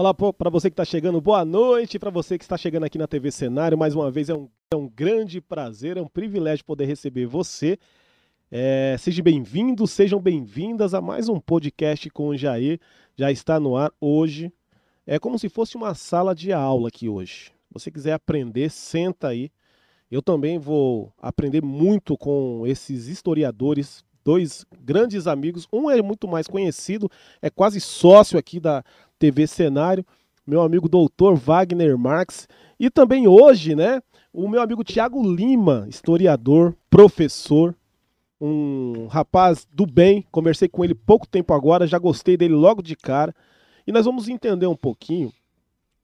Olá para você que está chegando, boa noite. Para você que está chegando aqui na TV Cenário, mais uma vez é um, é um grande prazer, é um privilégio poder receber você. É, seja bem-vindo, sejam bem-vindas a mais um podcast com o Jair. Já está no ar hoje. É como se fosse uma sala de aula aqui hoje. Se você quiser aprender, senta aí. Eu também vou aprender muito com esses historiadores, dois grandes amigos. Um é muito mais conhecido, é quase sócio aqui da TV Cenário, meu amigo doutor Wagner Marx. E também hoje, né, o meu amigo Tiago Lima, historiador, professor, um rapaz do bem. Conversei com ele pouco tempo agora, já gostei dele logo de cara. E nós vamos entender um pouquinho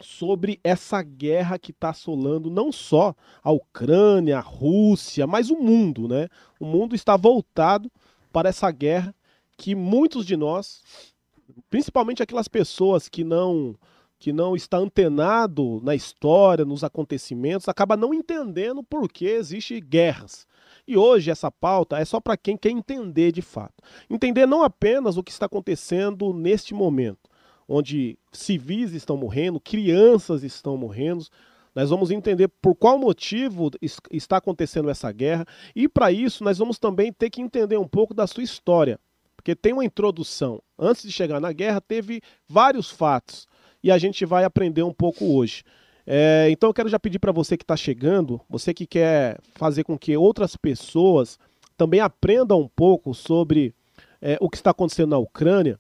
sobre essa guerra que está assolando não só a Ucrânia, a Rússia, mas o mundo, né? O mundo está voltado para essa guerra que muitos de nós, principalmente aquelas pessoas que não que não está antenado na história, nos acontecimentos, acaba não entendendo por que existe guerras. E hoje essa pauta é só para quem quer entender de fato. Entender não apenas o que está acontecendo neste momento, onde civis estão morrendo, crianças estão morrendo, nós vamos entender por qual motivo está acontecendo essa guerra e para isso nós vamos também ter que entender um pouco da sua história, porque tem uma introdução. Antes de chegar na guerra teve vários fatos e a gente vai aprender um pouco hoje. É, então eu quero já pedir para você que está chegando, você que quer fazer com que outras pessoas também aprendam um pouco sobre é, o que está acontecendo na Ucrânia,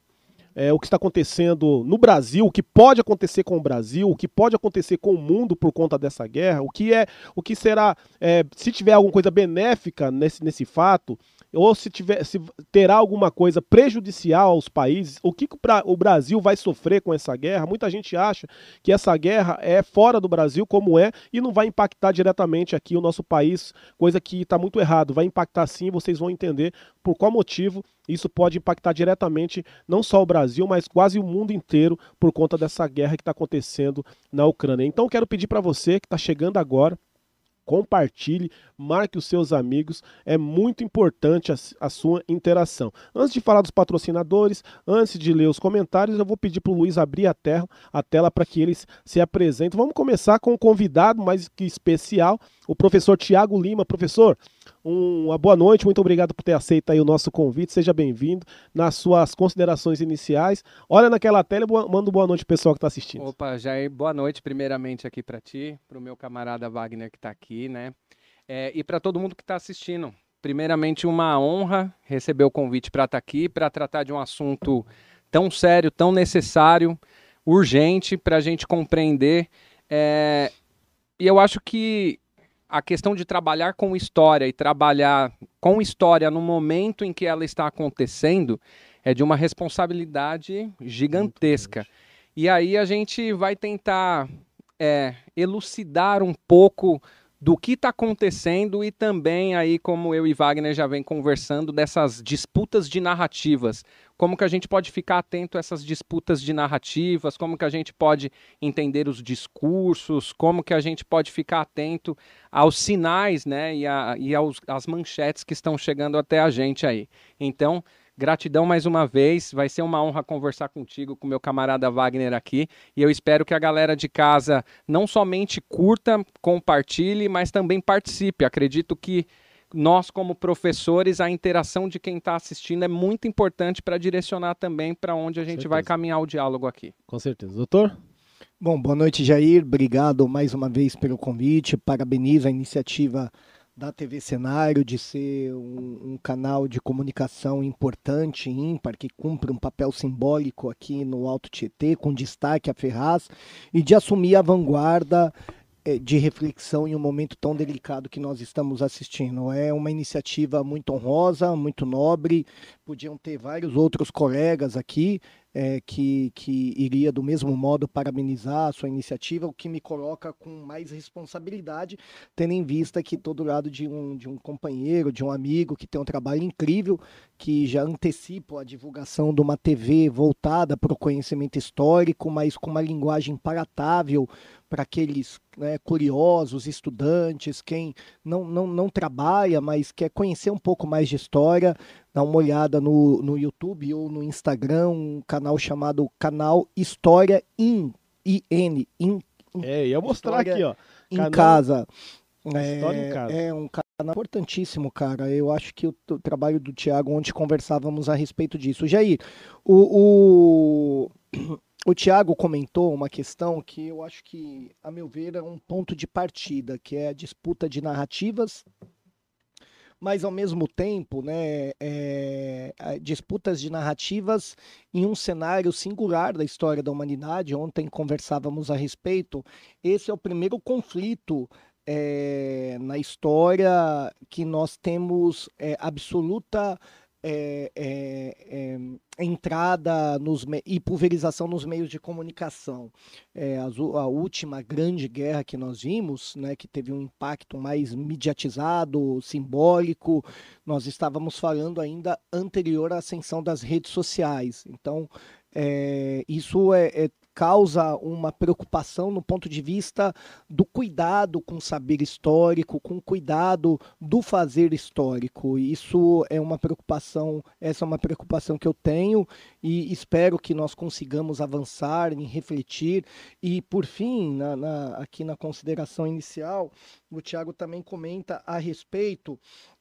é, o que está acontecendo no Brasil, o que pode acontecer com o Brasil, o que pode acontecer com o mundo por conta dessa guerra, o que é, o que será, é, se tiver alguma coisa benéfica nesse, nesse fato, ou se, tiver, se terá alguma coisa prejudicial aos países, o que o Brasil vai sofrer com essa guerra. Muita gente acha que essa guerra é fora do Brasil, como é, e não vai impactar diretamente aqui o nosso país, coisa que está muito errado. Vai impactar sim, vocês vão entender por qual motivo isso pode impactar diretamente não só o Brasil, mas quase o mundo inteiro por conta dessa guerra que está acontecendo na Ucrânia. Então quero pedir para você que está chegando agora, compartilhe, marque os seus amigos, é muito importante a, a, sua interação. Antes de falar dos patrocinadores, antes de ler os comentários, eu vou pedir para o Luiz abrir a tela, a tela para que eles se apresentem. Vamos começar com um convidado mais que especial, o professor Tiago Lima. Professor, uma boa noite, muito obrigado por ter aceito aí o nosso convite, seja bem-vindo. Nas suas considerações iniciais, olha naquela tela e manda boa noite pro pessoal que está assistindo. Opa, Jair, boa noite primeiramente aqui para ti, para o meu camarada Wagner que está aqui, né? É, e para todo mundo que está assistindo. Primeiramente, uma honra receber o convite para estar tá aqui, para tratar de um assunto tão sério, tão necessário, urgente para a gente compreender. É, e eu acho que a questão de trabalhar com história e trabalhar com história no momento em que ela está acontecendo é de uma responsabilidade gigantesca. E aí a gente vai tentar é, elucidar um pouco do que está acontecendo e também aí como eu e Wagner já vem conversando dessas disputas de narrativas, como que a gente pode ficar atento a essas disputas de narrativas, como que a gente pode entender os discursos, como que a gente pode ficar atento aos sinais, né, e, a, e aos, às manchetes que estão chegando até a gente aí. Então, Gratidão mais uma vez, vai ser uma honra conversar contigo, com meu camarada Wagner aqui, e eu espero que a galera de casa não somente curta, compartilhe, mas também participe. Acredito que nós, como professores, a interação de quem está assistindo é muito importante para direcionar também para onde a gente vai caminhar o diálogo aqui. Com certeza. Doutor? Bom, boa noite, Jair. Obrigado mais uma vez pelo convite. Parabenizo a iniciativa da TV Cenário de ser um, um, canal de comunicação importante, ímpar, que cumpre um papel simbólico aqui no Alto Tietê, com destaque a Ferraz, e de assumir a vanguarda é, de reflexão em um momento tão delicado que nós estamos assistindo. É uma iniciativa muito honrosa, muito nobre. Podiam ter vários outros colegas aqui é, que, que iria do mesmo modo parabenizar a sua iniciativa, o que me coloca com mais responsabilidade, tendo em vista que todo lado de um, de um companheiro, de um amigo que tem um trabalho incrível, que já antecipa a divulgação de uma TV voltada para o conhecimento histórico, mas com uma linguagem palatável para aqueles né, curiosos, estudantes, quem não, não, não trabalha, mas quer conhecer um pouco mais de história, dá uma olhada no, no YouTube ou no Instagram, um canal chamado Canal História In I-N, in, É, ia mostrar História aqui, ó. em Canal- casa. História é, em casa. é um canal importantíssimo, cara. Eu acho que o, trabalho do Thiago, onde conversávamos a respeito disso. Jair, o, o, o Thiago comentou uma questão que eu acho que, a meu ver, é um ponto de partida, que é a disputa de narrativas mas ao mesmo tempo, né, é, disputas de narrativas em um cenário singular da história da humanidade. Ontem conversávamos a respeito. Esse é o primeiro conflito é, na história que nós temos é, absoluta é, é, é, entrada nos e pulverização nos meios de comunicação. É, u- a última grande guerra que nós vimos, né, que teve um impacto mais mediatizado, simbólico, nós estávamos falando ainda anterior à ascensão das redes sociais. Então, é, isso é, é- causa uma preocupação no ponto de vista do cuidado com o saber histórico, com o cuidado do fazer histórico. Isso é uma preocupação, essa é uma preocupação que eu tenho e espero que nós consigamos avançar em refletir. E por fim, na- na- aqui na consideração inicial, o Tiago também comenta a respeito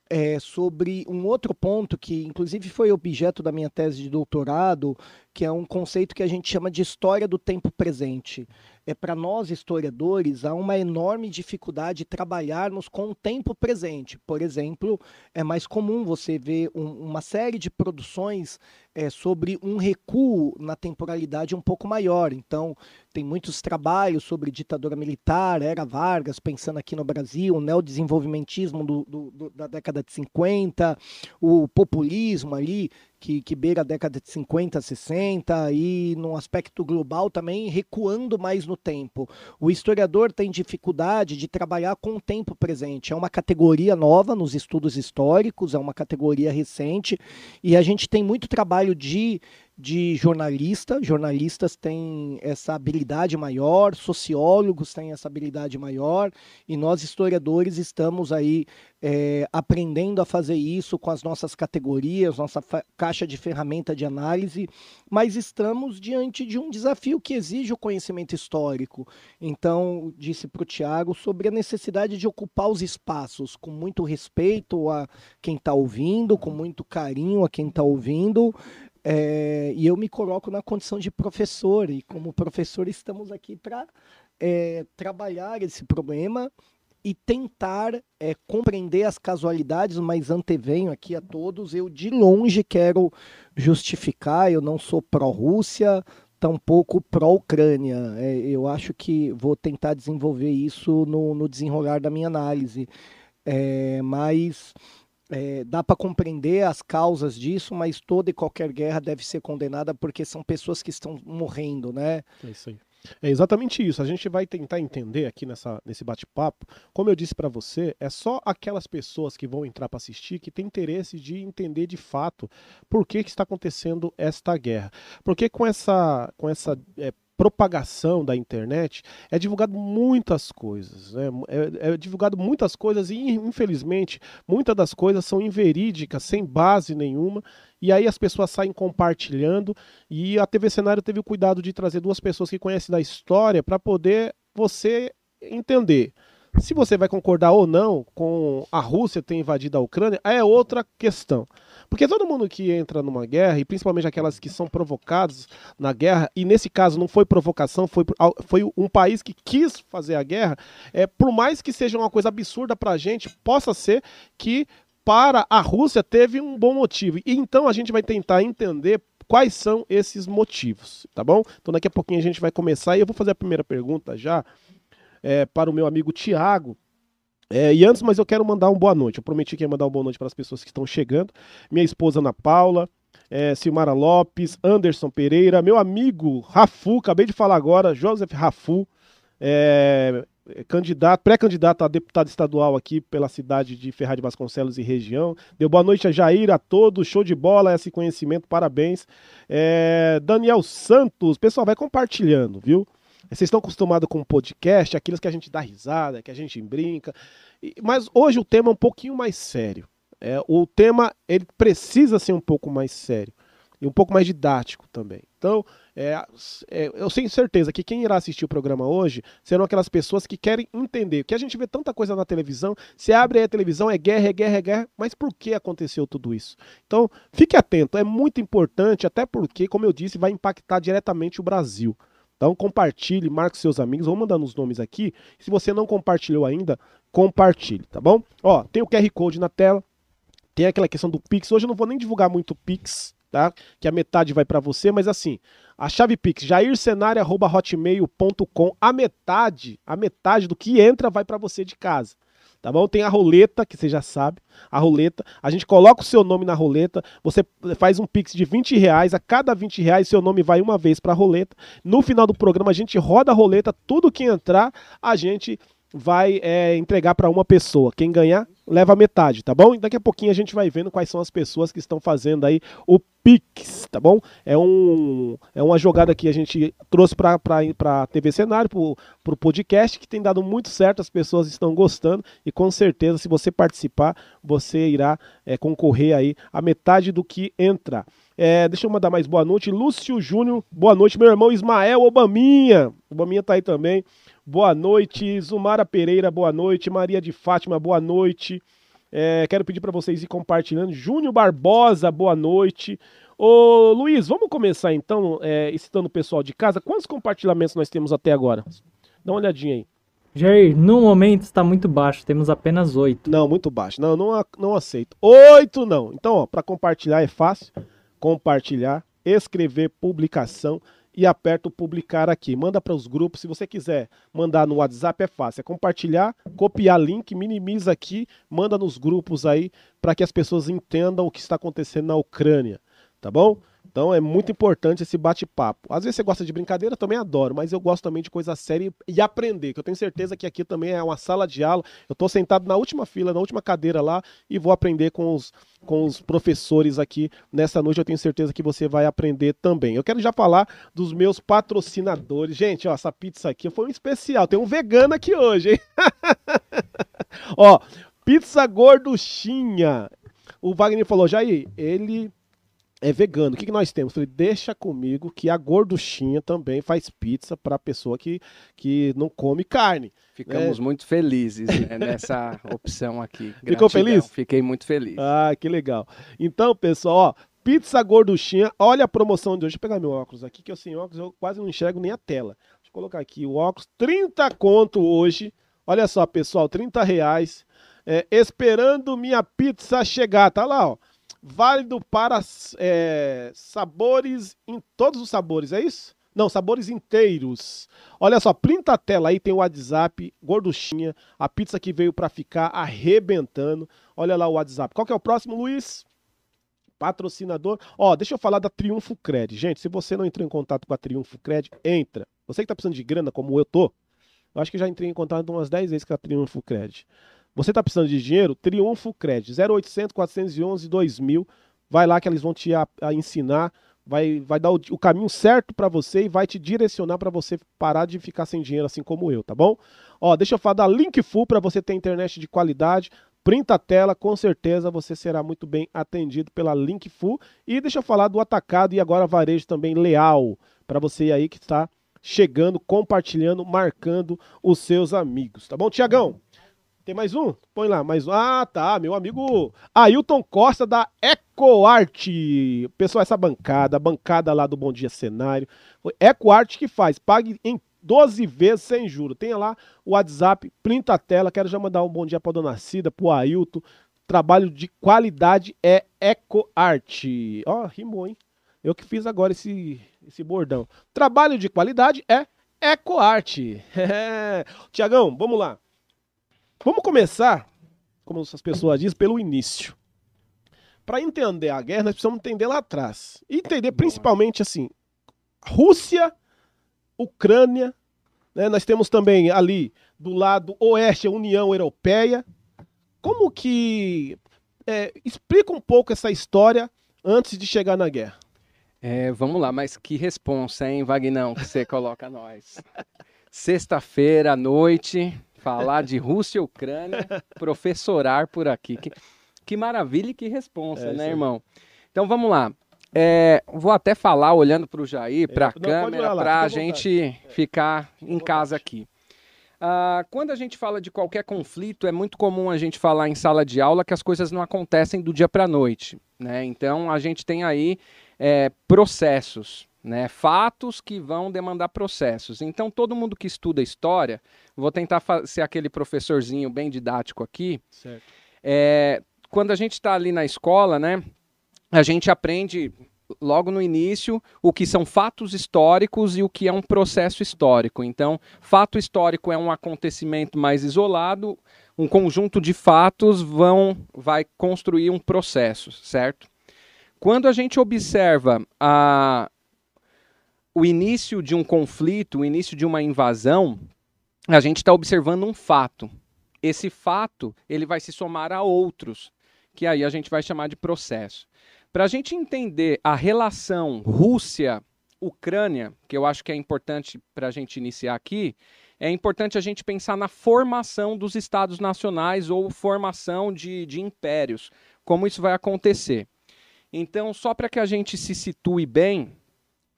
é, sobre um outro ponto que, inclusive, foi objeto da minha tese de doutorado, que é um conceito que a gente chama de história do tempo presente. É para nós historiadores há uma enorme dificuldade de trabalharmos com o tempo presente. Por exemplo, é mais comum você ver um- uma série de produções é, sobre um recuo na temporalidade um pouco maior. Então, tem muitos trabalhos sobre ditadura militar, era Vargas, pensando aqui no Brasil, o neodesenvolvimentismo do, do- do- da década de 50, o populismo ali, que, que beira a década de 50, 60, e no aspecto global também recuando mais no tempo. O historiador tem dificuldade de trabalhar com o tempo presente. É uma categoria nova nos estudos históricos, é uma categoria recente, e a gente tem muito trabalho de de jornalista, jornalistas têm essa habilidade maior, sociólogos têm essa habilidade maior, e nós historiadores estamos aí é, aprendendo a fazer isso com as nossas categorias, nossa caixa de ferramenta de análise, mas estamos diante de um desafio que exige o conhecimento histórico. Então, disse para o Tiago sobre a necessidade de ocupar os espaços com muito respeito a quem está ouvindo, com muito carinho a quem está ouvindo, é, e eu me coloco na condição de professor, e como professor estamos aqui para trabalhar esse problema e tentar é, compreender as casualidades, mas antevenho aqui a todos, eu de longe quero justificar, eu não sou pró-Rússia, tampouco pró-Ucrânia. É, eu acho que vou tentar desenvolver isso no, no desenrolar da minha análise. É, mas é, dá para compreender as causas disso, mas toda e qualquer guerra deve ser condenada porque são pessoas que estão morrendo, né? É isso aí. É exatamente isso. A gente vai tentar entender aqui nessa, nesse bate-papo. Como eu disse para você, é só aquelas pessoas que vão entrar para assistir que têm interesse de entender de fato por que, que está acontecendo esta guerra. Porque com essa, com essa é, propagação da internet é divulgado muitas coisas, né? é, é divulgado muitas coisas e infelizmente muitas das coisas são inverídicas, sem base nenhuma. E aí as pessoas saem compartilhando e a TV Cenário teve o cuidado de trazer duas pessoas que conhecem da história para poder você entender. Se você vai concordar ou não com a Rússia ter invadido a Ucrânia, é outra questão. Porque todo mundo que entra numa guerra, e principalmente aquelas que são provocadas na guerra, e nesse caso não foi provocação, foi, foi um país que quis fazer a guerra, é, por mais que seja uma coisa absurda pra gente, possa ser que para a Rússia teve um bom motivo. E então a gente vai tentar entender quais são esses motivos, tá bom? Então daqui a pouquinho a gente vai começar e eu vou fazer a primeira pergunta já é, para o meu amigo Tiago. É, e antes, mas eu quero mandar uma boa noite. Eu prometi que ia mandar uma boa noite para as pessoas que estão chegando. Minha esposa Ana Paula, é, Silmara Lopes, Anderson Pereira, meu amigo Rafu, acabei de falar agora, Joseph Rafu, é, candidato, pré-candidato a deputado estadual aqui pela cidade de Ferraz de Vasconcelos e região. Deu boa noite a Jair, a todos, show de bola, esse conhecimento, parabéns. É, Daniel Santos, pessoal, vai compartilhando, viu? Vocês estão acostumados com podcast, aqueles que a gente dá risada, que a gente brinca. Mas hoje o tema é um pouquinho mais sério. É, o tema ele precisa ser um pouco mais sério. e um pouco mais didático também. Então, é, é, eu tenho certeza que quem irá assistir o programa hoje serão aquelas pessoas que querem entender. Que a gente vê tanta coisa na televisão, você abre aí a televisão, é guerra, é guerra, é guerra, mas por que aconteceu tudo isso? Então, fique atento, é muito importante, até porque, como eu disse, vai impactar diretamente o Brasil. Então compartilhe, marque seus amigos, vou mandando os nomes aqui. Se você não compartilhou ainda, compartilhe, tá bom? Ó, tem o QR Code na tela, tem aquela questão do Pix. Hoje eu não vou nem divulgar muito o Pix, tá? Que a metade vai para você, mas assim, a chave Pix, jaircenário.hotmail.com, a metade, a metade do que entra vai para você de casa tá bom? Tem a roleta, que você já sabe, a roleta. A gente coloca o seu nome na roleta, você faz um pix de 20 reais, a cada 20 reais seu nome vai uma vez para a roleta. No final do programa a gente roda a roleta, tudo que entrar a gente vai é, entregar para uma pessoa. Quem ganhar, leva metade, tá bom? E daqui a pouquinho a gente vai vendo quais são as pessoas que estão fazendo aí o Pix, tá bom? É, um, é uma jogada que a gente trouxe para a TV Cenário, para o podcast, que tem dado muito certo, as pessoas estão gostando e com certeza, se você participar, você irá é, concorrer aí a metade do que entra. É, deixa eu mandar mais boa noite. Lúcio Júnior, boa noite. Meu irmão Ismael Obaminha. Obaminha tá aí também. Boa noite. Zumara Pereira, boa noite. Maria de Fátima, boa noite. É, quero pedir para vocês ir compartilhando. Júnior Barbosa, boa noite. Ô Luiz, vamos começar então, é, citando o pessoal de casa. Quantos compartilhamentos nós temos até agora? Dá uma olhadinha aí. Jair, no momento está muito baixo, temos apenas oito. Não, muito baixo. Não, não, não aceito. Oito não. Então, ó, para compartilhar é fácil. Compartilhar, escrever publicação e aperta o publicar aqui. Manda para os grupos. Se você quiser mandar no WhatsApp, é fácil. É compartilhar, copiar link, minimiza aqui, manda nos grupos aí para que as pessoas entendam o que está acontecendo na Ucrânia. Tá bom? Então é muito importante esse bate-papo. Às vezes você gosta de brincadeira, também adoro, mas eu gosto também de coisa séria e aprender, que eu tenho certeza que aqui também é uma sala de aula. Eu estou sentado na última fila, na última cadeira lá e vou aprender com os, com os professores aqui nessa noite. Eu tenho certeza que você vai aprender também. Eu quero já falar dos meus patrocinadores. Gente, ó, essa pizza aqui foi um especial. Tem um vegano aqui hoje, hein? ó, pizza gorduchinha. O Wagner falou, Jair, ele é vegano. O que, que nós temos? Falei, deixa comigo que a gorduchinha também faz pizza para pessoa que, que não come carne. Ficamos é. muito felizes né, nessa opção aqui. Gratidão. Ficou feliz? Fiquei muito feliz. Ah, que legal. Então, pessoal, ó, pizza gorduchinha, olha a promoção de hoje. Deixa eu pegar meu óculos aqui, que eu sem óculos eu quase não enxergo nem a tela. Deixa eu colocar aqui o óculos, 30 conto hoje. Olha só, pessoal, 30 reais. É, esperando minha pizza chegar. Tá lá, ó válido para é, sabores em todos os sabores, é isso? Não, sabores inteiros. Olha só, printa a tela aí, tem o WhatsApp, gorduchinha, a pizza que veio para ficar arrebentando. Olha lá o WhatsApp. Qual que é o próximo, Luiz? Patrocinador. Ó, deixa eu falar da Triunfo Cred. Gente, se você não entrou em contato com a Triunfo Cred, entra. Você que tá precisando de grana, como eu tô, eu acho que já entrei em contato umas 10 vezes com a Triunfo Cred. Você está precisando de dinheiro? Triunfo Crédito, 0800 411 2000. Vai lá que eles vão te a, a ensinar, vai, vai dar o, o caminho certo para você e vai te direcionar para você parar de ficar sem dinheiro assim como eu, tá bom? Ó, deixa eu falar da Linkful para você ter internet de qualidade. Printa a tela, com certeza você será muito bem atendido pela Linkful. E deixa eu falar do atacado e agora varejo também leal para você aí que está chegando, compartilhando, marcando os seus amigos, tá bom, Tiagão? Tem mais um? Põe lá, mais um. Ah, tá. Meu amigo Ailton Costa da EcoArt. Pessoal, essa bancada, a bancada lá do Bom Dia Cenário. EcoArt que faz. Pague em 12 vezes sem juro. Tenha lá o WhatsApp, printa a tela. Quero já mandar um bom dia para dona Cida, pro Ailton. Trabalho de qualidade é EcoArt. Ó, oh, rimou, hein? Eu que fiz agora esse, esse bordão. Trabalho de qualidade é EcoArt. Tiagão, vamos lá. Vamos começar, como as pessoas dizem, pelo início. Para entender a guerra, nós precisamos entender lá atrás. E entender principalmente assim, Rússia, Ucrânia, né? nós temos também ali do lado oeste a União Europeia. Como que é, explica um pouco essa história antes de chegar na guerra? É, vamos lá, mas que responsa, hein, Vagnão, que você coloca a nós. Sexta-feira à noite, falar de Rússia e Ucrânia, professorar por aqui. Que, que maravilha e que responsa, é, né, sim. irmão? Então vamos lá. É, vou até falar olhando para o Jair, para a É, câmera, para a gente ficar em casa aqui. Ah, quando a gente fala de qualquer conflito, é muito comum a gente falar em sala de aula que as coisas não acontecem do dia para a noite. Né? Então a gente tem aí é, processos, né? fatos que vão demandar processos. Então todo mundo que estuda história, vou tentar ser aquele professorzinho bem didático aqui. Certo. É, quando a gente está ali na escola, né, a gente aprende logo no início o que são fatos históricos e o que é um processo histórico. Então, fato histórico é um acontecimento mais isolado, um conjunto de fatos vão vai construir um processo, certo? Quando a gente observa a, o início de um conflito, o início de uma invasão, a gente está observando um fato. Esse fato ele vai se somar a outros, que aí a gente vai chamar de processo. Para a gente entender a relação Rússia-Ucrânia, que eu acho que é importante para a gente iniciar aqui, é importante a gente pensar na formação dos estados nacionais ou formação de, de impérios, como isso vai acontecer. Então, só para que a gente se situe bem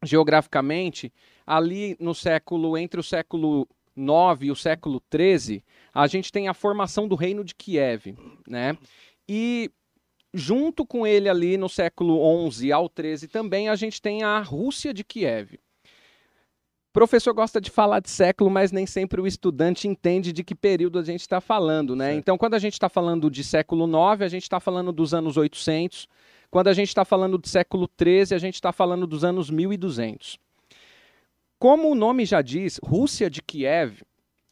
geograficamente, ali no século, entre o século 9 e o século 13, a gente tem a formação do reino de Kiev, né? E junto com ele ali no século 11 ao 13 também a gente tem a Rússia de Kiev. O professor gosta de falar de século, mas nem sempre o estudante entende de que período a gente está falando, né? Certo. Então, quando a gente está falando de século 9, a gente está falando dos anos 800. Quando a gente está falando de século 13, a gente está falando dos anos 1200. Como o nome já diz, Rússia de Kiev,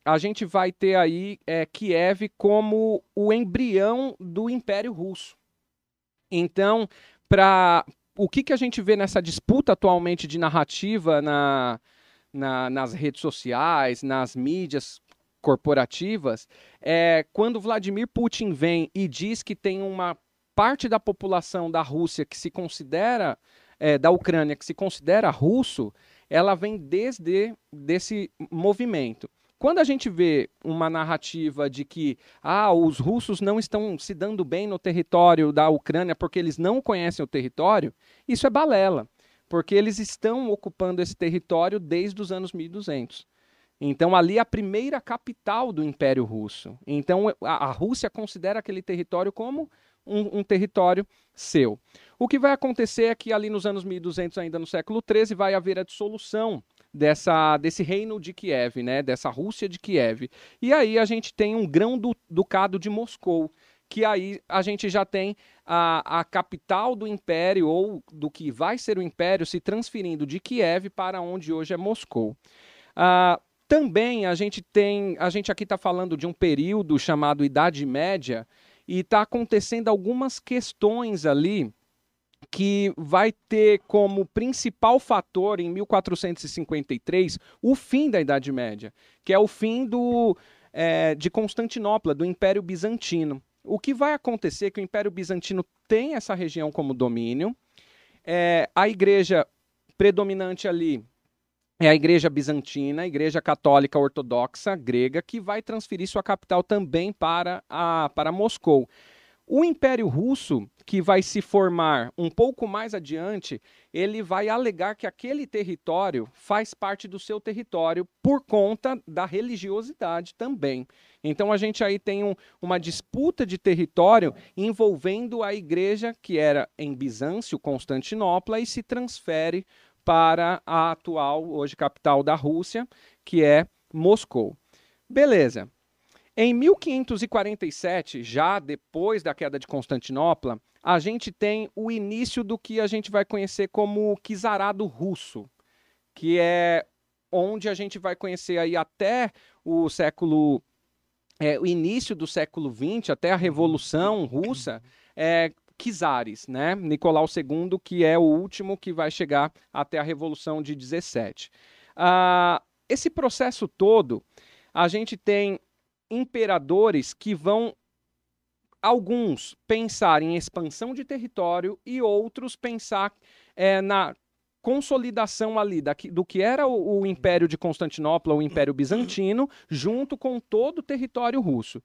a gente vai ter aí é, Kiev como o embrião do Império Russo. Então, para o que, que a gente vê nessa disputa atualmente de narrativa na, na- nas redes sociais, nas mídias corporativas, é quando Vladimir Putin vem e diz que tem uma parte da população da Rússia que se considera, é, da Ucrânia, que se considera russo, ela vem desde desse movimento. Quando a gente vê uma narrativa de que ah, os russos não estão se dando bem no território da Ucrânia porque eles não conhecem o território, isso é balela, porque eles estão ocupando esse território desde os anos 1200. Então, ali é a primeira capital do Império Russo. Então, a, a Rússia considera aquele território como um, um território seu. O que vai acontecer é que ali nos anos 1200, ainda no século XIII, vai haver a dissolução dessa, desse reino de Kiev, né, dessa Rússia de Kiev. E aí a gente tem um grão do ducado de Moscou, que aí a gente já tem a, a capital do império, ou do que vai ser o império, se transferindo de Kiev para onde hoje é Moscou. Ah, também a gente tem, a gente aqui está falando de um período chamado Idade Média, e está acontecendo algumas questões ali que vai ter como principal fator em 1453 o fim da Idade Média, que é o fim do, é, de Constantinopla, do Império Bizantino. O que vai acontecer é que o Império Bizantino tem essa região como domínio, é, a igreja predominante ali é a igreja bizantina, a igreja católica ortodoxa grega, que vai transferir sua capital também para, a, para Moscou. O Império Russo, que vai se formar um pouco mais adiante, ele vai alegar que aquele território faz parte do seu território por conta da religiosidade também. Então a gente aí tem um, uma disputa de território envolvendo a igreja que era em Bizâncio, Constantinopla, e se transfere para a atual, hoje capital da Rússia, que é Moscou. Beleza. Em 1547, já depois da queda de Constantinopla, a gente tem o início do que a gente vai conhecer como o czarado russo, que é onde a gente vai conhecer aí até o século é, o início do século XX, até a Revolução Russa, é, czares, né? Nicolau II, que é o último que vai chegar até a Revolução de 17. Ah, esse processo todo, a gente tem imperadores que vão alguns pensar em expansão de território e outros pensar é, na consolidação ali daqui, do que era o, o Império de Constantinopla, o Império Bizantino, junto com todo o território russo.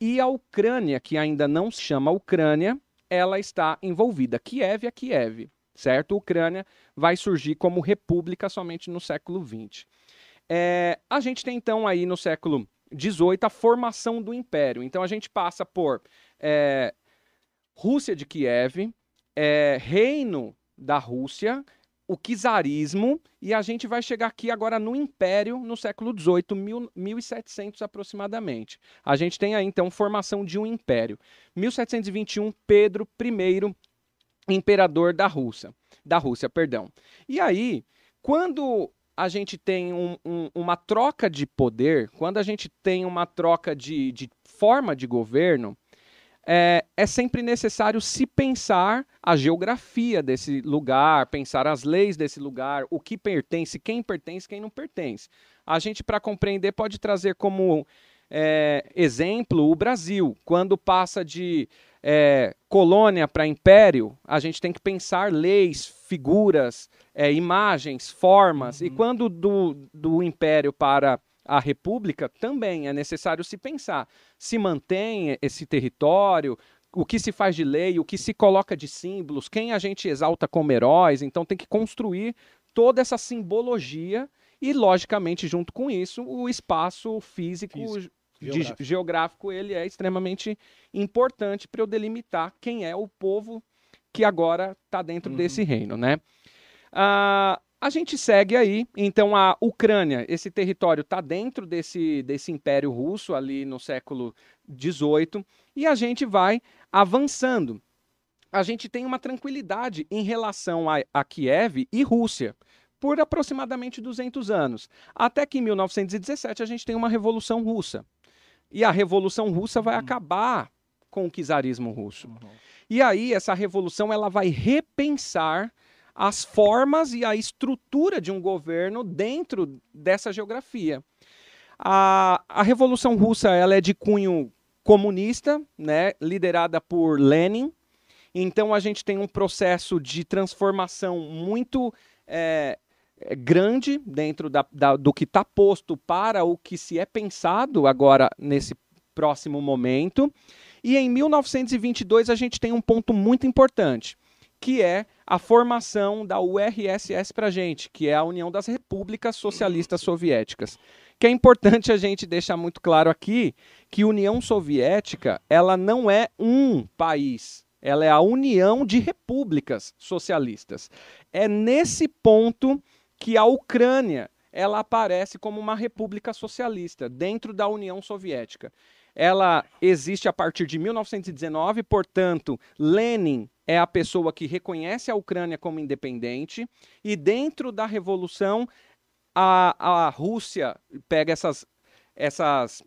E a Ucrânia, que ainda não se chama Ucrânia, ela está envolvida. Kiev é Kiev, certo? Ucrânia vai surgir como república somente no século XX. É, a gente tem então aí no século XVIII a formação do império. Então a gente passa por é, Rússia de Kiev, é, Reino da Rússia, o czarismo, e a gente vai chegar aqui agora no Império no século XVIII, 1700 aproximadamente. A gente tem aí então formação de um império. 1721, Pedro I, imperador da Rússia, da Rússia, perdão. E aí, quando a gente tem um, um, uma troca de poder, quando a gente tem uma troca de, de forma de governo, é, é, sempre necessário se pensar a geografia desse lugar, pensar as leis desse lugar, o que pertence, quem pertence, quem não pertence. A gente, para compreender, pode trazer como é, exemplo o Brasil. Quando passa de é, colônia para império, a gente tem que pensar leis, figuras, é, imagens, formas. Uhum. E quando do, do império para a república, também é necessário se pensar se mantém esse território, o que se faz de lei, o que se coloca de símbolos, quem a gente exalta como heróis. Então tem que construir toda essa simbologia e, logicamente, junto com isso, o espaço físico, físico geográfico. geográfico. ele é extremamente importante para eu delimitar quem é o povo que agora está dentro uhum. desse reino, né? Ah, a gente segue aí, então a Ucrânia, esse território está dentro desse, desse Império Russo ali no século XVIII, e a gente vai avançando. A gente tem uma tranquilidade em relação a, a Kiev e Rússia por aproximadamente 200 anos, até que em 1917 a gente tem uma revolução russa. E a revolução russa vai uhum. acabar com o czarismo russo. Uhum. E aí essa revolução ela vai repensar as formas e a estrutura de um governo dentro dessa geografia. A, a Revolução Russa ela é de cunho comunista, né, liderada por Lenin. Então a gente tem um processo de transformação muito é, grande dentro da, da, do que está posto para o que se é pensado agora nesse próximo momento. E em 1922 a gente tem um ponto muito importante que é a formação da URSS para a gente, que é a União das Repúblicas Socialistas Soviéticas. Que é importante a gente deixar muito claro aqui que União Soviética ela não é um país, ela é a união de repúblicas socialistas. É nesse ponto que a Ucrânia ela aparece como uma república socialista dentro da União Soviética. Ela existe a partir de 1919, portanto, Lenin é a pessoa que reconhece a Ucrânia como independente, e dentro da revolução, a, a Rússia pega essas, essas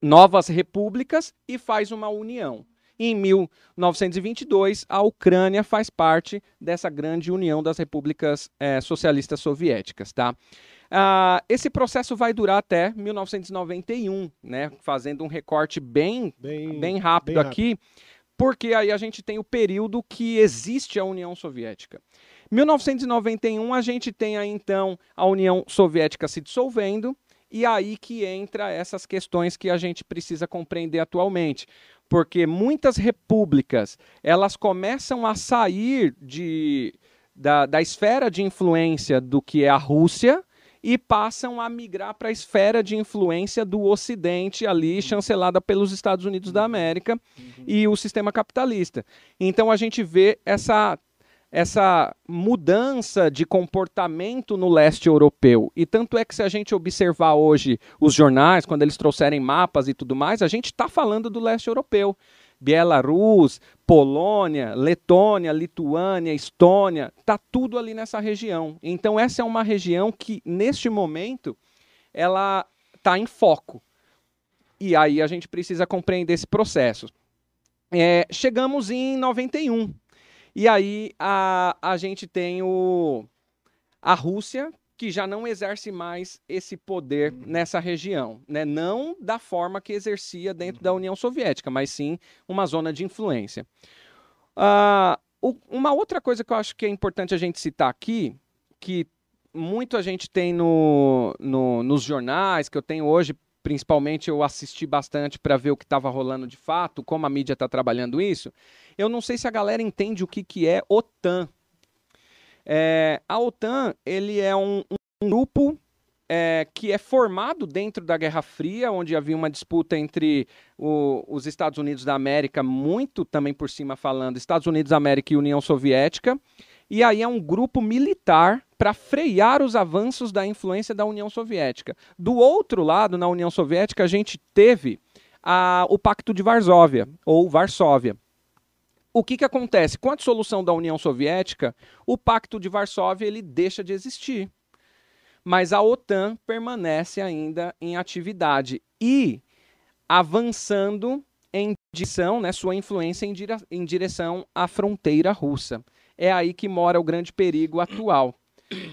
novas repúblicas e faz uma união. Em 1922, a Ucrânia faz parte dessa grande união das repúblicas é, socialistas soviéticas. Tá? Uh, esse processo vai durar até 1991, né? fazendo um recorte bem, bem, bem rápido bem aqui. Rápido porque aí a gente tem o período que existe a União Soviética. 1991 a gente tem aí então a União Soviética se dissolvendo e aí que entra essas questões que a gente precisa compreender atualmente, porque muitas repúblicas elas começam a sair de, da, da esfera de influência do que é a Rússia e passam a migrar para a esfera de influência do Ocidente ali, chancelada pelos Estados Unidos da América uhum. e o sistema capitalista. Então a gente vê essa essa mudança de comportamento no leste europeu. E tanto é que se a gente observar hoje os jornais, quando eles trouxerem mapas e tudo mais, a gente está falando do leste europeu. Bielorrússia, Polônia, Letônia, Lituânia, Estônia, tá tudo ali nessa região. Então essa é uma região que neste momento ela está em foco. E aí a gente precisa compreender esse processo. É, chegamos em 91. E aí a, a gente tem o, a Rússia, que já não exerce mais esse poder uhum. nessa região, né? não da forma que exercia dentro uhum. da União Soviética, mas sim uma zona de influência. Uh, o, uma outra coisa que eu acho que é importante a gente citar aqui, que muito a gente tem no, no, nos jornais, que eu tenho hoje, principalmente eu assisti bastante para ver o que estava rolando de fato, como a mídia está trabalhando isso. Eu não sei se a galera entende o que, que é OTAN. É, a OTAN ele é um, um grupo é, que é formado dentro da Guerra Fria, onde havia uma disputa entre o, os Estados Unidos da América, muito também por cima falando, Estados Unidos da América e União Soviética. E aí é um grupo militar para frear os avanços da influência da União Soviética. Do outro lado, na União Soviética, a gente teve a, o Pacto de Varsóvia, ou Varsóvia. O que, que acontece? Com a dissolução da União Soviética, o Pacto de Varsóvia ele deixa de existir mas a OTAN permanece ainda em atividade e avançando em direção, né, sua influência em, dire em direção à fronteira russa. É aí que mora o grande perigo atual,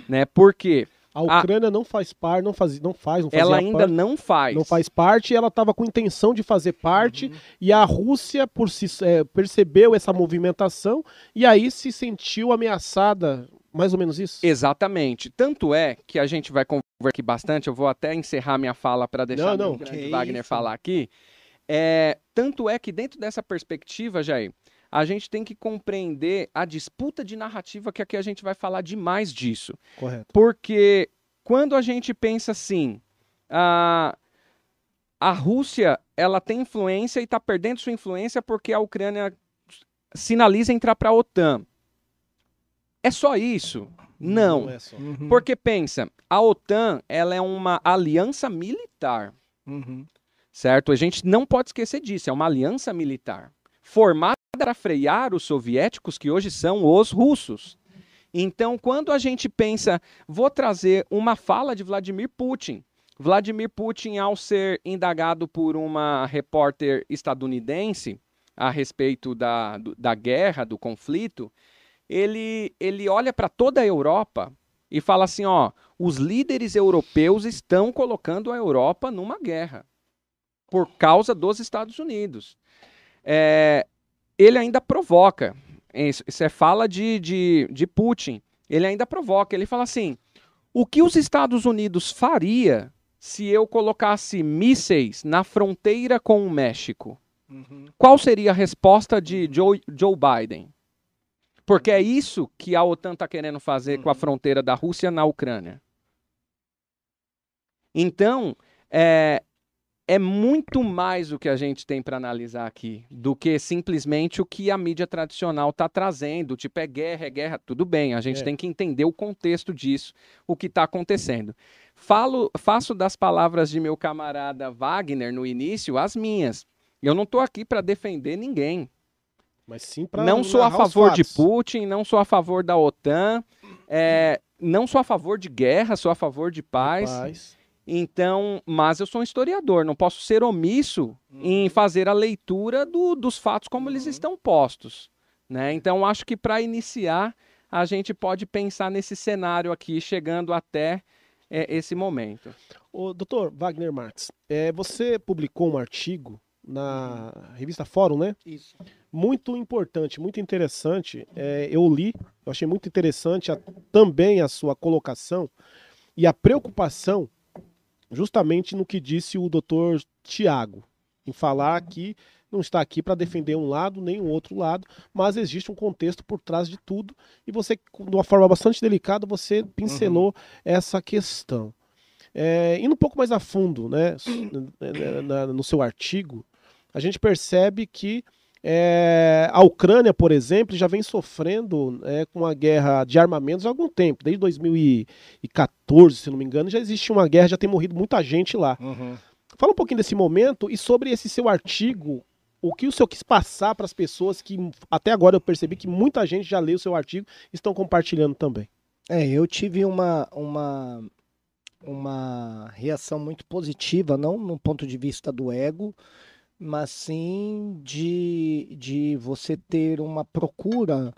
né? Porque a Ucrânia a... não faz parte, não faz, não faz, não Ela ainda parte, não faz. Não faz parte. Ela estava com intenção de fazer parte uhum. e a Rússia por si é, percebeu essa movimentação e aí se sentiu ameaçada mais ou menos isso? Exatamente. Tanto é que a gente vai conversar aqui bastante, eu vou até encerrar minha fala para deixar não, não. o Wagner isso? falar aqui. É, tanto é que dentro dessa perspectiva, Jair, a gente tem que compreender a disputa de narrativa que aqui a gente vai falar demais disso. Correto. Porque quando a gente pensa assim, a, a Rússia ela tem influência e está perdendo sua influência porque a Ucrânia sinaliza entrar para a OTAN. É só isso? Não. Não é só. Uhum. Porque pensa, a OTAN ela é uma aliança militar. Uhum. Certo? A gente não pode esquecer disso. É uma aliança militar. Formada para frear os soviéticos, que hoje são os russos. Então, quando a gente pensa, vou trazer uma fala de Vladimir Putin. Vladimir Putin, ao ser indagado por uma repórter estadunidense a respeito da, da guerra, do conflito, ele, ele olha para toda a Europa e fala assim: ó, os líderes europeus estão colocando a Europa numa guerra por causa dos Estados Unidos. É, ele ainda provoca, isso, isso é fala de, de, de Putin, ele ainda provoca, ele fala assim: o que os Estados Unidos faria se eu colocasse mísseis na fronteira com o México? Uhum. Qual seria a resposta de Joe, Joe Biden? Porque é isso que a OTAN está querendo fazer com a uhum. fronteira da Rússia na Ucrânia. Então, é, é muito mais o que a gente tem para analisar aqui do que simplesmente o que a mídia tradicional está trazendo. Tipo, é guerra, é guerra. Tudo bem, a gente é. tem que entender o contexto disso, o que está acontecendo. Falo, faço das palavras de meu camarada Wagner no início as minhas. Eu não estou aqui para defender ninguém. Mas sim para Não sou a favor de Putin, não sou a favor da OTAN, é, não sou a favor de guerra, sou a favor de paz. De paz. Então, mas eu sou um historiador, não posso ser omisso uhum. em fazer a leitura do, dos fatos como uhum. eles estão postos. Né? Então, acho que para iniciar, a gente pode pensar nesse cenário aqui, chegando até é, esse momento. O doutor Wagner Marx, é, você publicou um artigo na revista Fórum, né? Isso. Muito importante, muito interessante. É, eu li, eu achei muito interessante a, também a sua colocação e a preocupação justamente no que disse o doutor Tiago, em falar que não está aqui para defender um lado nem o outro lado, mas existe um contexto por trás de tudo e você, de uma forma bastante delicada, você pincelou uhum. essa questão. É, indo um pouco mais a fundo né, no seu artigo, a gente percebe que é, a Ucrânia, por exemplo, já vem sofrendo é, com a guerra de armamentos há algum tempo. Desde 2014, se não me engano, já existe uma guerra, já tem morrido muita gente lá. Uhum. Fala um pouquinho desse momento e sobre esse seu artigo. O que o senhor quis passar para as pessoas que até agora eu percebi que muita gente já leu o seu artigo e estão compartilhando também? É, eu tive uma, uma, uma reação muito positiva, não no ponto de vista do ego, mas sim de, de você ter uma procura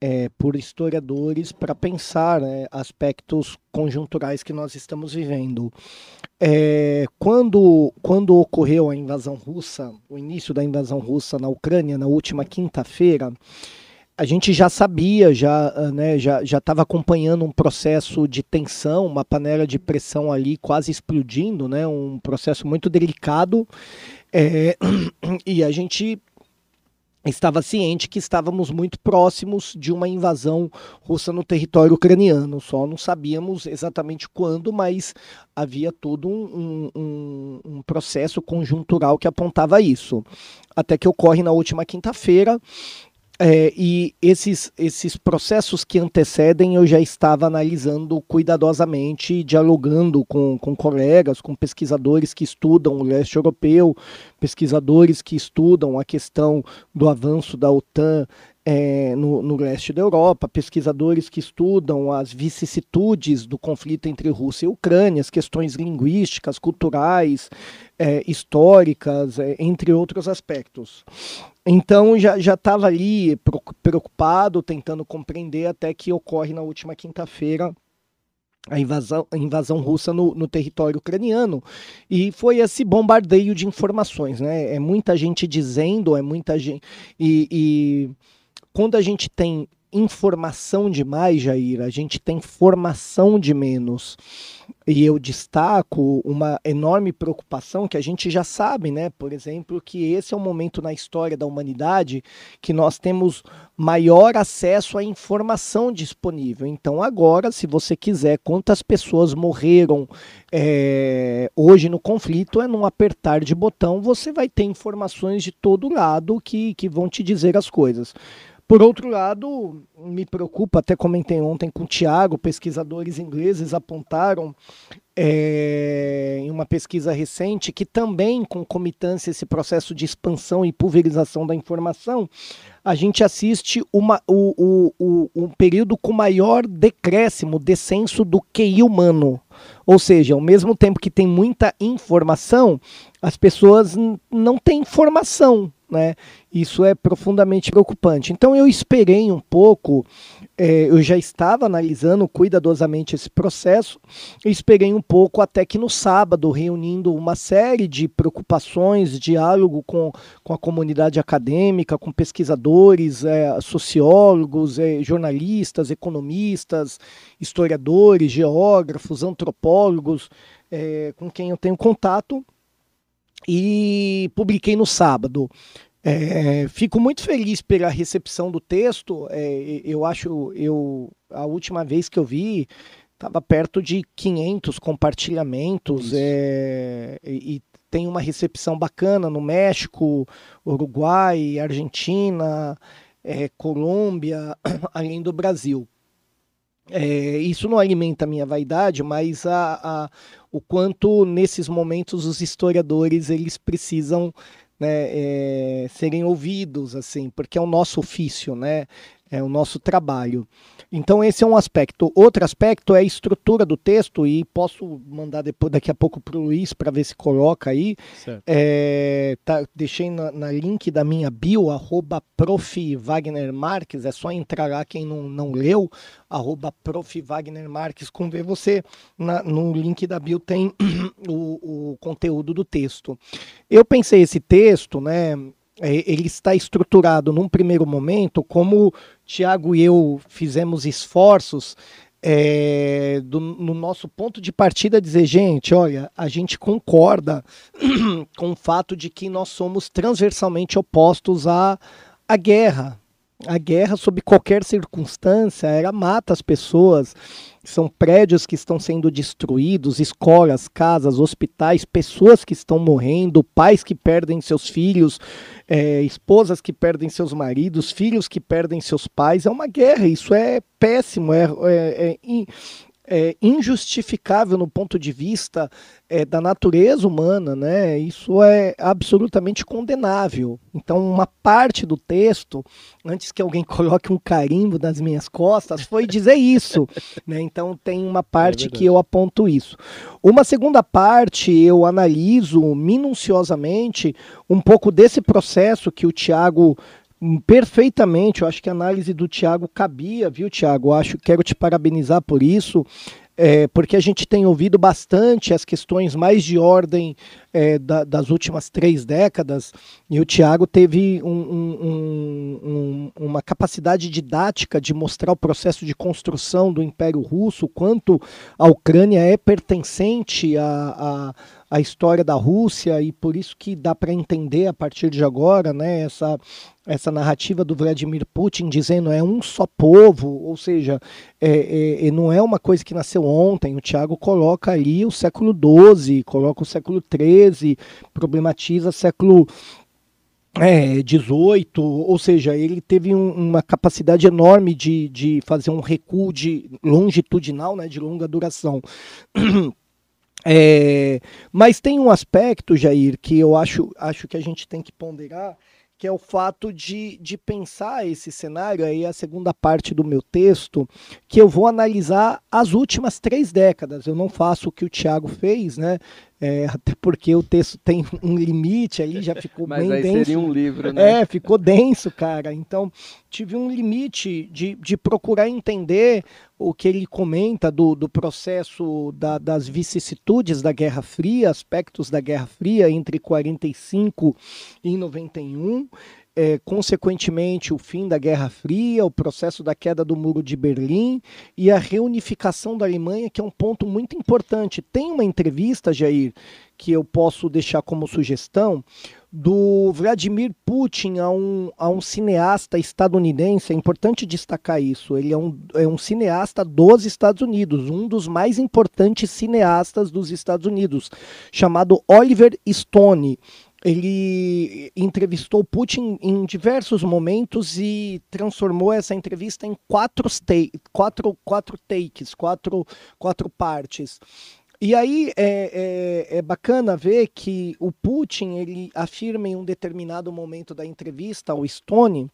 é, por historiadores para pensar né, aspectos conjunturais que nós estamos vivendo. É, quando, quando ocorreu a invasão russa, o início da invasão russa na Ucrânia, na última quinta-feira, a gente já sabia, já ah, né, já estava acompanhando um processo de tensão, uma panela de pressão ali quase explodindo, né, um processo muito delicado é, e a gente estava ciente que estávamos muito próximos de uma invasão russa no território ucraniano. Só não sabíamos exatamente quando, mas havia todo um, um, um processo conjuntural que apontava isso. Até que ocorre na última quinta-feira é, e esses, esses processos que antecedem eu já estava analisando cuidadosamente, dialogando com, com colegas, com pesquisadores que estudam o leste europeu, pesquisadores que estudam a questão do avanço da OTAN é, no, no, leste da Europa, pesquisadores que estudam as vicissitudes do conflito entre Rússia e Ucrânia, as questões linguísticas, culturais, é, históricas, é, entre outros aspectos. Então já estava ali preocupado, tentando compreender, até que ocorre na última quinta-feira a invasão, a invasão russa no, no, território ucraniano e foi esse bombardeio de informações, né? É muita gente dizendo, é muita gente e, e quando a gente tem informação demais, Jair, a gente tem formação de menos. E eu destaco uma enorme preocupação que a gente já sabe, né? Por exemplo, que esse é o momento na história da humanidade que nós temos maior acesso à informação disponível. Então, agora, se você quiser, quantas pessoas morreram é, hoje no conflito, é num apertar de botão, você vai ter informações de todo lado que, que vão te dizer as coisas. Por outro lado, me preocupa, até comentei ontem com o Tiago, pesquisadores ingleses apontaram é, em uma pesquisa recente que também concomitância esse processo de expansão e pulverização da informação, a gente assiste uma, o, o, o, um período com maior decréscimo, descenso do QI humano. Ou seja, ao mesmo tempo que tem muita informação, as pessoas não têm informação, né? Isso é profundamente preocupante. Então eu esperei um pouco, é, eu já estava analisando cuidadosamente esse processo, esperei um pouco até que no sábado, reunindo uma série de preocupações, diálogo com, com a comunidade acadêmica, com pesquisadores, é, sociólogos, é, jornalistas, economistas, historiadores, geógrafos, antropólogos, com quem eu tenho contato e publiquei no sábado. É, fico muito feliz pela recepção do texto. É, eu acho, eu a última vez que eu vi estava perto de 500 compartilhamentos é, e, e, tem uma recepção bacana no México, Uruguai, Argentina, é, Colômbia, além do Brasil. É, isso não alimenta a minha vaidade, mas a, a, o quanto nesses momentos os historiadores eles precisam né, é, serem ouvidos, assim, porque é o nosso ofício, né? É o nosso trabalho. Então esse é um aspecto. Outro aspecto é a estrutura do texto e posso mandar depois daqui a pouco para o Luiz para ver se coloca aí. É, tá, deixei na, na, link da minha bio arroba prof Wagner Marques. É só entrar lá quem não, não leu arroba prof Wagner Marques com ver você na, no link da bio tem o, o conteúdo do texto. Eu pensei esse texto, né? É, ele está estruturado num primeiro momento, como Tiago e eu fizemos esforços é, do, no nosso ponto de partida dizer, gente, olha, a gente concorda com o fato de que nós somos transversalmente opostos à, à guerra. A guerra, sob qualquer circunstância, ela mata as pessoas, são prédios que estão sendo destruídos, escolas, casas, hospitais, pessoas que estão morrendo, pais que perdem seus filhos, é, esposas que perdem seus maridos, filhos que perdem seus pais. É uma guerra, isso é péssimo, é, é, é é, injustificável no ponto de vista é, da natureza humana, né? Isso é absolutamente condenável. Então, uma parte do texto, antes que alguém coloque um carimbo nas minhas costas, foi dizer isso, né? Então, tem uma parte é que eu aponto isso. Uma segunda parte, eu analiso minuciosamente um pouco desse processo que o Tiago perfeitamente. Eu acho que a análise do Tiago cabia, viu, Tiago? Acho quero te parabenizar por isso. É, porque a gente tem ouvido bastante as questões mais de ordem é, da, das últimas três décadas, e o Tiago teve um, um, um, uma capacidade didática de mostrar o processo de construção do Império Russo, quanto a Ucrânia é pertencente a, a a história da Rússia e por isso que dá para entender a partir de agora, né, essa essa narrativa do Vladimir Putin dizendo é um só povo, ou seja, é, é, não é uma coisa que nasceu ontem. O Tiago coloca ali o século XII, coloca o século XIII, problematiza século é, 18, ou seja, ele teve um, uma capacidade enorme de, de fazer um recuo de longitudinal, né, de longa duração. É, mas tem um aspecto, Jair, que eu acho, acho que a gente tem que ponderar, que é o fato de, de pensar esse cenário, aí a segunda parte do meu texto, que eu vou analisar as últimas três décadas. Eu não faço o que o Tiago fez, né? É, até porque o texto tem um limite ali, já ficou Mas bem aí denso. seria um livro, né? É, ficou denso, cara. Então, tive um limite de, de procurar entender o que ele comenta do, do processo da, das vicissitudes da Guerra Fria, aspectos da Guerra Fria entre 45 e 91. É, consequentemente, o fim da Guerra Fria, o processo da queda do Muro de Berlim e a reunificação da Alemanha, que é um ponto muito importante. Tem uma entrevista, Jair, que eu posso deixar como sugestão, do Vladimir Putin a um, a um cineasta estadunidense. É importante destacar isso. Ele é um, é um cineasta dos Estados Unidos, um dos mais importantes cineastas dos Estados Unidos, chamado Oliver Stone ele entrevistou Putin em diversos momentos e transformou essa entrevista em quatro, quatro, quatro takes, quatro, quatro partes. E aí é, é, é, bacana ver que o Putin ele afirma em um determinado momento da entrevista ao Stone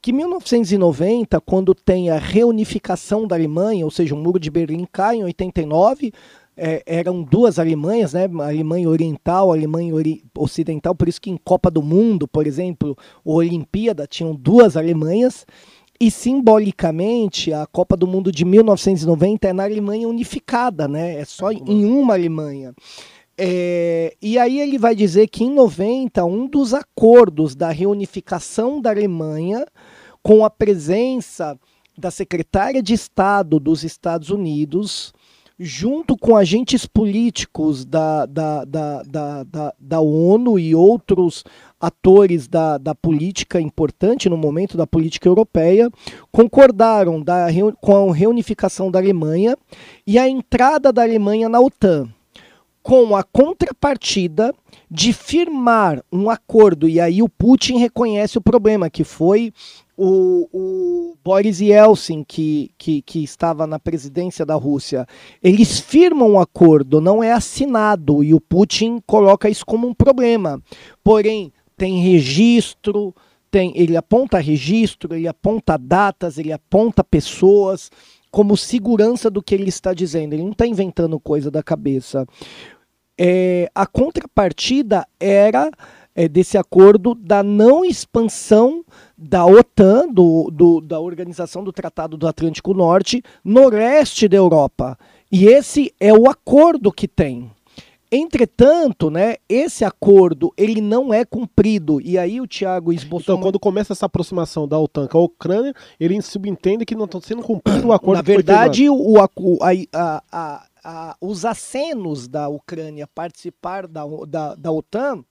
que 1990, quando tem a reunificação da Alemanha, ou seja, o muro de Berlim cai em 89, é, eram duas Alemanhas, né? A Alemanha Oriental, a Alemanha ori Ocidental, por isso que em Copa do Mundo, por exemplo, ou Olimpíada, tinham duas Alemanhas. E simbolicamente, a Copa do Mundo de 1990 é na Alemanha unificada, né? É só em uma Alemanha. É, e aí ele vai dizer que em 90, um dos acordos da reunificação da Alemanha, com a presença da secretária de Estado dos Estados Unidos, junto com agentes políticos da, da, da, da, da, da ONU e outros atores da, da política importante no momento da política europeia, concordaram da, com a reunificação da Alemanha e a entrada da Alemanha na OTAN, com a contrapartida de firmar um acordo, e aí o Putin reconhece o problema, que foi o, o Boris Yeltsin, que, que, que, estava na presidência da Rússia, eles firmam um acordo, não é assinado, e o Putin coloca isso como um problema. Porém, tem registro, tem, ele aponta registro, ele aponta datas, ele aponta pessoas como segurança do que ele está dizendo. Ele não está inventando coisa da cabeça. É, a contrapartida era é, desse acordo da não expansão da OTAN, do, do, da Organização do Tratado do Atlântico Norte, no leste da Europa. E esse é o acordo que tem. Entretanto, né, esse acordo ele não é cumprido. E aí o Tiago esboçou. Então, quando começa essa aproximação da OTAN com a Ucrânia, ele subentende que não está sendo cumprido o acordo. Na verdade, o, a, a, a, a, os acenos da Ucrânia participar da, da, da OTAN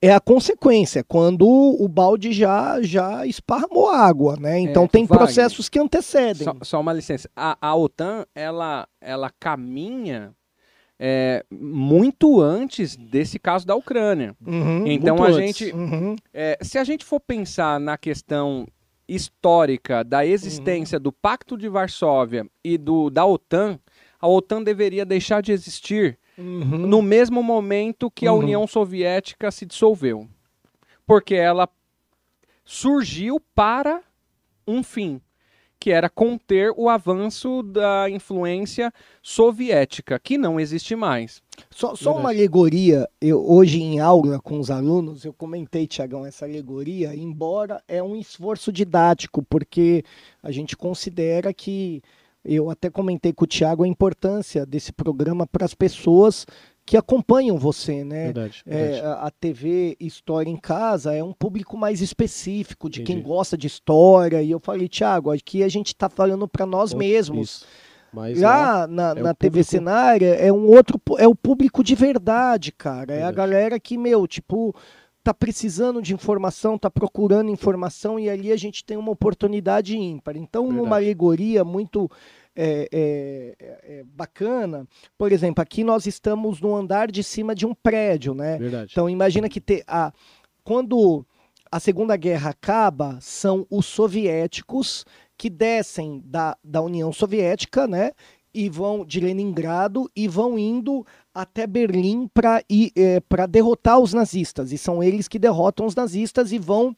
é a consequência, quando o balde já, já esparramou água, né? Então é, tem Wagner, processos que antecedem. Só, só, uma licença. A, a OTAN, ela, ela caminha é, muito antes desse caso da Ucrânia. Uhum, então a gente, uhum. é, se a gente for pensar na questão histórica da existência uhum. do Pacto de Varsóvia e do da OTAN, a OTAN deveria deixar de existir uhum. no mesmo momento que a uhum. União Soviética se dissolveu. Porque ela surgiu para um fim, que era conter o avanço da influência soviética, que não existe mais. Só, só uma alegoria, eu, hoje em aula com os alunos, eu comentei, Tiagão, essa alegoria, embora é um esforço didático, porque a gente considera que eu até comentei com o Tiago a importância desse programa para as pessoas que acompanham você, né? Verdade, verdade. É, a TV História em Casa é um público mais específico de Entendi. quem gosta de história. E eu falei, Tiago, aqui a gente está falando para nós mesmos. Isso. Mas lá, Lá na, é na TV público- cenária é um outro, é o público de verdade, cara. É a galera que, meu, tipo, tá precisando de informação, tá procurando informação e ali a gente tem uma oportunidade ímpar. Então, uma Verdade. alegoria muito é, é, é, é, bacana, por exemplo, aqui nós estamos no andar de cima de um prédio, né? verdade. Então imagina que te, a, quando a Segunda Guerra acaba, são os soviéticos que descem da, da União Soviética, né? E vão de Leningrado e vão indo até Berlim para para derrotar os nazistas. E são eles que derrotam os nazistas e vão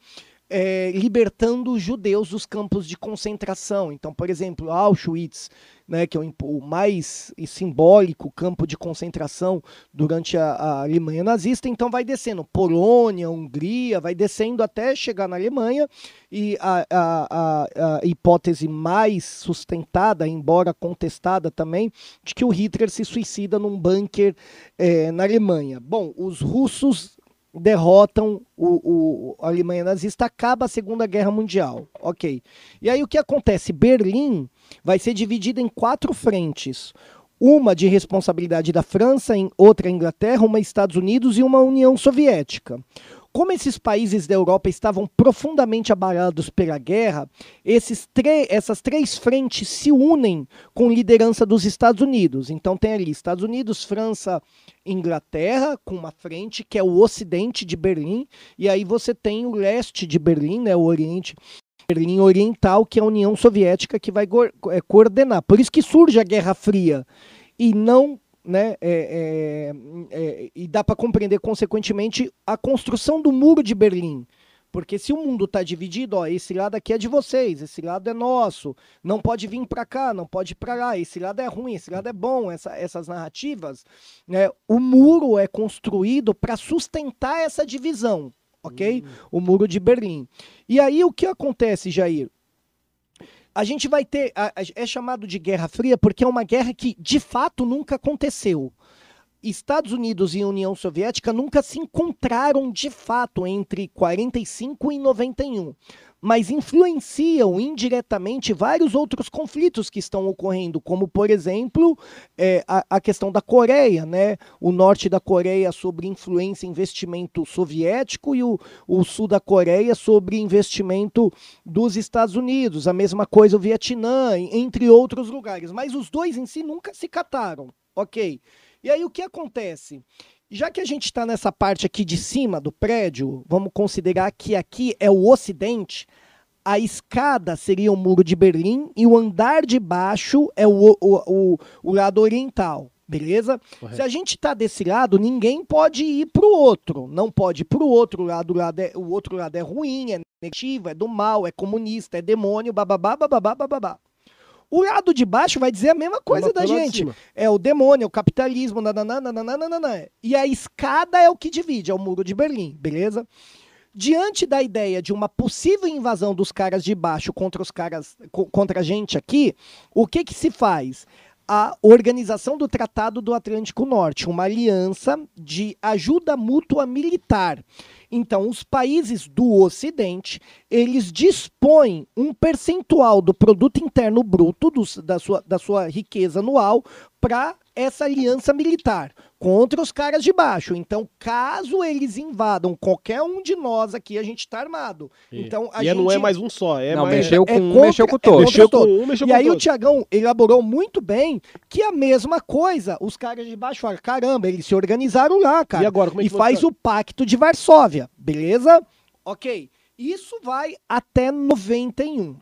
é, libertando os judeus dos campos de concentração. Então, por exemplo, Auschwitz, né, que é o, o mais simbólico campo de concentração durante a, a Alemanha nazista, então vai descendo Polônia, Hungria, vai descendo até chegar na Alemanha e a, a- a- hipótese mais sustentada, embora contestada também, de que o Hitler se suicida num bunker eh, na Alemanha. Bom, os russos derrotam o, o- a Alemanha nazista, acaba a Segunda Guerra Mundial. Ok. E aí o que acontece? Berlim vai ser dividida em quatro frentes. Uma de responsabilidade da França, outra Inglaterra, uma Estados Unidos e uma União Soviética. Como esses países da Europa estavam profundamente abalados pela guerra, essas três frentes se unem com liderança dos Estados Unidos. Então tem ali Estados Unidos, França, Inglaterra, com uma frente que é o ocidente de Berlim, e aí você tem o leste de Berlim, né, o oriente Berlim Oriental, que é a União Soviética que vai é, coordenar. Por isso que surge a Guerra Fria. E não, né, é, é, é, e dá para compreender consequentemente a construção do Muro de Berlim. Porque se o mundo está dividido, ó, esse lado aqui é de vocês, esse lado é nosso, não pode vir para cá, não pode ir para lá, esse lado é ruim, esse lado é bom, essa- essas narrativas, né, o muro é construído para sustentar essa divisão, ok? O muro de Berlim. E aí o que acontece, Jair? A gente vai ter. a- a- é chamado de Guerra Fria porque é uma guerra que de fato nunca aconteceu. Estados Unidos e União Soviética nunca se encontraram de fato entre 45 e 91, mas influenciam indiretamente vários outros conflitos que estão ocorrendo, como por exemplo é, a, a questão da Coreia, né? O norte da Coreia sobre influência e investimento soviético e o, o sul da Coreia sobre investimento dos Estados Unidos, a mesma coisa o Vietnã, entre outros lugares. Mas os dois em si nunca se cataram, ok? E aí o que acontece? Já que a gente está nessa parte aqui de cima do prédio, vamos considerar que aqui é o Ocidente. A escada seria o muro de Berlim e o andar de baixo é o, o, o, o lado oriental. Beleza? Correto. Se a gente está desse lado, ninguém pode ir para o outro. Não pode ir para o outro lado. O, lado é, o outro lado é ruim, é negativo, é do mal, é comunista, é demônio, bababá, bababá, bababá. O lado de baixo vai dizer a mesma coisa da gente. É o demônio, é o capitalismo, nananã. E a escada é o que divide, é o muro de Berlim, beleza? Diante da ideia de uma possível invasão dos caras de baixo contra os caras co- contra a gente aqui, o que que se faz? A organização do Tratado do Atlântico Norte, uma aliança de ajuda mútua militar. Então, os países do Ocidente, eles dispõem um percentual do produto interno bruto dos- da, sua, da sua riqueza anual para essa aliança militar contra os caras de baixo. Então, caso eles invadam qualquer um de nós aqui, a gente está armado. E- Então, a e é- não é gente- mais um só, é não, mais. mexeu com é um, contra- mexeu com é todos. Mexeu com todo. um, mexeu E com aí o. Tiagão elaborou muito bem que a mesma coisa, os caras de baixo falaram, caramba, eles se organizaram lá, cara. E agora, como é e que faz vai o Pacto de Varsóvia, beleza? Ok. Isso vai até 91.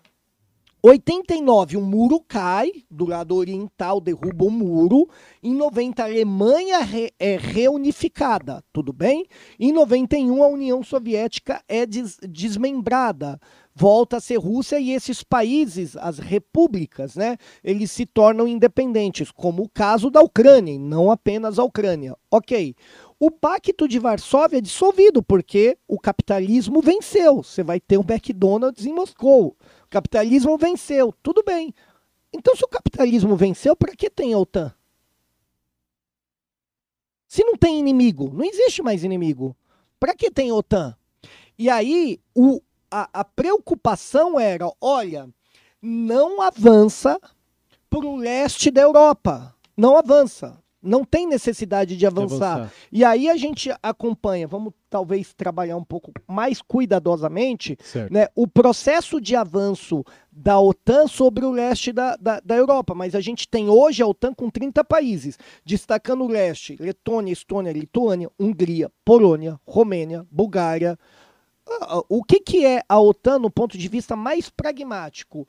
89, o muro cai, do lado oriental derruba o muro. Em 90, a Alemanha re- é reunificada, tudo bem? Em 91, a União Soviética é des- desmembrada, volta a ser Rússia e esses países, as repúblicas, né, eles se tornam independentes, como o caso da Ucrânia, e não apenas a Ucrânia. Ok. O Pacto de Varsóvia é dissolvido porque o capitalismo venceu. Você vai ter o McDonald's em Moscou. Capitalismo venceu, tudo bem. Então, se o capitalismo venceu, para que tem a OTAN? Se não tem inimigo, não existe mais inimigo. Para que tem OTAN? E aí, o, a, a preocupação era: olha, não avança, para o leste da Europa. Não avança. Não tem necessidade de avançar. avançar. E aí a gente acompanha, vamos talvez trabalhar um pouco mais cuidadosamente, Certo. né, o processo de avanço da OTAN sobre o leste da, da, da Europa. Mas a gente tem hoje a OTAN com 30 países, destacando o leste: Letônia, Estônia, Lituânia, Hungria, Polônia, Romênia, Bulgária. Ah, ah, O que, que é a OTAN no ponto de vista mais pragmático?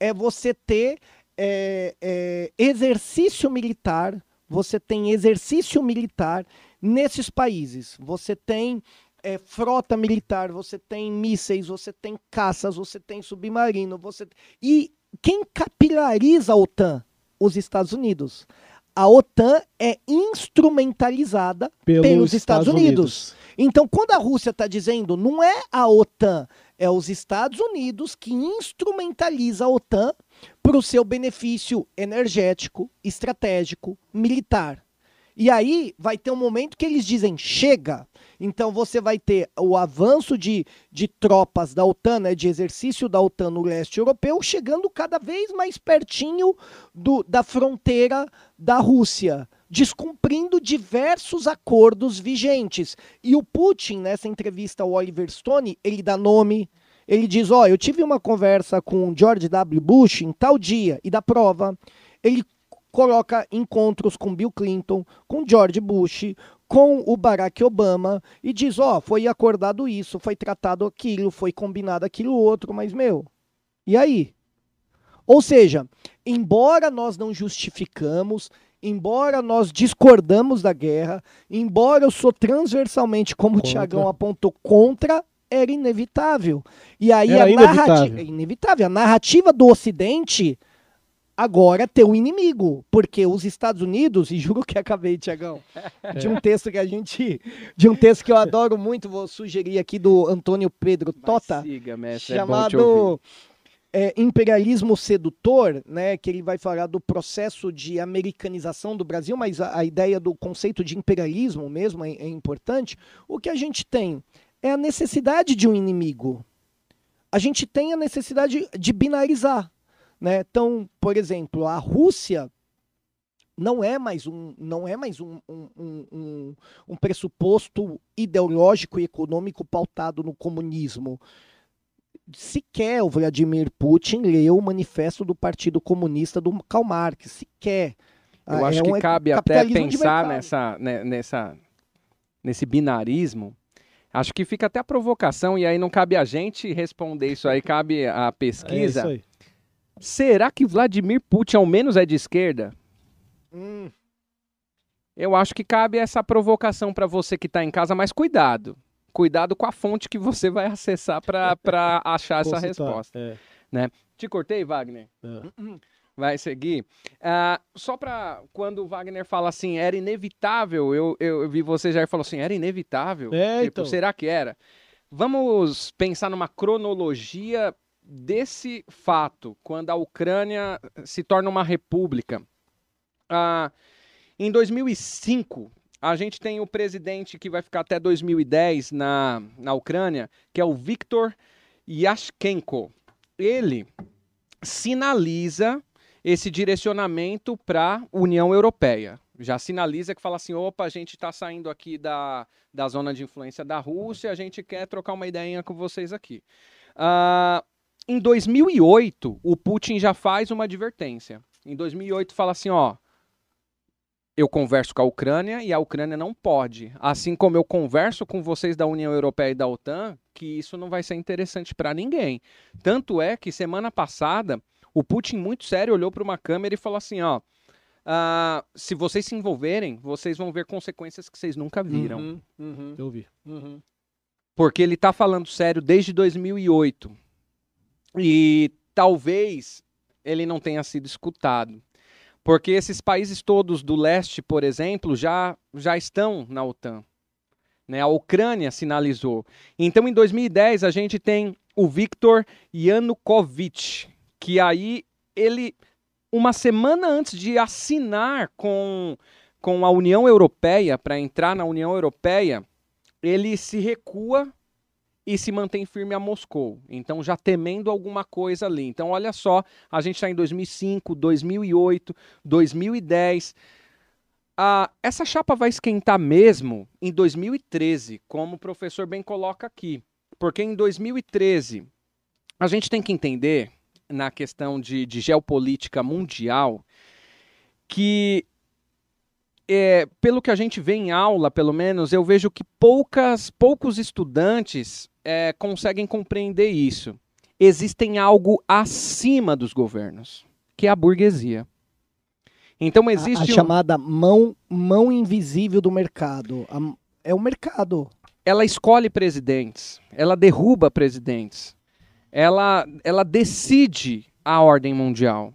É você ter é, é, exercício militar, você tem exercício militar nesses países. Você tem é, frota militar, você tem mísseis, você tem caças, você tem submarino, você e quem capilariza a OTAN? Os Estados Unidos. A OTAN é instrumentalizada pelos, Estados, Unidos. Então, quando a Rússia está dizendo não é a OTAN, é os Estados Unidos que instrumentaliza a OTAN para o seu benefício energético, estratégico, militar. E aí vai ter um momento que eles dizem chega. Então você vai ter o avanço de, de tropas da OTAN, né, de exercício da OTAN no leste europeu, chegando cada vez mais pertinho do, da fronteira da Rússia, descumprindo diversos acordos vigentes. E o Putin, nessa entrevista ao Oliver Stone, ele dá nome, ele diz: Ó, eu tive uma conversa com George W. Bush em tal dia, e dá prova. Ele coloca encontros com Bill Clinton, com George Bush, com o Barack Obama e diz: Ó, foi acordado isso, foi tratado aquilo, foi combinado aquilo outro, mas meu, e aí? Ou seja, embora nós não justificamos, embora nós discordamos da guerra, embora eu sou transversalmente, como Contra. o Tiagão apontou, contra, era inevitável. E aí Era a inevitável. narrativa. É inevitável. A narrativa do Ocidente agora é ter um inimigo. Porque os Estados Unidos, e juro que acabei, Tiagão, de um texto que a gente. De um texto que eu adoro muito, vou sugerir aqui do Antônio Pedro Tota siga, mestre, é bom te ouvir. chamado é, Imperialismo Sedutor, né, que ele vai falar do processo de americanização do Brasil, mas a, a ideia do conceito de imperialismo mesmo é, é importante. O que a gente tem é a necessidade de um inimigo. A gente tem a necessidade de binarizar. Né? Então, por exemplo, a Rússia não é mais um, não é mais um, um, um, um, pressuposto ideológico e econômico pautado no comunismo sequer o Vladimir Putin leu o manifesto do Partido Comunista do Karl Marx, sequer. Eu Ah, acho é que cabe até pensar nessa, né, nessa, nesse binarismo. Acho que fica até a provocação, e aí não cabe a gente responder isso aí, cabe a É isso pesquisa. aí. Será que Vladimir Putin ao menos é de esquerda? Hum, Eu acho que cabe essa provocação para você que está em casa, mas cuidado. Cuidado com a fonte que você vai acessar para achar essa Consultar. resposta. É, Te cortei, Wagner? é. Vai seguir. Ah, só para quando o Wagner fala assim, era inevitável, eu, eu, eu vi você já falou assim, era inevitável? É, Tipo, então. será que era? Vamos pensar numa cronologia desse fato, quando a Ucrânia se torna uma república. Ah, em 2005, a gente tem o presidente que vai ficar até 2010 na, na Ucrânia, que é o Viktor Yashchenko. Ele sinaliza esse direcionamento para a União Europeia. Já sinaliza que fala assim: opa, a gente está saindo aqui da, da zona de influência da Rússia, a gente quer trocar uma ideinha com vocês aqui. Ah, em 2008, o Putin já faz uma advertência. Em 2008, fala assim: ó, eu converso com a Ucrânia e a Ucrânia não pode. Assim como eu converso com vocês da União Europeia e da OTAN, que isso não vai ser interessante para ninguém. Tanto é que semana passada, o Putin, muito sério, olhou para uma câmera e falou assim: ó. ah, se vocês se envolverem, vocês vão ver consequências que vocês nunca viram. uhum, uhum, Eu vi. uhum. Porque ele tá falando sério desde 2008. E talvez ele não tenha sido escutado. Porque esses países todos do leste, por exemplo, já, já estão na OTAN. Né? A Ucrânia sinalizou. Então, em 2010, a gente tem o Viktor Yanukovych, que aí ele, uma semana antes de assinar com, com a União Europeia, para entrar na União Europeia, ele se recua e se mantém firme a Moscou. Então, já temendo alguma coisa ali. Então, olha só, a gente está em 2005, 2008, 2010. Ah, essa chapa vai esquentar mesmo em 2013, como o professor bem coloca aqui. Porque em 2013, a gente tem que entender, na questão de, de geopolítica mundial, que é, pelo que a gente vê em aula, pelo menos, eu vejo que poucas, poucos estudantes é, conseguem compreender isso. Existem algo acima dos governos, que é a burguesia. Então existe a, a um... chamada mão mão invisível do mercado. A, é o mercado. Ela escolhe presidentes, ela derruba presidentes, ela, ela decide a ordem mundial.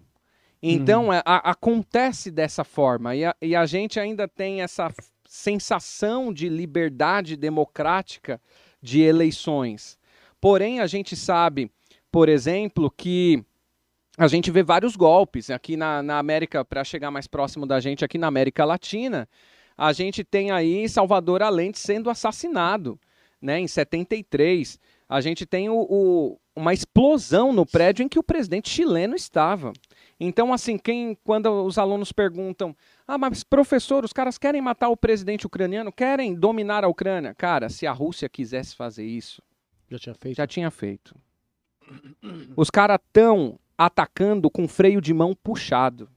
Então, uhum. a, acontece dessa forma. E a, e a gente ainda tem essa sensação de liberdade democrática de eleições. Porém, a gente sabe, por exemplo, que a gente vê vários golpes aqui na, na América, para chegar mais próximo da gente, aqui na América Latina, a gente tem aí Salvador Allende sendo assassinado, né, em 73. A gente tem o, o, uma explosão no prédio em que o presidente chileno estava. Então, assim, quem quando os alunos perguntam, ah, mas professor, os caras querem matar o presidente ucraniano, querem dominar a Ucrânia? Cara, se a Rússia quisesse fazer isso, já tinha feito. Já tinha feito. Os caras estão atacando com freio de mão puxado.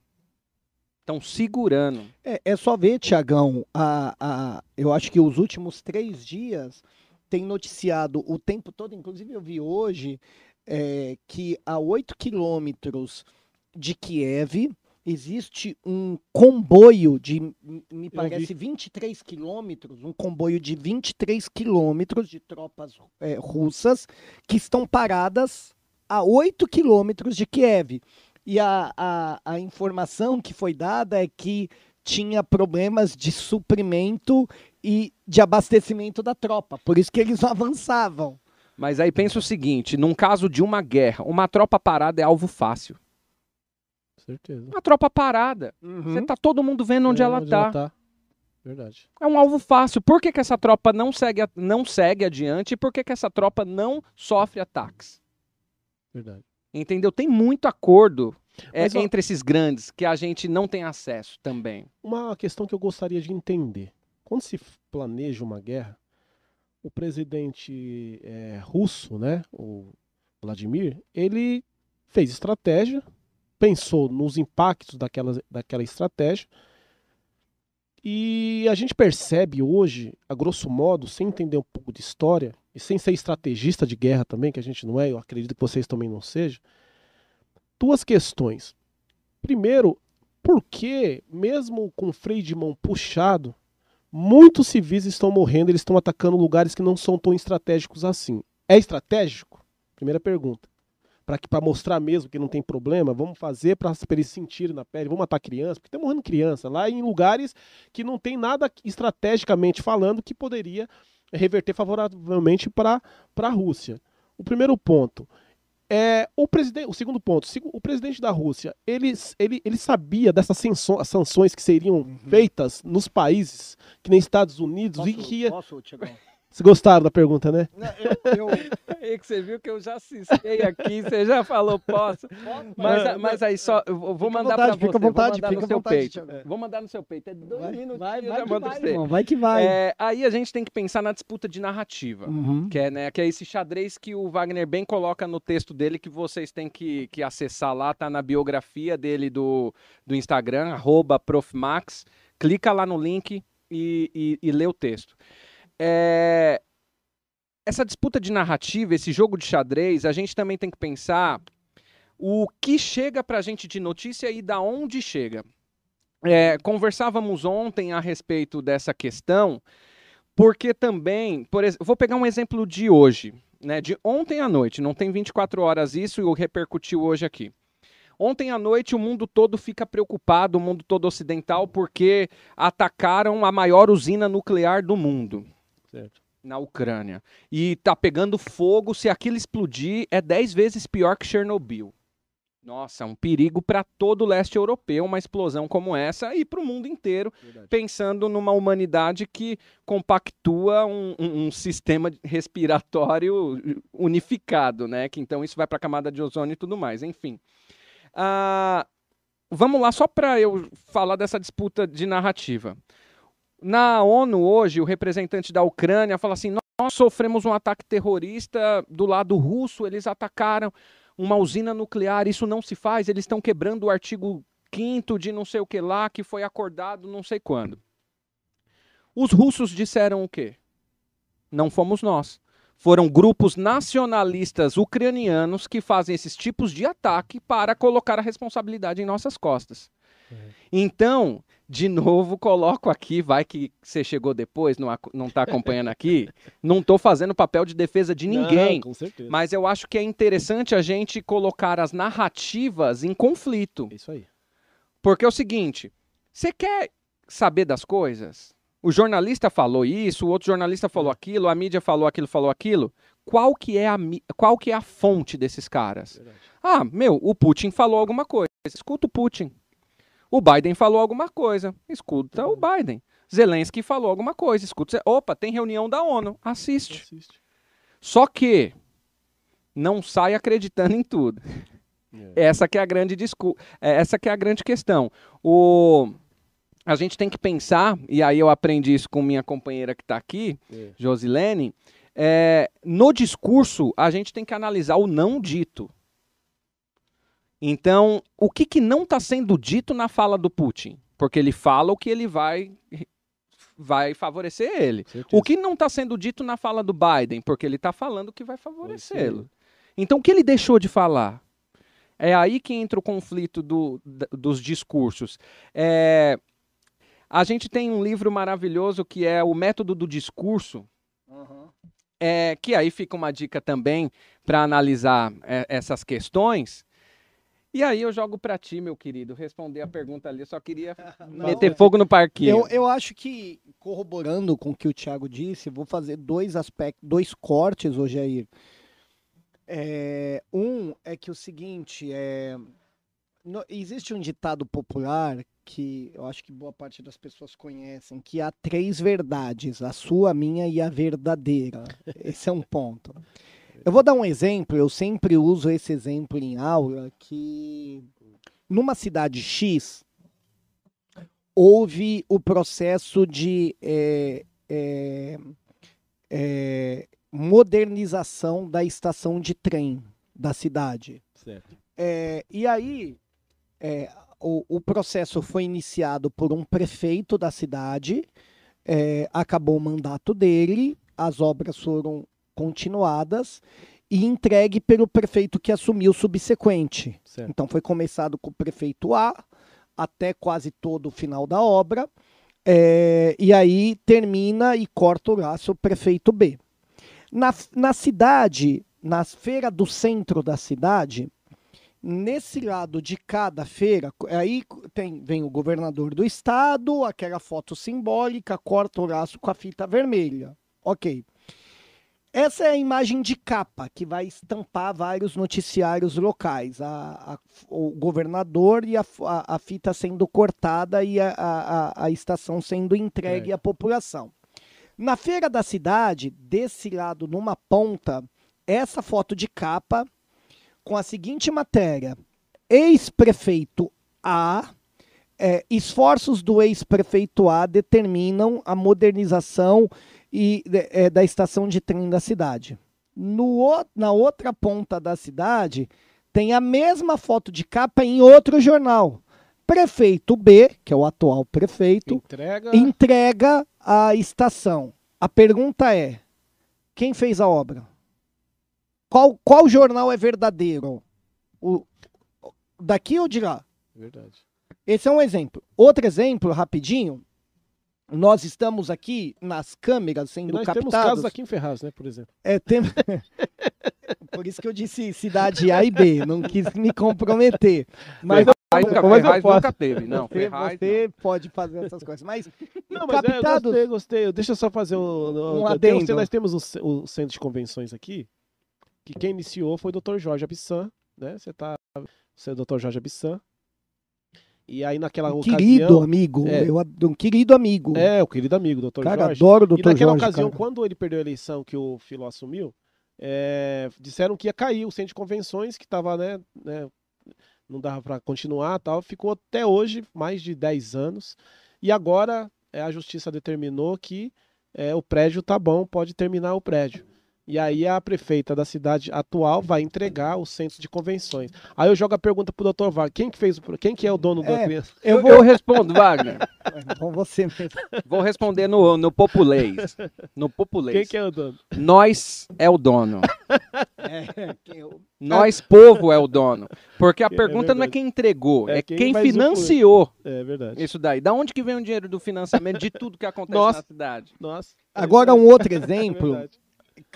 Estão segurando. É, é, só ver, Tiagão, a, a, eu acho que os últimos três dias tem noticiado o tempo todo, inclusive eu vi hoje, é, que a 8 quilômetros de Kiev existe um comboio de, me parece, 23 quilômetros, um comboio de 23 quilômetros de tropas é, russas que estão paradas a 8 quilômetros de Kiev. E a, a, a informação que foi dada é que tinha problemas de suprimento e de abastecimento da tropa, por isso que eles não avançavam. Mas aí pensa o seguinte, num caso de uma guerra, uma tropa parada é alvo fácil. Certeza. Uma tropa parada. Uhum. Você tá todo mundo vendo onde, é, ela, onde tá. ela tá. Verdade. É um alvo fácil. Por que, que essa tropa não segue, não segue adiante e por que, que essa tropa não sofre ataques? Verdade. Entendeu? Tem muito acordo é, Mas, entre esses grandes que a gente não tem acesso também. Uma questão que eu gostaria de entender. Quando se planeja uma guerra, o presidente é, russo, né, o Vladimir, ele fez estratégia, pensou nos impactos daquela, daquela estratégia. E a gente percebe hoje, a grosso modo, sem entender um pouco de história, e sem ser estrategista de guerra também, que a gente não é, eu acredito que vocês também não sejam, duas questões. Primeiro, por que, mesmo com freio de mão puxado, muitos civis estão morrendo, eles estão atacando lugares que não são tão estratégicos assim? É estratégico? Primeira pergunta para mostrar mesmo que não tem problema, vamos fazer para eles sentirem na pele, vamos matar criança, porque está morrendo criança lá em lugares que não tem nada estrategicamente falando que poderia reverter favoravelmente para a Rússia. O primeiro ponto. É, o, presidente, o segundo ponto, o presidente da Rússia, ele, ele, ele sabia dessas sanções que seriam uhum. feitas nos países, que nem Estados Unidos, posso, e que ia... Posso, vocês gostaram da pergunta, né? Não, eu, eu... aí que você viu que eu já assisti aqui, você já falou posso. Mas, mas aí só, eu vou mandar para você. Fica à vontade, vou mandar no seu vontade, peito. Vou mandar no seu peito. É dois vai, minutos. Vai, vai, que vai, irmão, vai que vai. É, aí a gente tem que pensar na disputa de narrativa, uhum. que, é, né, que é esse xadrez que o Wagner bem coloca no texto dele, que vocês têm que, que acessar lá, tá na biografia dele do, do Instagram, arroba profmax. Clica lá no link e, e, e lê o texto. É, essa disputa de narrativa, esse jogo de xadrez, a gente também tem que pensar o que chega para a gente de notícia e da onde chega. É, conversávamos ontem a respeito dessa questão, porque também, por vou pegar um exemplo de hoje, né, de ontem à noite, não tem 24 horas isso e eu repercutiu hoje aqui. Ontem à noite o mundo todo fica preocupado, o mundo todo ocidental, porque atacaram a maior usina nuclear do mundo. Certo na Ucrânia e tá pegando fogo, se aquilo explodir, é 10 vezes pior que Chernobyl. Nossa, um perigo para todo o leste europeu, uma explosão como essa e para o mundo inteiro, Verdade. pensando numa humanidade que compactua um, um- um sistema respiratório unificado, né? Que então isso vai para a camada de ozônio e tudo mais, enfim. Ah, vamos lá, só para eu falar dessa disputa de narrativa. Na ONU hoje, o representante da Ucrânia fala assim: nós sofremos um ataque terrorista do lado russo, eles atacaram uma usina nuclear, isso não se faz, eles estão quebrando o artigo 5 de não sei o que lá, que foi acordado não sei quando. Os russos disseram o quê? Não fomos nós. Foram grupos nacionalistas ucranianos que fazem esses tipos de ataque para colocar a responsabilidade em nossas costas. Então, de novo, coloco aqui, vai que você chegou depois, não, não tá acompanhando aqui, não tô fazendo papel de defesa de ninguém. Não, com certeza. Mas eu acho que é interessante a gente colocar as narrativas em conflito. Isso aí. Porque é o seguinte: você quer saber das coisas? O jornalista falou isso, o outro jornalista falou aquilo, a mídia falou aquilo, falou aquilo. Qual que é a, qual que é a fonte desses caras? Verdade. Ah, meu, o Putin falou alguma coisa. Escuta o Putin. O Biden falou alguma coisa. Escuta o Biden. Zelensky falou alguma coisa. Escuta. Opa, tem reunião da ONU. Assiste. Assiste. Só que não sai acreditando em tudo. É. Essa que é a grande discu é, essa que é a grande questão. O a gente tem que pensar, e aí eu aprendi isso com minha companheira que está aqui, É. Josilene, é, no discurso a gente tem que analisar o não dito. Então, o que, que não está sendo dito na fala do Putin? Porque ele fala o que ele vai, vai favorecer ele. O que não está sendo dito na fala do Biden? Porque ele está falando que vai favorecê-lo. Então, o que ele deixou de falar? É aí que entra o conflito do- dos discursos. É, a gente tem um livro maravilhoso que é O Método do Discurso, é, que aí fica uma dica também para analisar é, essas questões. E aí eu jogo para ti, meu querido, responder a pergunta ali. Eu só queria Não, meter é- fogo no parquinho. Eu, eu acho que, corroborando com o que o Thiago disse, vou fazer dois aspectos, dois cortes hoje aí. É, um é que o seguinte, é, no- existe um ditado popular que eu acho que boa parte das pessoas conhecem, que há três verdades, a sua, a minha e a verdadeira. Esse é um ponto. Eu vou dar um exemplo, eu sempre uso esse exemplo em aula, que numa cidade X, houve o processo de é, é, é, modernização da estação de trem da cidade. Certo. É, e aí, é, o, o processo foi iniciado por um prefeito da cidade, é, acabou o mandato dele, as obras foram continuadas e entregue pelo prefeito que assumiu subsequente. Certo. Então foi começado com o prefeito A até quase todo o final da obra. é, e aí termina e corta o laço o prefeito B. Na, na cidade, na feira do centro da cidade, nesse lado de cada feira, aí tem, vem o governador do estado, aquela foto simbólica, corta o laço com a fita vermelha. Ok. Essa é a imagem de capa que vai estampar vários noticiários locais. A- a- o governador e a, a- fita sendo cortada e a, estação sendo entregue Entregue. à população. Na feira da cidade, desse lado, numa ponta, essa foto de capa com a seguinte matéria: ex-prefeito A. é, esforços do ex-prefeito A determinam a modernização e, é, da estação de trem da cidade. No, na outra ponta da cidade, tem a mesma foto de capa em outro jornal. Prefeito B, que é o atual prefeito, Entrega. entrega a estação. A pergunta é: quem fez a obra? Qual, qual jornal é verdadeiro? O- daqui ou de lá? Verdade. Esse é um exemplo. Outro exemplo, rapidinho. Nós estamos aqui nas câmeras E sendo nós temos captados. casos aqui em Ferraz, né, por exemplo. É, tem- Por isso que eu disse cidade A e B, não quis me comprometer. Mas Ferraz, nunca, mas Ferraz nunca teve, não. você, Ferraz, você pode fazer essas coisas. Mas Não, mas é, eu captados. gostei, gostei. Deixa eu só fazer Um tenho- adendo. nós temos o, o centro de convenções aqui, que quem iniciou foi o Dr. Jorge Abissan, né? Você tá Você é o Dr. Jorge Abissan. E aí naquela Um ocasião... querido amigo, É. eu um querido amigo. É, o querido amigo, cara, Jorge. adoro o E doutor naquela Jorge. ocasião, cara. quando ele perdeu a eleição que o Filó assumiu, é, disseram que ia cair o centro de convenções, que estava, né, né, não dava para continuar tal. Ficou até hoje, mais de 10 anos. E agora é, a justiça determinou que é, o prédio tá bom, pode terminar o prédio. E aí a prefeita da cidade atual vai entregar o centro de convenções. Aí eu jogo a pergunta pro Dr. Wagner, quem que fez o quem que é o dono da É, criança? Eu, eu respondo, Wagner. Com você mesmo. Vou responder no, no populês. No populês. Quem que é o dono? Nós é o dono. É, eu- Nós, povo, é o dono. Porque a É pergunta não é quem entregou, É é, quem quem, financiou É verdade. isso daí. Da onde que vem o dinheiro do financiamento de tudo que acontece Nossa. na cidade? Nossa. Agora um outro exemplo.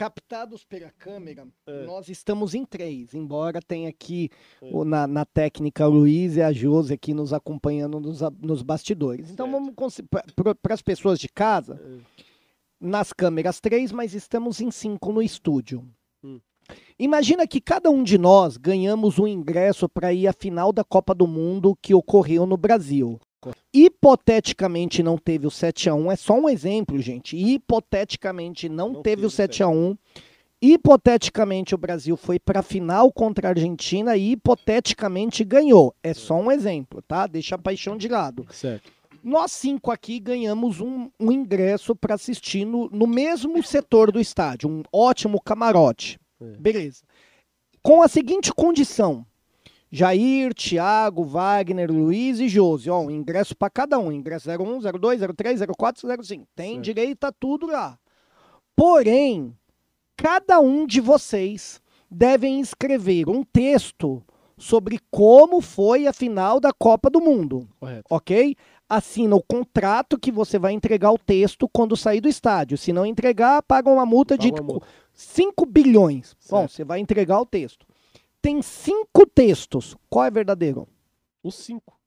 Captados pela câmera, É. nós estamos em três, embora tenha aqui É. na, na técnica o Luiz e a Josi aqui nos acompanhando nos, nos bastidores. Então Certo. vamos para as pessoas de casa, É. nas câmeras três, mas estamos em cinco no estúdio. Hum. Imagina que cada um de nós ganhamos um ingresso para ir à final da Copa do Mundo que ocorreu no Brasil. Hipoteticamente não teve o 7 a 1 é só um exemplo, gente. Hipoteticamente não, Não teve, o 7 a 1 Hipoteticamente o Brasil foi para a final contra a Argentina e hipoteticamente ganhou. É só um exemplo, tá? Deixa a paixão de lado. Certo. Nós cinco aqui ganhamos um, um ingresso para assistir no, no mesmo setor do estádio, um ótimo camarote. É. Beleza. Com a seguinte condição: Jair, Thiago, Wagner, Luiz e Josi. Ó, um ingresso para cada um. Ingresso 01, 02, 03, 04, 05. Tem Certo. direito a tudo lá. Porém, cada um de vocês devem escrever um texto sobre como foi a final da Copa do Mundo Correto. ok? Assina o contrato que você vai entregar o texto quando sair do estádio. Se não entregar, paga uma multa de Paga uma multa. 5 bilhões. Bom, Certo. você vai entregar o texto. Tem cinco textos. Qual é verdadeiro? Os cinco.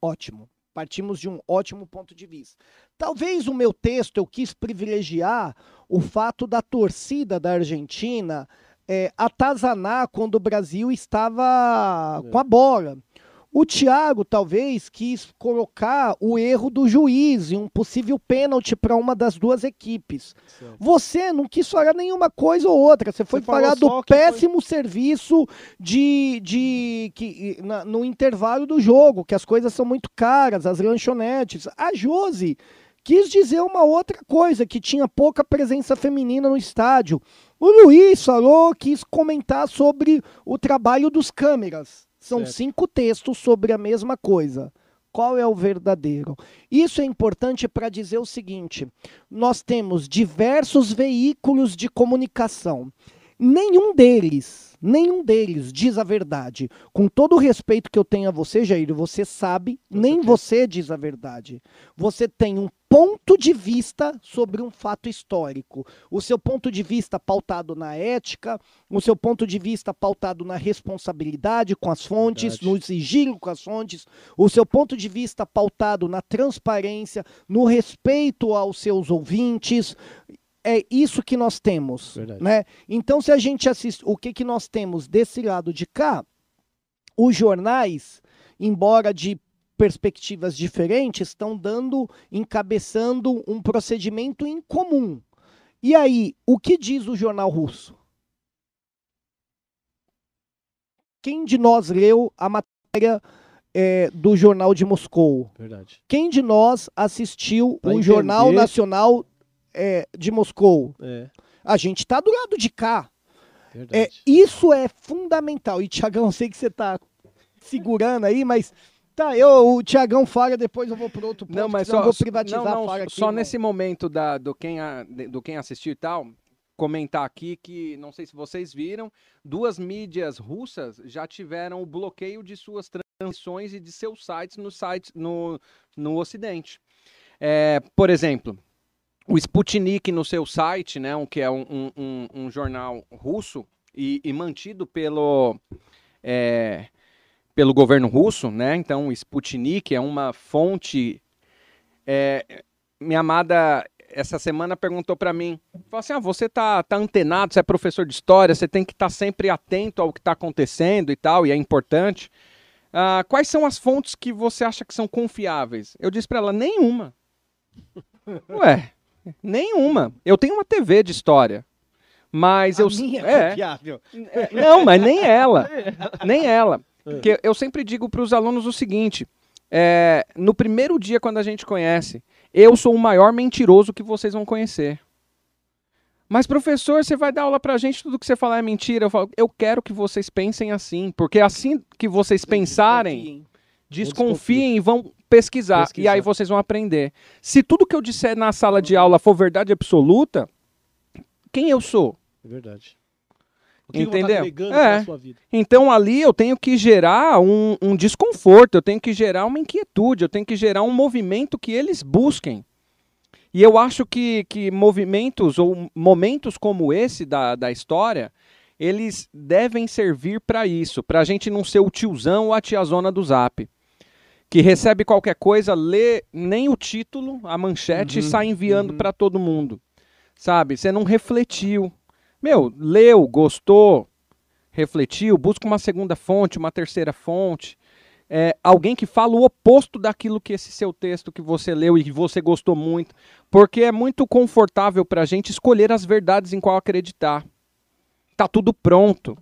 Ótimo. Partimos de um ótimo ponto de vista. Talvez o meu texto eu quis privilegiar o fato da torcida da Argentina é, atazanar quando o Brasil estava É. com a bola. O Thiago talvez quis colocar o erro do juiz e um possível pênalti para uma das duas equipes. Certo. Você não quis falar nenhuma coisa ou outra. Você foi falou falar do que foi- péssimo serviço de, de que, na- no intervalo do jogo, que as coisas são muito caras, as lanchonetes. A Josi quis dizer uma outra coisa, que tinha pouca presença feminina no estádio. O Luiz falou, quis comentar sobre o trabalho dos câmeras. São Certo. cinco textos sobre a mesma coisa. Qual é o verdadeiro? Isso é importante para dizer o seguinte: nós temos diversos veículos de comunicação. Nenhum deles, nenhum deles diz a verdade. Com todo o respeito que eu tenho a você, Jair, você sabe, nem você diz a verdade. Você tem um ponto de vista sobre um fato histórico. O seu ponto de vista pautado na ética, o seu ponto de vista pautado na responsabilidade com as fontes, Verdade. no sigilo com as fontes, o seu ponto de vista pautado na transparência, no respeito aos seus ouvintes. É isso que nós temos, Verdade. né? Então, se a gente assiste, o que que nós temos desse lado de cá? Os jornais, embora de perspectivas diferentes, estão dando, encabeçando um procedimento em comum. E aí, o que diz o jornal russo? Quem de nós leu a matéria eh, do jornal de Moscou? Verdade. Quem de nós assistiu Pra jornal entender- nacional eh, de Moscou? É, A gente está do lado de cá. É, verdade. isso é fundamental. E, Tiagão, sei que você está segurando aí, mas. Tá, eu, o Tiagão fala, depois eu vou para outro ponto. Não, mas só, vou privatizar não, não, a aqui. só irmão. nesse momento da, do, quem a- do quem assistiu e tal, comentar aqui que, não sei se vocês viram, duas mídias russas já tiveram o bloqueio de suas transmissões e de seus sites no, site, no, no Ocidente. É, por exemplo, o Sputnik no seu site, né, um, que é um, um- um- um jornal russo e, e mantido pelo, é, pelo governo russo, né? Então, o Sputnik é uma fonte. é, minha amada essa semana perguntou para mim, falou assim, ah, você tá, tá antenado, você é professor de história, você tem que estar tá sempre atento ao que está acontecendo e tal, e é importante. Ah, quais são as fontes que você acha que são confiáveis? Eu disse para ela, nenhuma. Ué, nenhuma. Eu tenho uma TV de história. Mas A eu. minha é, confiável. é, não, mas nem ela. Nem ela. Porque eu sempre digo para os alunos o seguinte: é, no primeiro dia, quando a gente conhece, eu sou o maior mentiroso que vocês vão conhecer. Mas, professor, você vai dar aula pra gente, tudo que você falar é mentira. Eu falo, eu quero que vocês pensem assim, porque assim que vocês pensarem, Confiem. desconfiem e vão pesquisar, Pesquisar. E aí vocês vão aprender. Se tudo que eu disser na sala de aula for verdade absoluta, quem eu sou? É verdade. O que eu estar Entendeu? agregando É. pra sua vida? Então ali eu tenho que gerar um, um desconforto, eu tenho que gerar uma inquietude, eu tenho que gerar um movimento que eles busquem. E eu acho que, que movimentos ou momentos como esse da, da história, eles devem servir para isso, para a gente não ser o tiozão ou a tiazona do zap. Que recebe qualquer coisa, lê nem o título, a manchete e Uhum, sai enviando uhum. para todo mundo. Sabe? Você não refletiu. Meu, leu, gostou, refletiu, busca uma segunda fonte, uma terceira fonte. É, alguém que fala o oposto daquilo que esse seu texto que você leu e que você gostou muito. Porque é muito confortável para a gente escolher as verdades em qual acreditar. Tá tudo pronto.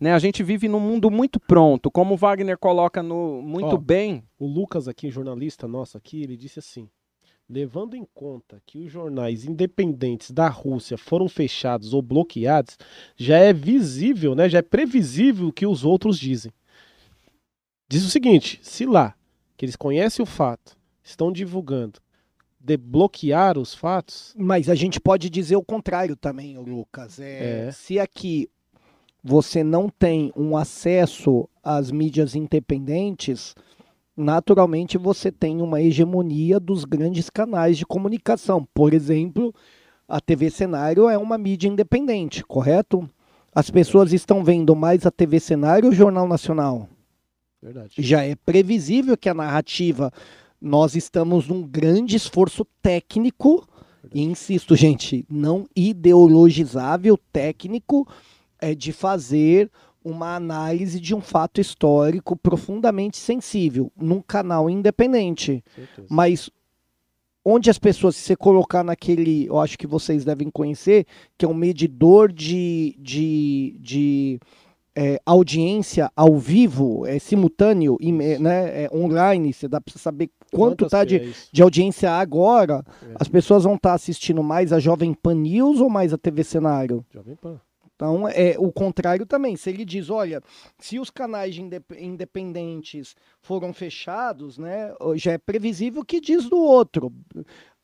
Né? A gente vive num mundo muito pronto. Como o Wagner coloca no, muito Ó, bem. O Lucas aqui, jornalista nosso aqui, ele disse assim: levando em conta que os jornais independentes da Rússia foram fechados ou bloqueados, já é visível, né? Já é previsível o que os outros dizem. Diz o seguinte: se lá, que eles conhecem o fato, estão divulgando, de bloquear os fatos, Mas a gente pode dizer o contrário também, Lucas. É, É. Se aqui você não tem um acesso às mídias independentes, naturalmente você tem uma hegemonia dos grandes canais de comunicação. Por exemplo, a TV Cenário é uma mídia independente, correto? As pessoas estão vendo mais a TV Cenário ou o Jornal Nacional? verdade. já é previsível que a narrativa nós estamos num grande esforço técnico e insisto gente não ideologizável técnico é de fazer uma análise de um fato histórico profundamente sensível num canal independente mas onde as pessoas, se você colocar naquele, eu acho que vocês devem conhecer, que é um medidor de, de, de é, audiência ao vivo, é simultâneo, né, é online, você dá para saber quanto Quantas tá de, é de audiência agora. É. As pessoas vão estar assistindo mais a Jovem Pan News ou mais a TV Cenário? Jovem Pan. Então, é o contrário também. Se ele diz, olha, se os canais de indep- independentes foram fechados, né, já é previsível o que diz do outro.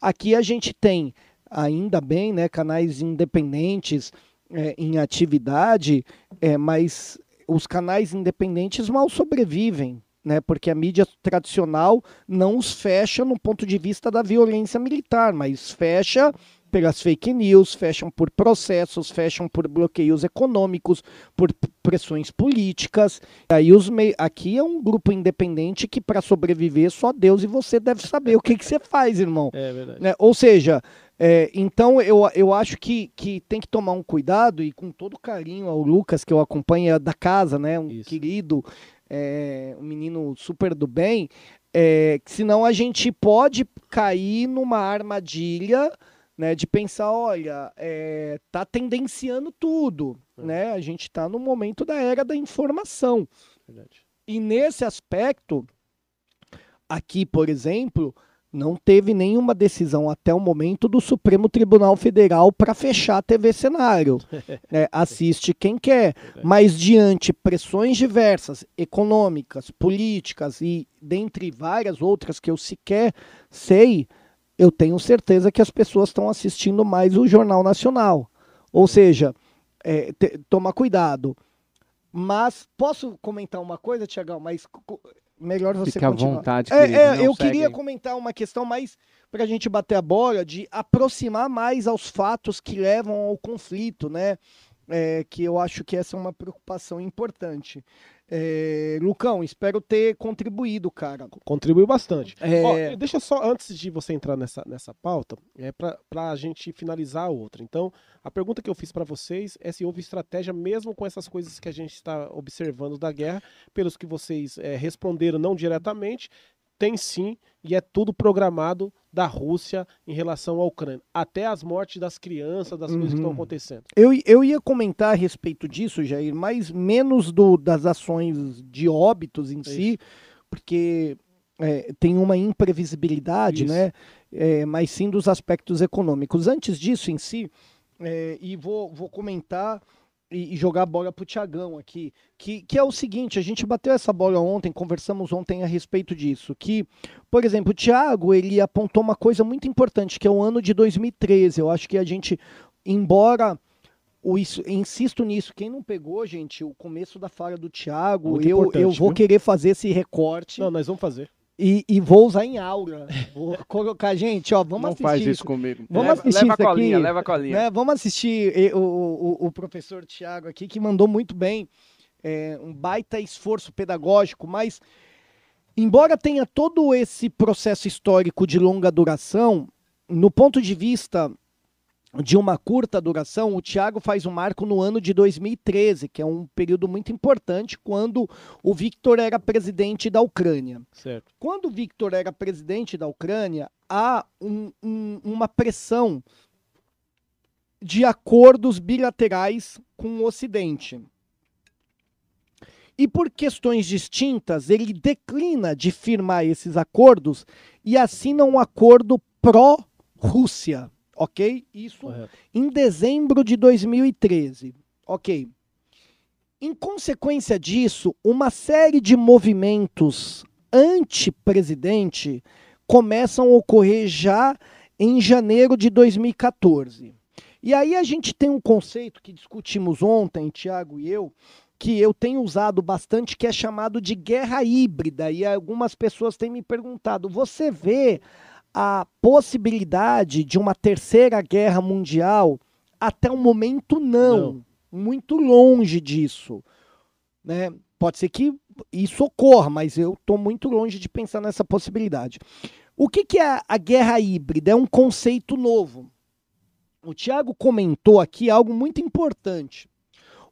Aqui a gente tem, ainda bem, né, canais independentes é, em atividade, é, mas os canais independentes mal sobrevivem. Né, porque a mídia tradicional não os fecha no ponto de vista da violência militar, mas fecha pelas fake news, fecham por processos, fecham por bloqueios econômicos, por pressões políticas. Aí os mei- aqui é um grupo independente que para sobreviver só Deus e você deve saber o que, que você faz, irmão. É verdade. Né? Ou seja, é, então eu, eu acho que, que tem que tomar um cuidado e com todo carinho ao Lucas, que eu acompanho é da casa, né? Um Isso. querido, é, um menino super do bem, é, que senão a gente pode cair numa armadilha né, de pensar, olha, é, tá tendenciando tudo, É. né? A gente está no momento da era da informação. verdade. E nesse aspecto, aqui, por exemplo, não teve nenhuma decisão até o momento do Supremo Tribunal Federal para fechar a TV Cenário. É, assiste quem quer, mas diante pressões diversas, econômicas, políticas e dentre várias outras que eu sequer sei, eu tenho certeza que as pessoas estão assistindo mais o Jornal Nacional. Ou seja, é, te- toma cuidado. Mas posso comentar uma coisa, Tiagão? Mas melhor você Fica à continuar. vontade, É, querido. é, eu segue queria comentar uma questão mais para a gente bater a bola de aproximar mais aos fatos que levam ao conflito, né? É, que eu acho que essa é uma preocupação importante. É, Lucão, espero ter contribuído, cara. Contribuiu bastante. É, Ó, deixa só, antes de você entrar nessa, nessa pauta, é para a gente finalizar a outra. Então, a pergunta que eu fiz para vocês é se houve estratégia mesmo com essas coisas que a gente está observando da guerra, pelos que vocês é, responderam não diretamente, tem sim, e é tudo programado da Rússia em relação à Ucrânia. Até as mortes das crianças, das coisas que estão Uhum. acontecendo. Eu, eu ia comentar a respeito disso, Jair, mas menos do, das ações de óbitos em si, porque é, tem uma imprevisibilidade, Isso. né? É, mas sim dos aspectos econômicos. Antes disso em si, é, e vou, vou comentar e, e jogar a bola pro Tiagão aqui, que, que é o seguinte, a gente bateu essa bola ontem, conversamos ontem a respeito disso, que, por exemplo, o Thiago, ele apontou uma coisa muito importante, que é o ano de 2013, eu acho que a gente, embora o isso, insisto nisso, quem não pegou, gente, o começo da fala do Thiago, Muito eu, eu vou viu? querer fazer esse recorte Não, nós vamos fazer. E, e vou usar em aula. Vou colocar, gente, ó, vamos não assistir. faz isso comigo. Vamos leva, assistir leva a colinha, aqui, leva a colinha. né? Vamos assistir o, o, o professor Tiago aqui, que mandou muito bem, é, um baita esforço pedagógico, mas embora tenha todo esse processo histórico de longa duração, no ponto de vista de uma curta duração, o Thiago faz um marco no ano de 2013, que é um período muito importante, quando o Victor era presidente da Ucrânia. Certo. Quando o Victor era presidente da Ucrânia, há um- um- uma pressão de acordos bilaterais com o Ocidente. E por questões distintas, ele declina de firmar esses acordos e assina um acordo pró-Rússia, ok? Isso Correto. em dezembro de 2013. Ok. Em consequência disso, uma série de movimentos anti-presidente começam a ocorrer já em janeiro de 2014. E aí a gente tem um conceito que discutimos ontem, Tiago e eu, que eu tenho usado bastante, que é chamado de guerra híbrida. E algumas pessoas têm me perguntado: você vê a possibilidade de uma terceira guerra mundial? Até o momento, não. Muito longe disso. Né? Pode ser que isso ocorra, mas eu estou muito longe de pensar nessa possibilidade. O que, que é a guerra híbrida? É um conceito novo. O Tiago comentou aqui algo muito importante.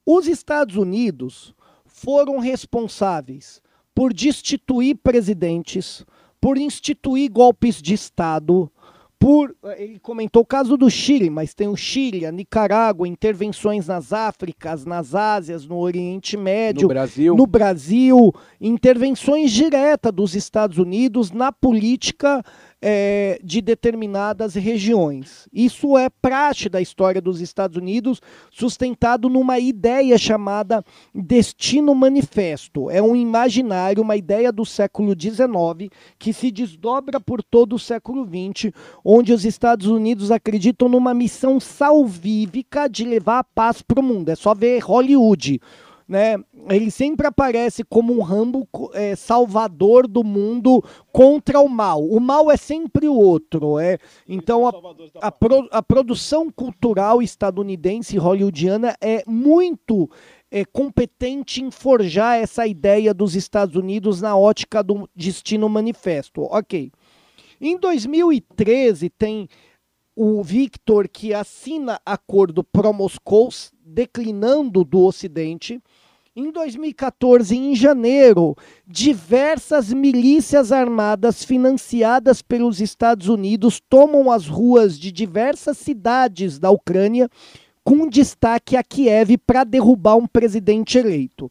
Os Estados Unidos foram responsáveis por destituir presidentes, por instituir golpes de Estado, por. Ele comentou o caso do Chile, mas tem o Chile, a Nicarágua, intervenções nas Áfricas, nas Ásias, no Oriente Médio, No Brasil, no Brasil, intervenções diretas dos Estados Unidos na política eh, de determinadas regiões. Isso é praxe da história dos Estados Unidos, sustentado numa ideia chamada Destino Manifesto. É um imaginário, uma ideia do século XIX que se desdobra por todo o século XX, onde os Estados Unidos acreditam numa missão salvífica de levar a paz para o mundo. É só ver Hollywood né? Ele sempre aparece como um Rambo é, salvador do mundo contra o mal. O mal é sempre o outro. É. Então a, a, pro- a produção cultural estadunidense e hollywoodiana é muito é, competente em forjar essa ideia dos Estados Unidos na ótica do Destino Manifesto. Ok. Em 2013 tem o Victor que assina acordo pró-Moscou, declinando do Ocidente. Em 2014, em janeiro, diversas milícias armadas financiadas pelos Estados Unidos tomam as ruas de diversas cidades da Ucrânia, com destaque a Kiev para derrubar um presidente eleito.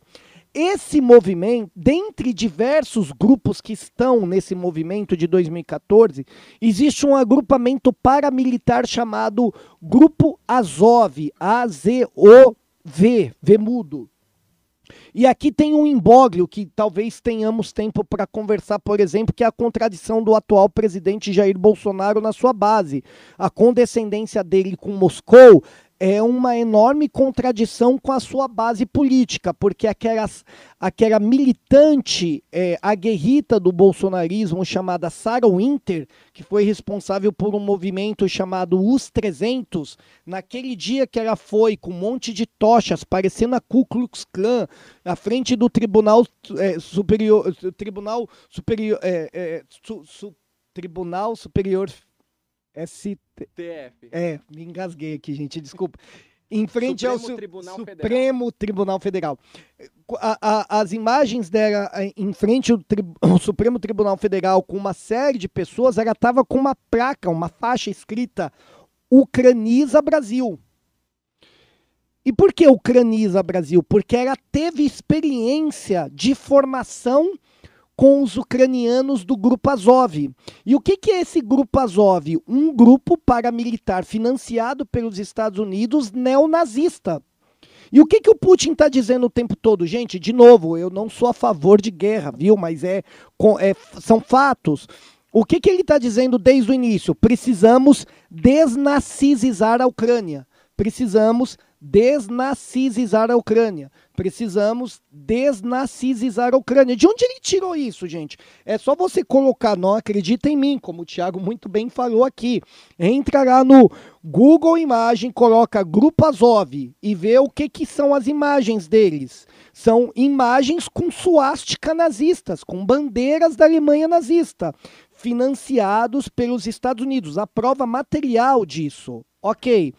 Esse movimento, dentre diversos grupos que estão nesse movimento de 2014, existe um agrupamento paramilitar chamado Grupo Azov, A-Z-O-V, V mudo. E aqui tem um imbróglio que talvez tenhamos tempo para conversar, por exemplo, que é a contradição do atual presidente Jair Bolsonaro na sua base. A condescendência dele com Moscou é uma enorme contradição com a sua base política, porque aquelas, aquela militante é, aguerrita do bolsonarismo chamada Sarah Winter, que foi responsável por um movimento chamado Os 300, naquele dia que ela foi com um monte de tochas, parecendo a Ku Klux Klan, à frente do Tribunal é, Superior, Tribunal Superior, é, é, su, su, Tribunal Superior STF. É, me engasguei aqui, gente, desculpa. Em frente Supremo ao Su Tribunal Supremo Federal. Tribunal Federal. A, a, as imagens dela em frente ao, tri ao, Supremo Tribunal Federal com uma série de pessoas, ela estava com uma placa, uma faixa escrita Ucraniza Brasil. E por que Ucraniza Brasil? Porque ela teve experiência de formação com os ucranianos do Grupo Azov. E o que, que é esse Grupo Azov? Um grupo paramilitar financiado pelos Estados Unidos neonazista. E o que, que o Putin está dizendo o tempo todo? Gente, de novo, eu não sou a favor de guerra, viu? Mas é, é são fatos. O que, que ele está dizendo desde o início? Precisamos desnazizar a Ucrânia. Precisamos desnazizar a Ucrânia. Precisamos desnazizar a Ucrânia. De onde ele tirou isso, gente? É só você colocar, não acredita em mim, como o Thiago muito bem falou aqui. Entra lá no Google Imagem, coloca Grupo Azov e vê o que, que são as imagens deles. São imagens com suástica nazistas, com bandeiras da Alemanha nazista, financiados pelos Estados Unidos. A prova material disso. Ok.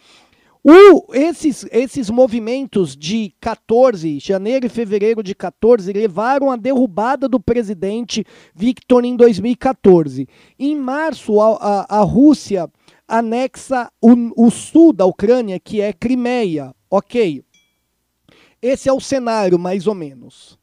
O, esses, esses movimentos de 14, janeiro e fevereiro de 14, levaram à derrubada do presidente Victor em 2014. Em março, a, a, a Rússia anexa o, o sul da Ucrânia, que é Crimeia. Ok. Esse é o cenário, mais ou menos.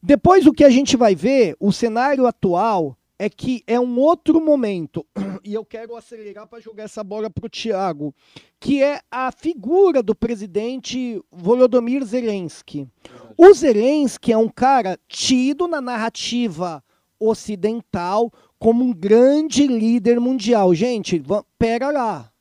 Depois, o que a gente vai ver, o cenário atual é que é um outro momento, e eu quero acelerar para jogar essa bola para o Thiago, que é a figura do presidente Volodymyr Zelensky. O Zelensky é um cara tido na narrativa ocidental como um grande líder mundial. Gente, pera lá.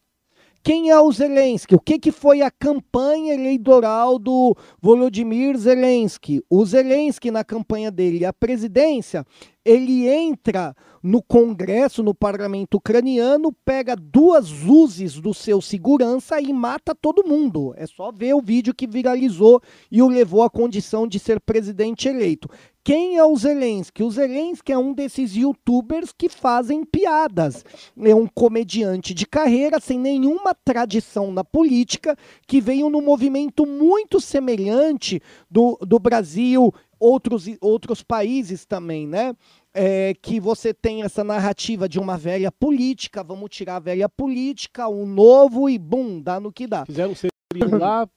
Quem é o Zelensky? O que, que foi a campanha eleitoral do Volodymyr Zelensky? O Zelensky, na campanha dele, a presidência, ele entra no Congresso, no parlamento ucraniano, pega duas luzes do seu segurança e mata todo mundo. É só ver o vídeo que viralizou e o levou à condição de ser presidente eleito. Quem é o Zelensky? O Zelensky é um desses youtubers que fazem piadas. É um comediante de carreira sem nenhuma tradição na política, que veio num movimento muito semelhante do, do Brasil, outros, outros países também, né? É, que você tem essa narrativa de uma velha política, vamos tirar a velha política, um novo e bum, dá no que dá. Fizeram um lá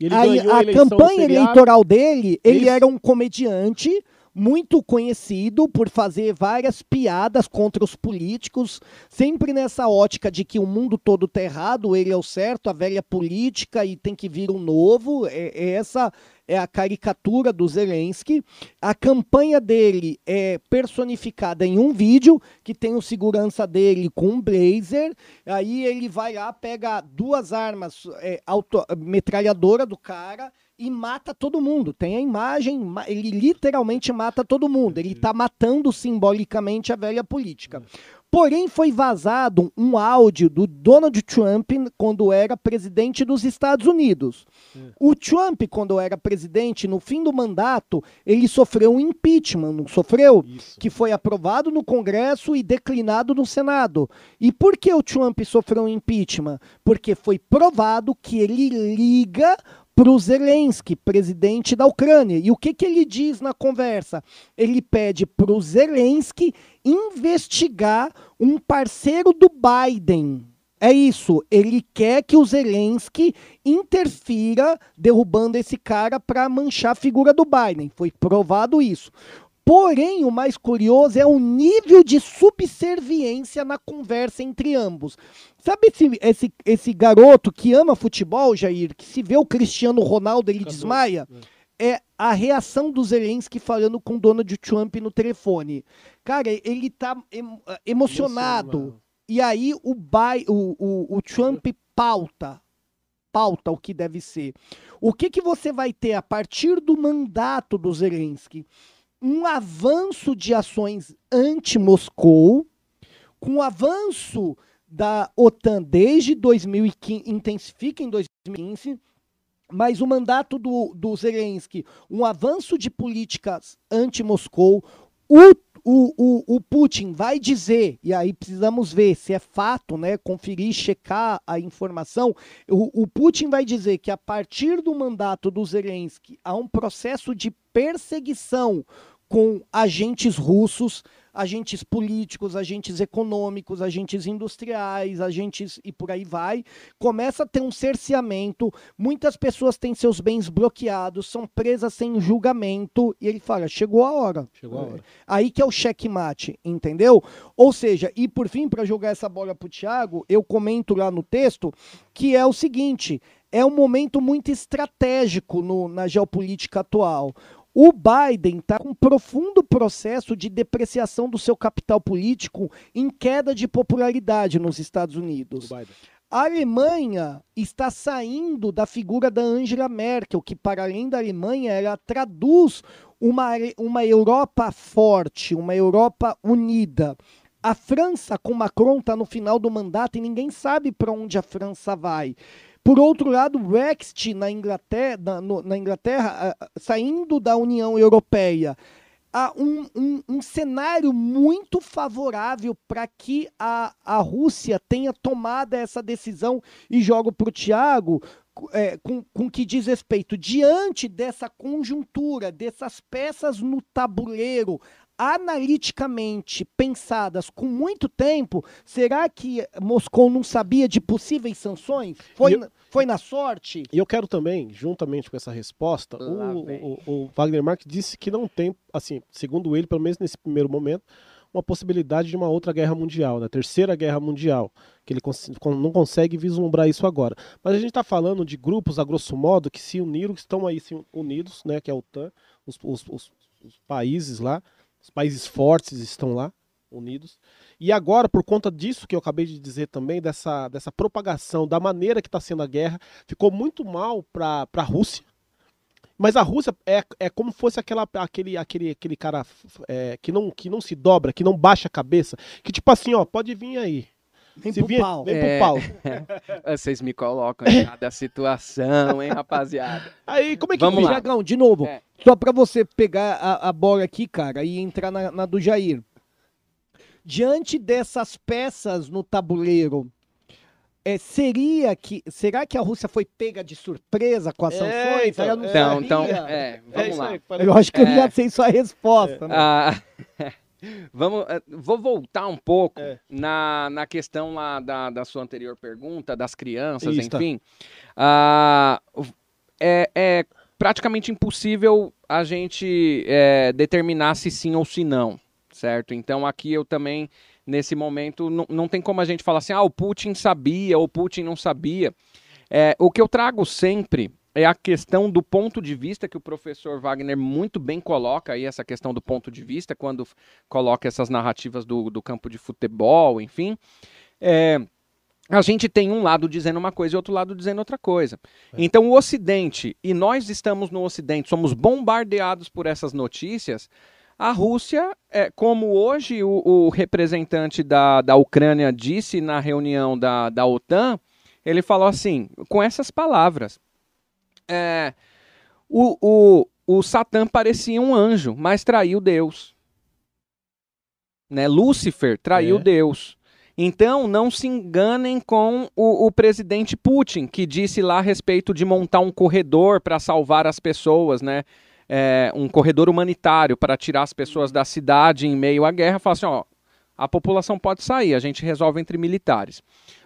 ele a, a campanha eleitoral dele, ele Isso. era um comediante muito conhecido por fazer várias piadas contra os políticos, sempre nessa ótica de que o mundo todo tá errado, ele é o certo, a velha política e tem que vir um novo. É, é essa é a caricatura do Zelensky. A campanha dele é personificada em um vídeo que tem o segurança dele com um blazer. Aí ele vai lá, pega duas armas, é, auto, metralhadora do cara e mata todo mundo. Tem a imagem, ele literalmente mata todo mundo. Ele está matando simbolicamente a velha política. Porém, foi vazado um áudio do Donald Trump quando era presidente dos Estados Unidos. É. O Trump, quando era presidente, no fim do mandato, ele sofreu um impeachment, não sofreu? Isso. Que foi aprovado no Congresso e declinado no Senado. E por que o Trump sofreu um impeachment? Porque foi provado que ele liga para o Zelensky, presidente da Ucrânia. E o que, que ele diz na conversa? Ele pede para o Zelensky investigar um parceiro do Biden. É isso, ele quer que o Zelensky interfira derrubando esse cara para manchar a figura do Biden. Foi provado isso. Porém, o mais curioso é o nível de subserviência na conversa entre ambos. Sabe esse, esse, esse garoto que ama futebol, Jair, que se vê o Cristiano Ronaldo, ele desmaia? É. é a reação do Zelensky falando com Donald Trump no telefone. Cara, ele tá emocionado. E aí o, o, o, o Trump pauta pauta o que deve ser. O que, que você vai ter a partir do mandato do Zelensky? Um avanço de ações anti-Moscou, com o avanço da OTAN desde 2015, intensifica em 2015, mas o mandato do, do Zelensky, um avanço de políticas anti-Moscou, o o, o, o Putin vai dizer, e aí precisamos ver se é fato, né, conferir, checar a informação, o, o Putin vai dizer que a partir do mandato do Zelensky há um processo de perseguição com agentes russos agentes políticos, agentes econômicos, agentes industriais, agentes e por aí vai. Começa a ter um cerceamento, muitas pessoas têm seus bens bloqueados, são presas sem julgamento, e ele fala: chegou a hora. Chegou a hora. Aí que é o checkmate, entendeu? Ou seja, e por fim, para jogar essa bola pro Thiago, eu comento lá no texto que é o seguinte: é um momento muito estratégico no, na geopolítica atual. O Biden está com um profundo processo de depreciação do seu capital político em queda de popularidade nos Estados Unidos. A Alemanha está saindo da figura da Angela Merkel, que, para além da Alemanha, ela traduz uma, uma Europa forte, uma Europa unida. A França, com Macron, está no final do mandato e ninguém sabe para onde a França vai. Por outro lado, o Brexit na Inglaterra, na, no, na Inglaterra saindo da União Europeia, há um, um, um cenário muito favorável para que a, a Rússia tenha tomado essa decisão e jogo para o Tiago. É, com, com que diz respeito, diante dessa conjuntura, dessas peças no tabuleiro, analiticamente pensadas com muito tempo, será que Moscou não sabia de possíveis sanções? Foi, eu, foi na sorte? E eu quero também, juntamente com essa resposta, o, o, o, Wagner Marques disse que não tem, assim, segundo ele, pelo menos nesse primeiro momento, uma possibilidade de uma outra guerra mundial, né? terceira guerra mundial, que ele cons não consegue vislumbrar isso agora. Mas a gente está falando de grupos, a grosso modo, que se uniram, que estão aí unidos, né? que é a OTAN, os, os, os, os países lá, os países fortes estão lá, unidos. E agora, por conta disso que eu acabei de dizer também, dessa, dessa propagação, da maneira que está sendo a guerra, ficou muito mal para a Rússia. Mas a Rússia é, é como fosse aquela, aquele, aquele, aquele cara é, que, não, que não se dobra, que não baixa a cabeça. Que tipo assim, ó, pode vir aí. Vem Se pro vier, pau. Vem é... pro pau. Vocês me colocam em cada situação, hein, rapaziada. Aí, como é que Vamos lá. Dragão, de novo. É. Só pra você pegar a, a bola aqui, cara, e entrar na, na do Jair. Diante dessas peças no tabuleiro, é, seria que será que a Rússia foi pega de surpresa com as é, sanções? Então, não então, então é, vamos é lá. Aí, eu acho que eu já é. sei sua resposta. Né? Ah, Vamos, eh, vou voltar um pouco é. na, na questão lá da, da sua anterior pergunta, das crianças, Isso. enfim. Ah, é, é praticamente impossível a gente é, determinar se sim ou se não, certo? Então aqui eu também, nesse momento, não, não tem como a gente falar assim, ah, o Putin sabia ou o Putin não sabia. É, o que eu trago sempre é a questão do ponto de vista que o professor Wagner muito bem coloca aí, essa questão do ponto de vista, quando coloca essas narrativas do, do campo de futebol, enfim. É, a gente tem um lado dizendo uma coisa e outro lado dizendo outra coisa. É. Então, o Ocidente, e nós estamos no Ocidente, somos bombardeados por essas notícias. A Rússia, é, como hoje o, o representante da, da Ucrânia disse na reunião da, da OTAN, ele falou assim, com essas palavras: é, o, o, o Satã parecia um anjo, mas traiu Deus. Né? Lúcifer traiu é. Deus. Então, não se enganem com o, o, presidente Putin, que disse lá a respeito de montar um corredor para salvar as pessoas, né? É, um corredor humanitário para tirar as pessoas da cidade em meio à guerra. Fala assim: ó, a população pode sair, a gente resolve entre militares.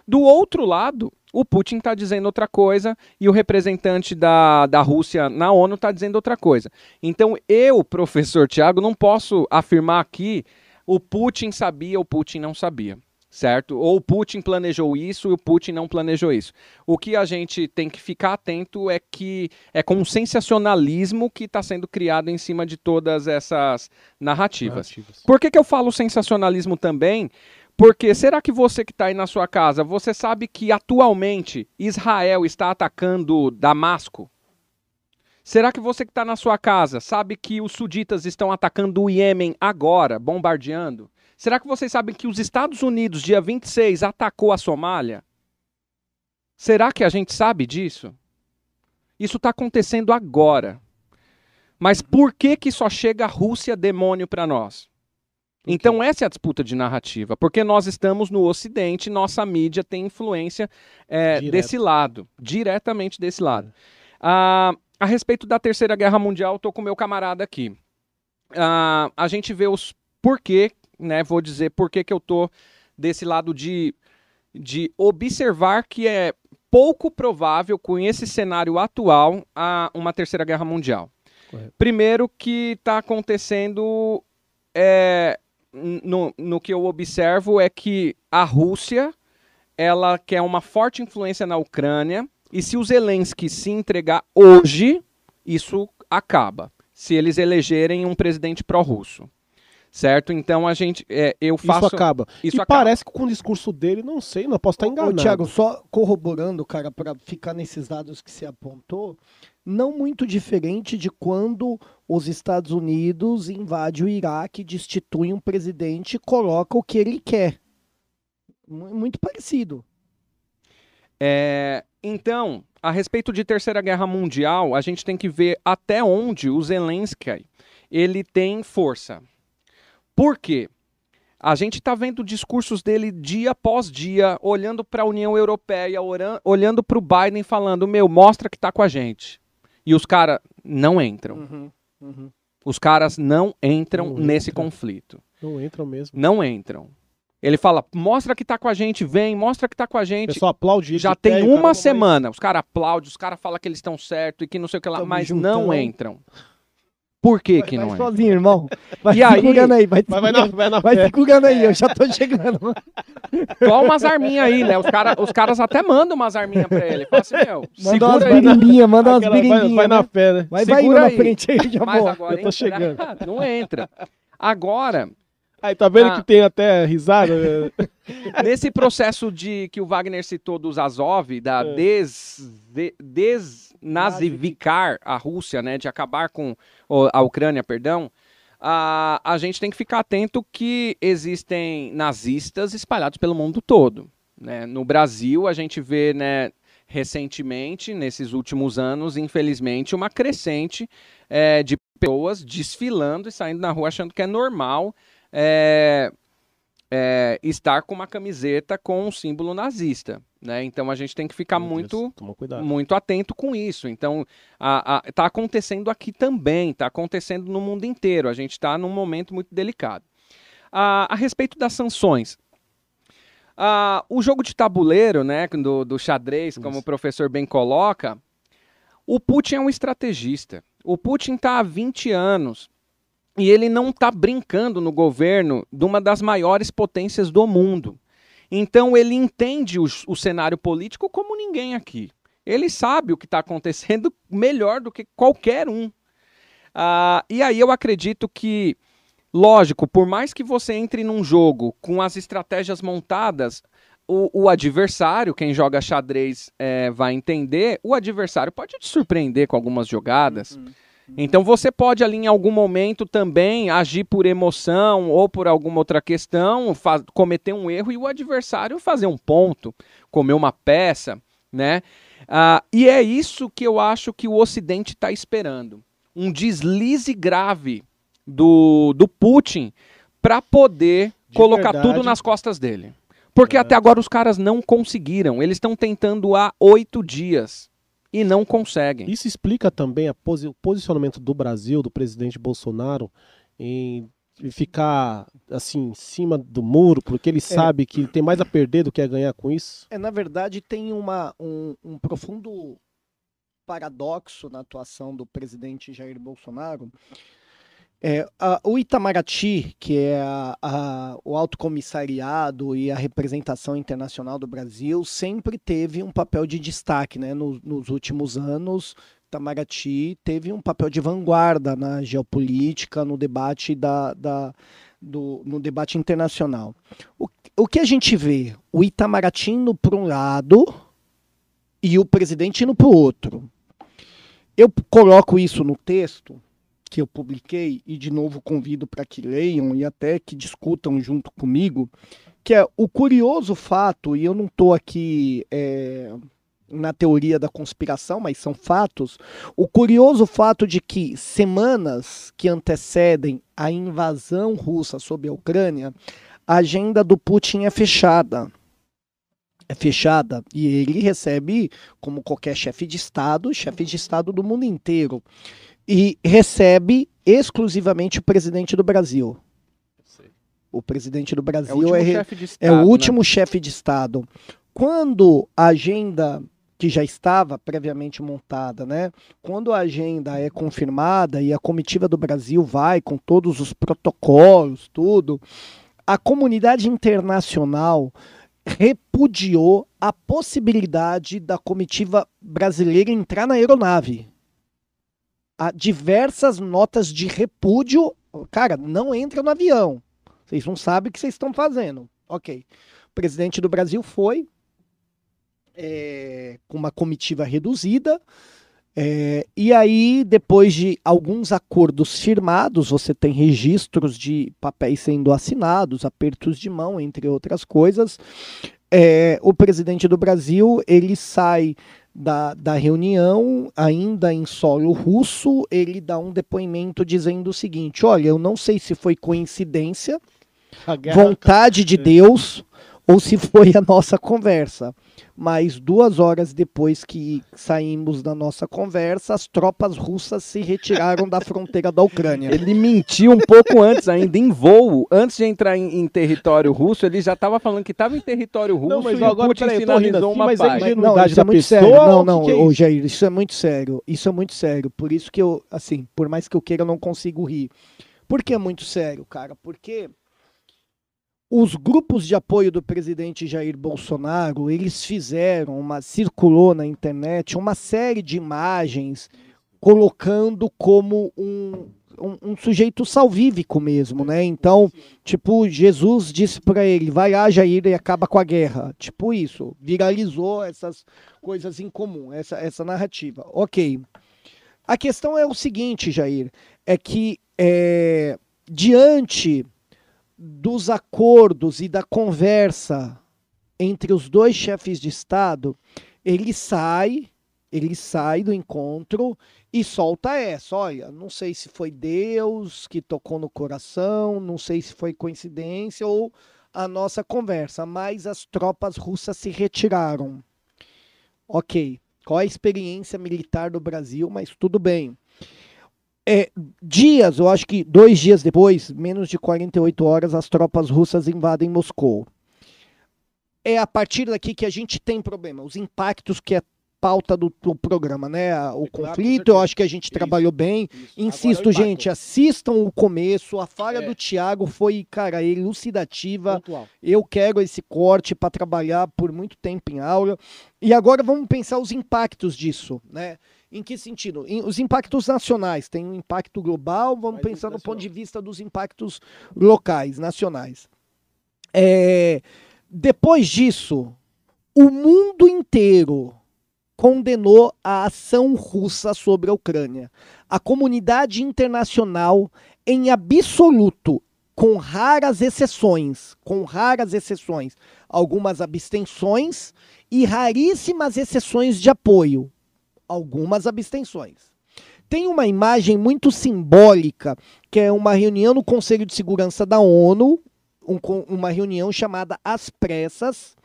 Do outro lado, o Putin está dizendo outra coisa e o representante da, da Rússia na ONU está dizendo outra coisa. Então, eu, professor Tiago, não posso afirmar aqui o Putin sabia ou o Putin não sabia certo? Ou o Putin planejou isso e o Putin não planejou isso. O que a gente tem que ficar atento é que é com um sensacionalismo que está sendo criado em cima de todas essas narrativas. narrativas. Por que, que eu falo sensacionalismo também? Porque será que você que está aí na sua casa, você sabe que atualmente Israel está atacando Damasco? Será que você que está na sua casa sabe que os suditas estão atacando o Iêmen agora, bombardeando? Será que vocês sabem que os Estados Unidos, dia 26, atacou a Somália? Será que a gente sabe disso? Isso está acontecendo agora. Mas por que, que só chega a Rússia demônio para nós? Então, essa é a disputa de narrativa, porque nós estamos no Ocidente, nossa mídia tem influência é, desse lado, diretamente desse lado. Ah, a respeito da Terceira Guerra Mundial, estou com meu camarada aqui. Ah, a gente vê os porquê, né? Vou dizer por que eu estou desse lado de, de observar que é pouco provável, com esse cenário atual, a uma Terceira Guerra Mundial. Correto. Primeiro que está acontecendo é, no, no que eu observo é que a Rússia ela quer uma forte influência na Ucrânia e se o Zelensky se entregar hoje, isso acaba. Se eles elegerem um presidente pró-russo. Certo? Então a gente. É, eu faço. Isso acaba. Isso e acaba. parece que com o discurso dele, não sei, não posso estar enganado. Ô, Tiago, só corroborando, cara, para ficar nesses dados que você apontou, não muito diferente de quando os Estados Unidos invadem o Iraque, destituem um presidente e coloca o que ele quer. Muito parecido. É, então, a respeito de Terceira Guerra Mundial, a gente tem que ver até onde o Zelensky ele tem força. Por quê? A gente está vendo discursos dele dia após dia, olhando para a União Europeia, olhando para o Biden, falando: meu, mostra que está com a gente. E os caras não entram. Uhum, uhum. Os caras não entram não nesse conflito. Não entram mesmo. Não entram. Ele fala, mostra que tá com a gente, vem, mostra que tá com a gente. Pessoal aplaude Já tem uma semana. Os caras aplaudem, os caras falam que eles estão certo e que não sei o que lá, Tamo mas não entram. Por que vai, que não vai é? sozinho, irmão. Vai e segurando aí, vai, vai, vai, na, vai, na vai segurando aí, eu já tô chegando. Toma umas arminhas aí, né? Os, cara, os caras até mandam umas arminhas pra ele. Fala assim, meu, manda umas birimbinhas, manda umas birimbinhas. Vai, na fé, né? Vai, vai indo na frente aí, já Mas agora eu tô chegando. Não entra. Agora, Aí tá vendo ah. que tem até risada? Né? Nesse processo de que o Wagner citou dos Azov, da é. des, de, desnazificar a Rússia, né, de acabar com a Ucrânia, perdão, a, a gente tem que ficar atento que existem nazistas espalhados pelo mundo todo. Né? No Brasil, a gente vê, né, recentemente, nesses últimos anos, infelizmente, uma crescente é, de pessoas desfilando e saindo na rua achando que é normal é, é, estar com uma camiseta com um símbolo nazista. Né? Então a gente tem que ficar muito, muito atento com isso. Então está acontecendo aqui também, está acontecendo no mundo inteiro. A gente está num momento muito delicado. A, a respeito das sanções, o jogo de tabuleiro, né, do, do xadrez, como o professor bem coloca, o Putin é um estrategista. O Putin está há 20 anos e ele não está brincando no governo de uma das maiores potências do mundo. Então ele entende o, o cenário político como ninguém aqui. Ele sabe o que está acontecendo melhor do que qualquer um. Uh, e aí eu acredito que, lógico, por mais que você entre num jogo com as estratégias montadas, o, o adversário, quem joga xadrez é, vai entender, o adversário pode te surpreender com algumas jogadas. Uhum. Então você pode ali em algum momento também agir por emoção ou por alguma outra questão, cometer um erro e o adversário fazer um ponto, comer uma peça, né? Ah, e é isso que eu acho que o Ocidente está esperando. Um deslize grave do, do Putin para poder De colocar verdade. tudo nas costas dele. Porque é. até agora os caras não conseguiram. Eles estão tentando há oito dias e não conseguem. Isso explica também posi o posicionamento do Brasil, do presidente Bolsonaro, em ficar assim em cima do muro, porque ele é. sabe que tem mais a perder do que a ganhar com isso? É, na verdade, tem uma, um, um profundo paradoxo na atuação do presidente Jair Bolsonaro, é, a, o Itamaraty, que é a, a, o alto comissariado e a representação internacional do Brasil, sempre teve um papel de destaque né? No, nos últimos anos. Itamaraty teve um papel de vanguarda na geopolítica, no debate da, da, do, no debate internacional. O, o que a gente vê? O Itamaraty indo para um lado e o presidente indo para o outro. Eu coloco isso no texto que eu publiquei e de novo convido para que leiam e até que discutam junto comigo, que é o curioso fato, e eu não estou aqui é, na teoria da conspiração, mas são fatos, o curioso fato de que semanas que antecedem a invasão russa sobre a Ucrânia, a agenda do Putin é fechada é fechada e ele recebe, como qualquer chefe de Estado, chefe de Estado do mundo inteiro. E recebe exclusivamente o presidente do Brasil. O presidente do Brasil É o último é, chefe de é Estado, o né? último chefe de Estado. Quando a agenda que já estava previamente montada, né? Quando a agenda é confirmada e a comitiva do Brasil vai com todos os protocolos, tudo, a comunidade internacional repudiou a possibilidade da comitiva brasileira entrar na aeronave. Há diversas notas de repúdio. Cara, não entra no avião. Vocês não sabem o que vocês estão fazendo. Ok. O presidente do Brasil foi é, com uma comitiva reduzida. é, e aí, depois de alguns acordos firmados, você tem registros de papéis sendo assinados, apertos de mão, entre outras coisas. É, o presidente do Brasil ele sai da, da reunião, ainda em solo russo, ele dá um depoimento dizendo o seguinte: olha, eu não sei se foi coincidência, vontade de Deus ou se foi a nossa conversa. Mas duas horas depois que saímos da nossa conversa, as tropas russas se retiraram da fronteira da Ucrânia. Ele mentiu um pouco antes ainda, em voo. Antes de entrar em, em território russo, ele já estava falando que estava em território russo Não, mas e agora, Putin peraí, sinalizou assim, uma mas é paz. Não, isso é muito pessoa, sério. Não, o que não, que é isso? Jair, isso é muito sério. Isso é muito sério. Por isso que eu, assim, por mais que eu queira, eu não consigo rir. Por que é muito sério, cara? Porque os grupos de apoio do presidente Jair Bolsonaro, eles fizeram uma circulou na internet uma série de imagens colocando como um um, um sujeito salvífico mesmo, né? Então, tipo, Jesus disse pra ele, vai lá, Jair, e acaba com a guerra. Tipo isso, viralizou essas coisas em comum, essa, essa narrativa. Ok. A questão é o seguinte, Jair, é que é, diante dos acordos e da conversa entre os dois chefes de Estado, ele sai, ele sai do encontro e solta essa. Olha, não sei se foi Deus que tocou no coração, não sei se foi coincidência ou a nossa conversa, mas as tropas russas se retiraram. Ok. Qual a experiência militar do Brasil? Mas tudo bem. É, dias, eu acho que dois dias depois, menos de 48 horas, as tropas russas invadem Moscou. É a partir daqui que a gente tem problema. Os impactos que é pauta do, do programa, né? O É claro, conflito, eu acho que a gente Isso. trabalhou bem. Isso. Insisto, Agora é gente, assistam o começo. A falha É. do Thiago foi, cara, elucidativa. Pontual. Eu quero esse corte para trabalhar por muito tempo em aula. E agora vamos pensar os impactos disso, né? Em que sentido? Em- os impactos nacionais. Tem um impacto global, vamos pensar nacional. ponto de vista dos impactos locais, nacionais. É, depois disso, o mundo inteiro condenou a ação russa sobre a Ucrânia. A comunidade internacional, em absoluto, com raras exceções, com raras exceções, algumas abstenções e raríssimas exceções de apoio, algumas abstenções. Tem uma imagem muito simbólica, que é uma reunião no Conselho de Segurança da ONU, um uma reunião chamada As Pressas,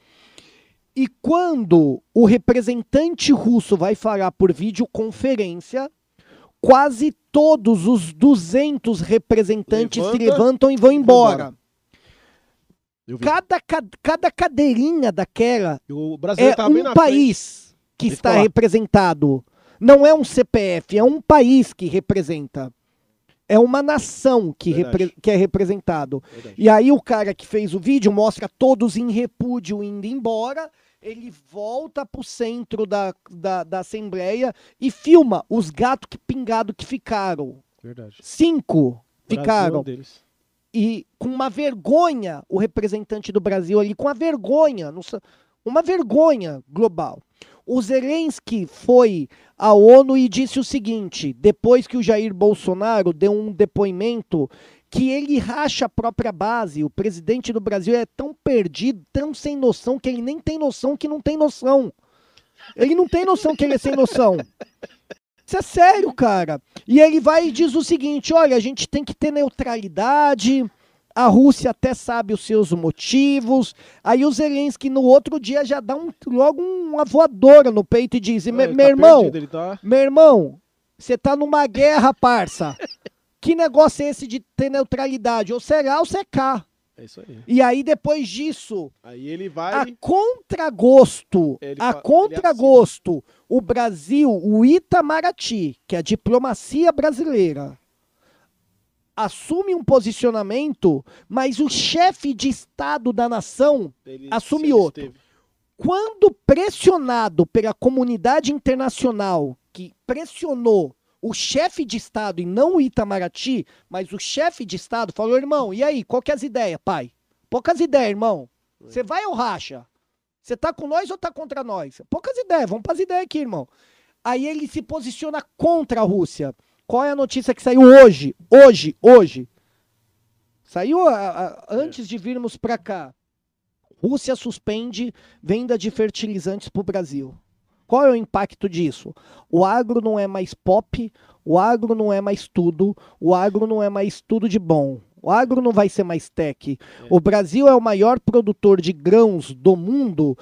e quando o representante russo vai falar por videoconferência, quase todos os 200 representantes se Levanta levantam e vão embora. Cada, ca- cada cadeirinha daquela é um país que Ele está lá. representado. Não é um CPF, é um país que representa. É uma nação que, repre- que é representado. Verdade. E aí o cara que fez o vídeo mostra todos em repúdio indo embora. Ele volta pro centro da, da, da Assembleia e filma os gatos que pingado que ficaram. Verdade. Cinco Brasil é um ficaram. deles. e com uma vergonha o representante do Brasil ali, com uma vergonha, uma vergonha global. O Zelensky foi à ONU e disse o seguinte, depois que o Jair Bolsonaro deu um depoimento que ele racha a própria base. O presidente do Brasil é tão perdido, tão sem noção, que ele nem tem noção que não tem noção. Ele não tem noção que ele é sem noção. Isso é sério, cara. E ele vai e diz o seguinte: olha, a gente tem que ter neutralidade. A Rússia até sabe os seus motivos. Aí o Zelensky no outro dia já dá um, logo uma voadora no peito e diz: meu tá irmão, perdido, tá... meu irmão, você tá numa guerra, parça. Que negócio é esse de ter neutralidade? Ou será ou você é cá. É isso aí. E aí, depois disso, aí ele vai. A contragosto, ele a contragosto, o Brasil, o Itamaraty, que é a diplomacia brasileira, assume um posicionamento, mas o chefe de Estado da nação ele, assume outro. Esteve. Quando pressionado pela comunidade internacional, que pressionou o chefe de Estado, e não o Itamaraty, mas o chefe de Estado, falou: irmão, e aí, qual que é as ideias, pai? Poucas ideias, irmão. Você vai ou racha? Você tá com nós ou tá contra nós? Poucas ideias, vamos para as ideias aqui, irmão. Aí ele se posiciona contra a Rússia. Qual é a notícia que saiu hoje? Hoje, hoje. Saiu a, a, antes de virmos para cá. Rússia suspende venda de fertilizantes para o Brasil. Qual é o impacto disso? O agro não é mais pop, o agro não é mais tudo, o agro não é mais tudo de bom. O agro não vai ser mais tech. É. O Brasil é o maior produtor de grãos do mundo,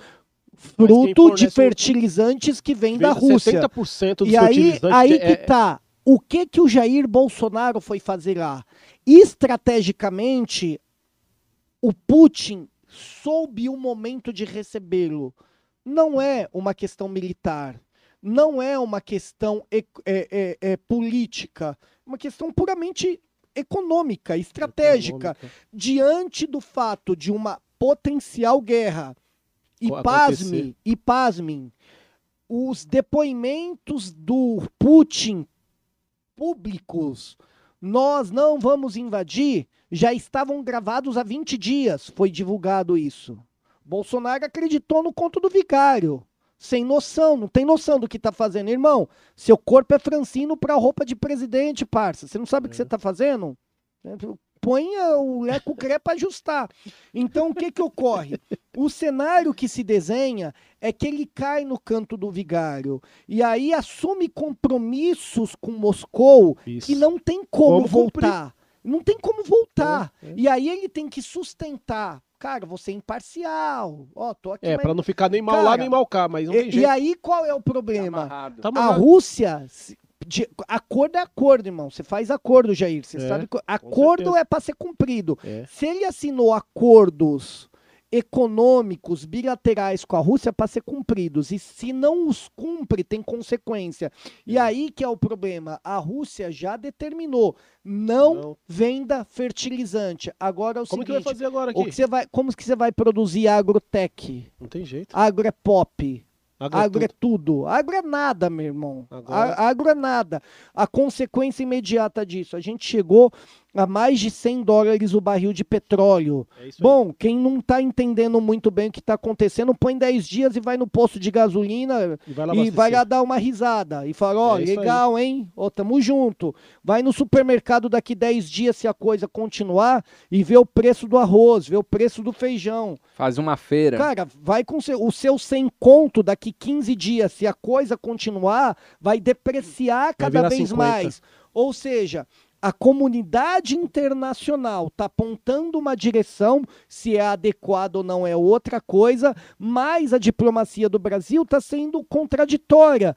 fruto de fertilizantes que vem da Rússia. 70% dos e aí, aí é... que tá. O que que o Jair Bolsonaro foi fazer lá? Estrategicamente, o Putin soube o momento de recebê-lo não é uma questão militar, não é uma questão é, é, é, política, é uma questão puramente econômica, estratégica, econômica. diante do fato de uma potencial guerra. E pasme, e pasmem, os depoimentos do Putin públicos, nós não vamos invadir, já estavam gravados há 20 dias, foi divulgado isso. Bolsonaro acreditou no conto do vigário. Sem noção, não tem noção do que tá fazendo. Irmão, seu corpo é francino pra roupa de presidente, parça. Você não sabe o que você é. tá fazendo? Põe o leco cré para ajustar. Então, o que que ocorre? O cenário que se desenha é que ele cai no canto do vigário. E aí assume compromissos com Moscou Isso. que não tem como, como voltar. Cumprir. Não tem como voltar. É, é. E aí ele tem que sustentar Cara, você é imparcial. Ó, tô aqui. É, mas... pra não ficar nem mal Cara, lá nem mal cá, mas não e, tem jeito. E aí qual é o problema? Tá tá a Rússia. De, acordo é acordo, irmão. Você faz acordo, Jair. Você é, sabe acordo é para ser cumprido. É. Se ele assinou acordos econômicos bilaterais com a Rússia para ser cumpridos. E se não os cumpre, tem consequência. E é. aí que é o problema. A Rússia já determinou não, não. venda fertilizante. Agora é o como seguinte, que vai fazer agora aqui? O que você vai, como que você vai produzir agrotech? Não tem jeito. Agro é pop. Agro, é agro é, tudo. Agro é nada, meu irmão. Agora... Agro é nada. A consequência imediata disso, a gente chegou a mais de 100 dólares o barril de petróleo. É Bom, quem não está entendendo muito bem o que está acontecendo, põe 10 dias e vai no posto de gasolina e vai lá, e vai lá dar uma risada. E fala, ó, oh, é legal, aí. hein? Ó, oh, tamo junto. Vai no supermercado daqui 10 dias, se a coisa continuar, e vê o preço do arroz, vê o preço do feijão. Faz uma feira. Cara, vai com seu, o seu sem conto daqui 15 dias, se a coisa continuar, vai depreciar cada vai vez 50. mais. Ou seja, a comunidade internacional está apontando uma direção, se é adequado ou não é outra coisa, mas a diplomacia do Brasil está sendo contraditória.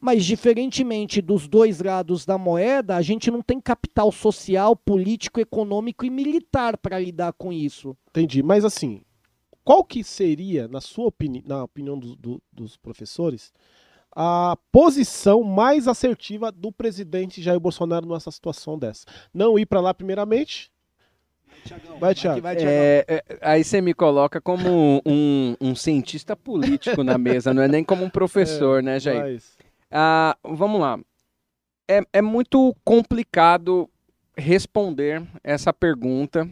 Mas, diferentemente dos dois lados da moeda, a gente não tem capital social, político, econômico e militar para lidar com isso. Entendi. Mas, assim, qual que seria, na sua opinião, na opinião do, do, dos professores, a posição mais assertiva do presidente Jair Bolsonaro nessa situação dessa. Não ir para lá primeiramente. Vai, Thiago. Vai, é, é, aí você me coloca como um, um, cientista político na mesa, não é nem como um professor, é, né, Jair? Ah, vamos lá. É, é muito complicado responder essa pergunta.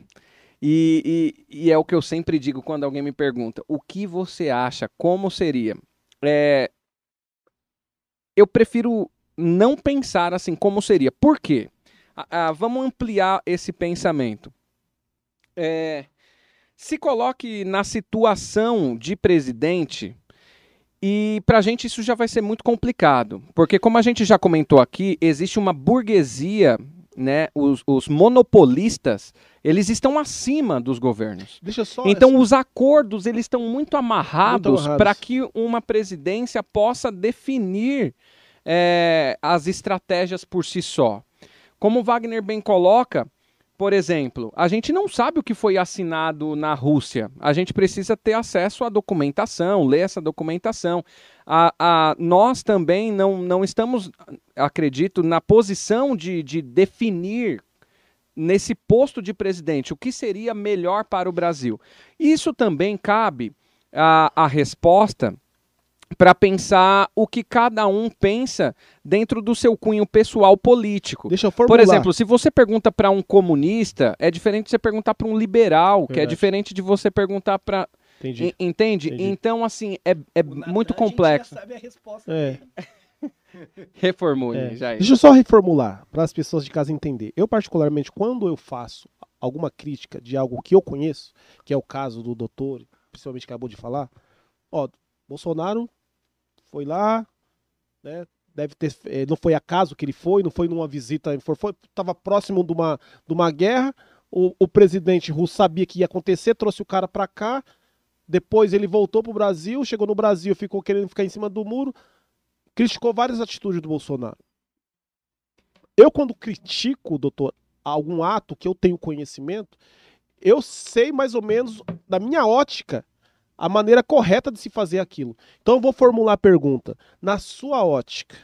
E, e, e, é o que eu sempre digo quando alguém me pergunta: o que você acha? Como seria? É, eu prefiro não pensar assim como seria. Por quê? Ah, vamos ampliar esse pensamento. É, se coloque na situação de presidente e para a gente isso já vai ser muito complicado, porque como a gente já comentou aqui, existe uma burguesia, né? Os, os monopolistas, eles estão acima dos governos. então essa... os acordos eles estão muito amarrados, amarrados. para que uma presidência possa definir é, as estratégias por si só. Como Wagner bem coloca, por exemplo, a gente não sabe o que foi assinado na Rússia. A gente precisa ter acesso à documentação, ler essa documentação. A, a, nós também não, não estamos, acredito, na posição de, de definir nesse posto de presidente o que seria melhor para o Brasil. Isso também cabe a, a resposta para pensar o que cada um pensa dentro do seu cunho pessoal político. Deixa eu formular. Por exemplo, se você pergunta para um comunista, é diferente de você perguntar para um liberal, Verdade. que é diferente de você perguntar para Entendi. Entende? Entendi. Então, assim, é, é muito complexo. A gente já sabe a resposta. É. Reformule, é. já. Deixa eu só reformular para as pessoas de casa entender. Eu, particularmente, quando eu faço alguma crítica de algo que eu conheço, que é o caso do doutor, principalmente acabou de falar, ó, Bolsonaro foi lá, né? Deve ter, eh, não foi acaso que ele foi, não foi numa visita, estava próximo de uma, de uma guerra. O, o presidente russo sabia que ia acontecer, trouxe o cara para cá. Depois ele voltou para o Brasil, chegou no Brasil, ficou querendo ficar em cima do muro, criticou várias atitudes do Bolsonaro. Eu, quando critico, doutor, algum ato que eu tenho conhecimento, eu sei mais ou menos, da minha ótica, a maneira correta de se fazer aquilo. Então eu vou formular a pergunta. Na sua ótica,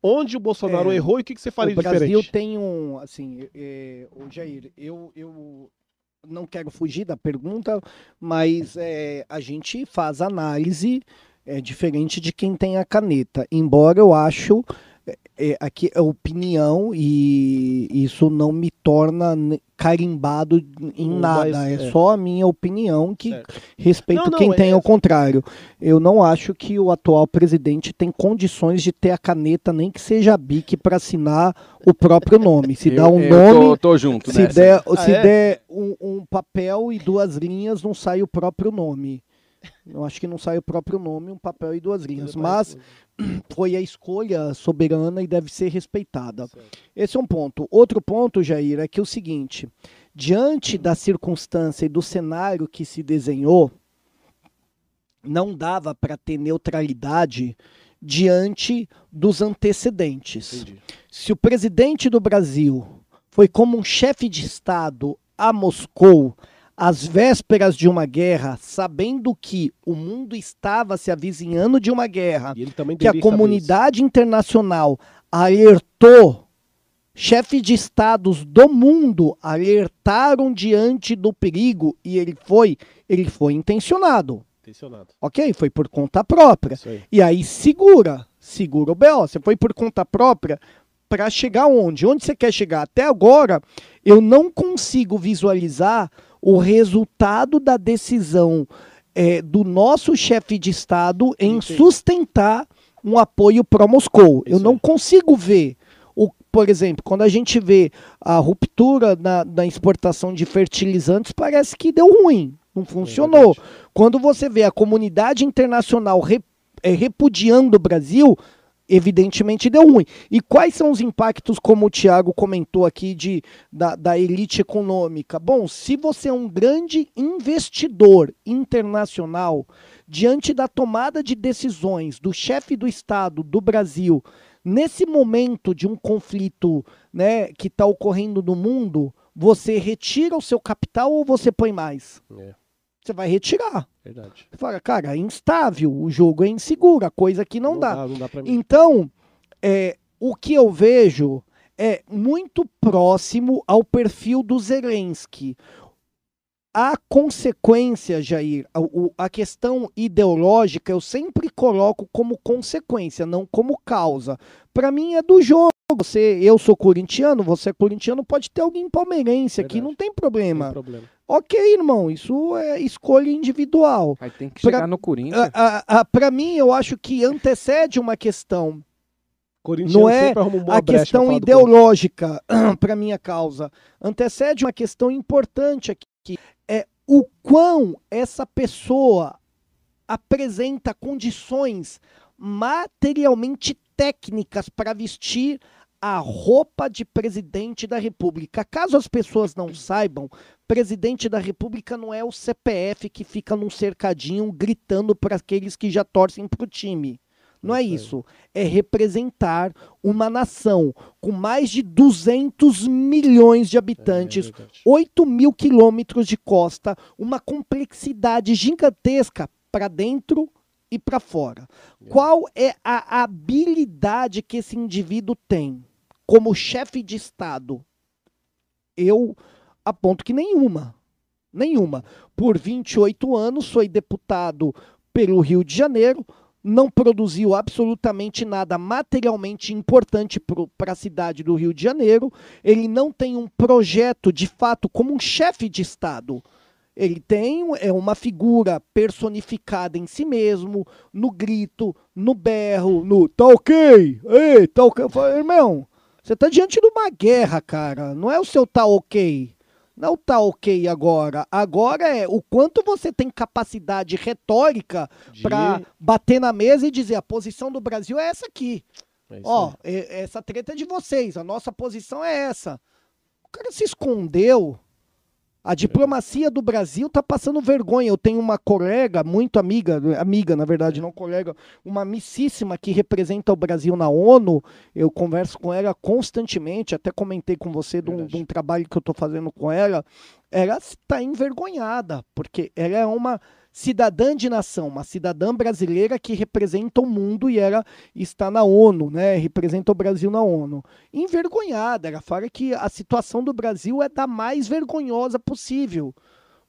onde o Bolsonaro é, errou e o que, que você faria diferente? O Brasil tem um, assim, é, o Jair, eu, eu não quero fugir da pergunta, mas é, a gente faz análise é, diferente de quem tem a caneta. Embora eu acho é, aqui é opinião e isso não me torna carimbado em nada. Mas, é, é, só a minha opinião que certo. respeito não, não, quem é, tem é... o contrário. Eu não acho que o atual presidente tem condições de ter a caneta, nem que seja a BIC, para assinar o próprio nome. Se dá um eu nome. Tô, tô junto, se der, ah, se é? der um, um papel e duas linhas, não sai o próprio nome. Eu acho que não sai o próprio nome, um papel e duas linhas. Mas foi a escolha soberana e deve ser respeitada. Certo. Esse é um ponto. Outro ponto, Jair, é que é o seguinte: diante da circunstância e do cenário que se desenhou, não dava para ter neutralidade diante dos antecedentes. Entendi. Se o presidente do Brasil foi como um chefe de Estado a Moscou às vésperas de uma guerra, sabendo que o mundo estava se avizinhando de uma guerra, que a comunidade internacional alertou, chefes de estados do mundo alertaram diante do perigo e ele foi, ele foi intencionado. Intencionado. Ok? Foi por conta própria. Aí. E aí segura, segura o BO. Você foi por conta própria para chegar onde? Onde você quer chegar? Até agora, eu não consigo visualizar o resultado da decisão é, do nosso chefe de Estado em Entendi. sustentar um apoio pró-Moscou. Eu não consigo ver. O, por exemplo, quando a gente vê a ruptura na, na exportação de fertilizantes, parece que deu ruim, não funcionou. É quando você vê a comunidade internacional re, é, repudiando o Brasil, evidentemente deu ruim. E quais são os impactos, como o Tiago comentou aqui, de, da, da elite econômica? Bom, se você é um grande investidor internacional, diante da tomada de decisões do chefe do Estado do Brasil, nesse momento de um conflito né, que está ocorrendo no mundo, você retira o seu capital ou você põe mais? É. Você vai retirar. Verdade. Você fala, cara, é instável, o jogo é inseguro, a coisa que não, não dá. dá. Não dá então, é, o que eu vejo é muito próximo ao perfil do Zelensky. A consequência, Jair, a, a, questão ideológica eu sempre coloco como consequência, não como causa. Para mim é do jogo. Você, eu sou corintiano, você é corintiano, pode ter alguém palmeirense aqui, Verdade. não tem Não problema. tem problema. Ok, irmão, isso é escolha individual. Aí tem que Pra- chegar no Corinthians. Para mim, eu acho que antecede uma questão Não é a questão ideológica para minha causa antecede uma questão importante aqui, que é o quão essa pessoa apresenta condições materialmente técnicas para vestir a roupa de presidente da República. Caso as pessoas não saibam, presidente da República não é o CPF que fica num cercadinho gritando para aqueles que já torcem para o time. Não é Isso. É representar uma nação com mais de 200 milhões de habitantes, É verdade. 8 mil quilômetros de costa, uma complexidade gigantesca para dentro e para fora. Qual é a habilidade que esse indivíduo tem como chefe de Estado? Eu aponto que nenhuma. Nenhuma. Por 28 anos, foi deputado pelo Rio de Janeiro, não produziu absolutamente nada materialmente importante para a cidade do Rio de Janeiro. Ele não tem um projeto de fato como um chefe de Estado. Ele tem é uma figura personificada em si mesmo, no grito, no berro, no tá ok, ei, tá ok. Irmão, você tá diante de uma guerra, cara. Não é o seu tá ok. Não tá ok agora. Agora é o quanto você tem capacidade retórica De- para bater na mesa e dizer a posição do Brasil é essa aqui. é Ó, e- essa treta é de vocês, a nossa posição é essa. O cara se escondeu. A diplomacia do Brasil tá passando vergonha. Eu tenho uma colega, muito amiga, amiga, na verdade, não colega, uma amicíssima que representa o Brasil na ONU. Eu converso com ela constantemente, até comentei com você de um, de um trabalho que eu tô fazendo com ela. Ela está envergonhada, porque ela é uma cidadã de nação, uma cidadã brasileira que representa o mundo e ela está na ONU, né? Representa o Brasil na ONU. Envergonhada, ela fala que a situação do Brasil é da mais vergonhosa possível.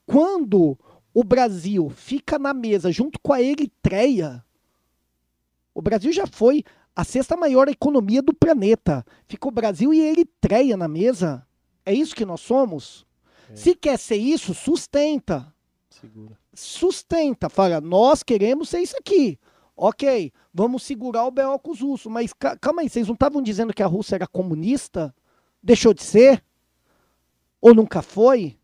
Quando o Brasil fica na mesa junto com a Eritreia, o Brasil já foi a sexta maior economia do planeta. Fica o Brasil e a Eritreia na mesa. É isso que nós somos? É. Se quer ser isso, sustenta Segura. sustenta, fala, nós queremos ser isso aqui. Ok, vamos segurar o B.O. com os russos. Mas ca- calma aí, vocês não estavam dizendo que a Rússia era comunista? Deixou de ser? Ou nunca foi?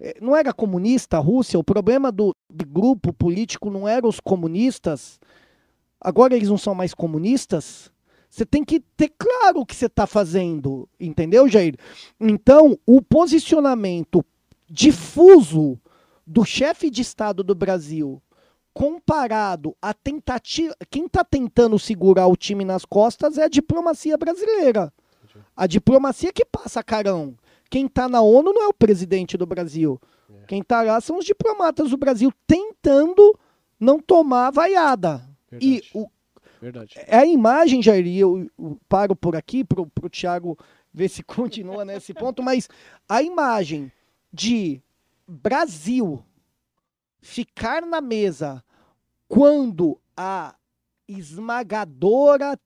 É, Não era comunista a Rússia? O problema do, do grupo político não eram os comunistas? Agora eles não são mais comunistas? Você tem que ter claro o que você está fazendo, entendeu, Jair? Então, o posicionamento difuso do chefe de Estado do Brasil comparado à tentativa. Quem está tentando segurar o time nas costas é a diplomacia brasileira. A diplomacia que passa carão. Quem está na ONU não é o presidente do Brasil. Quem está lá são os diplomatas do Brasil tentando não tomar vaiada. E Verdade. o, Verdade. é a imagem, Jair, e eu, eu paro por aqui para o Thiago ver se continua nesse ponto, mas a imagem de Brasil ficar na mesa quando a esmagadora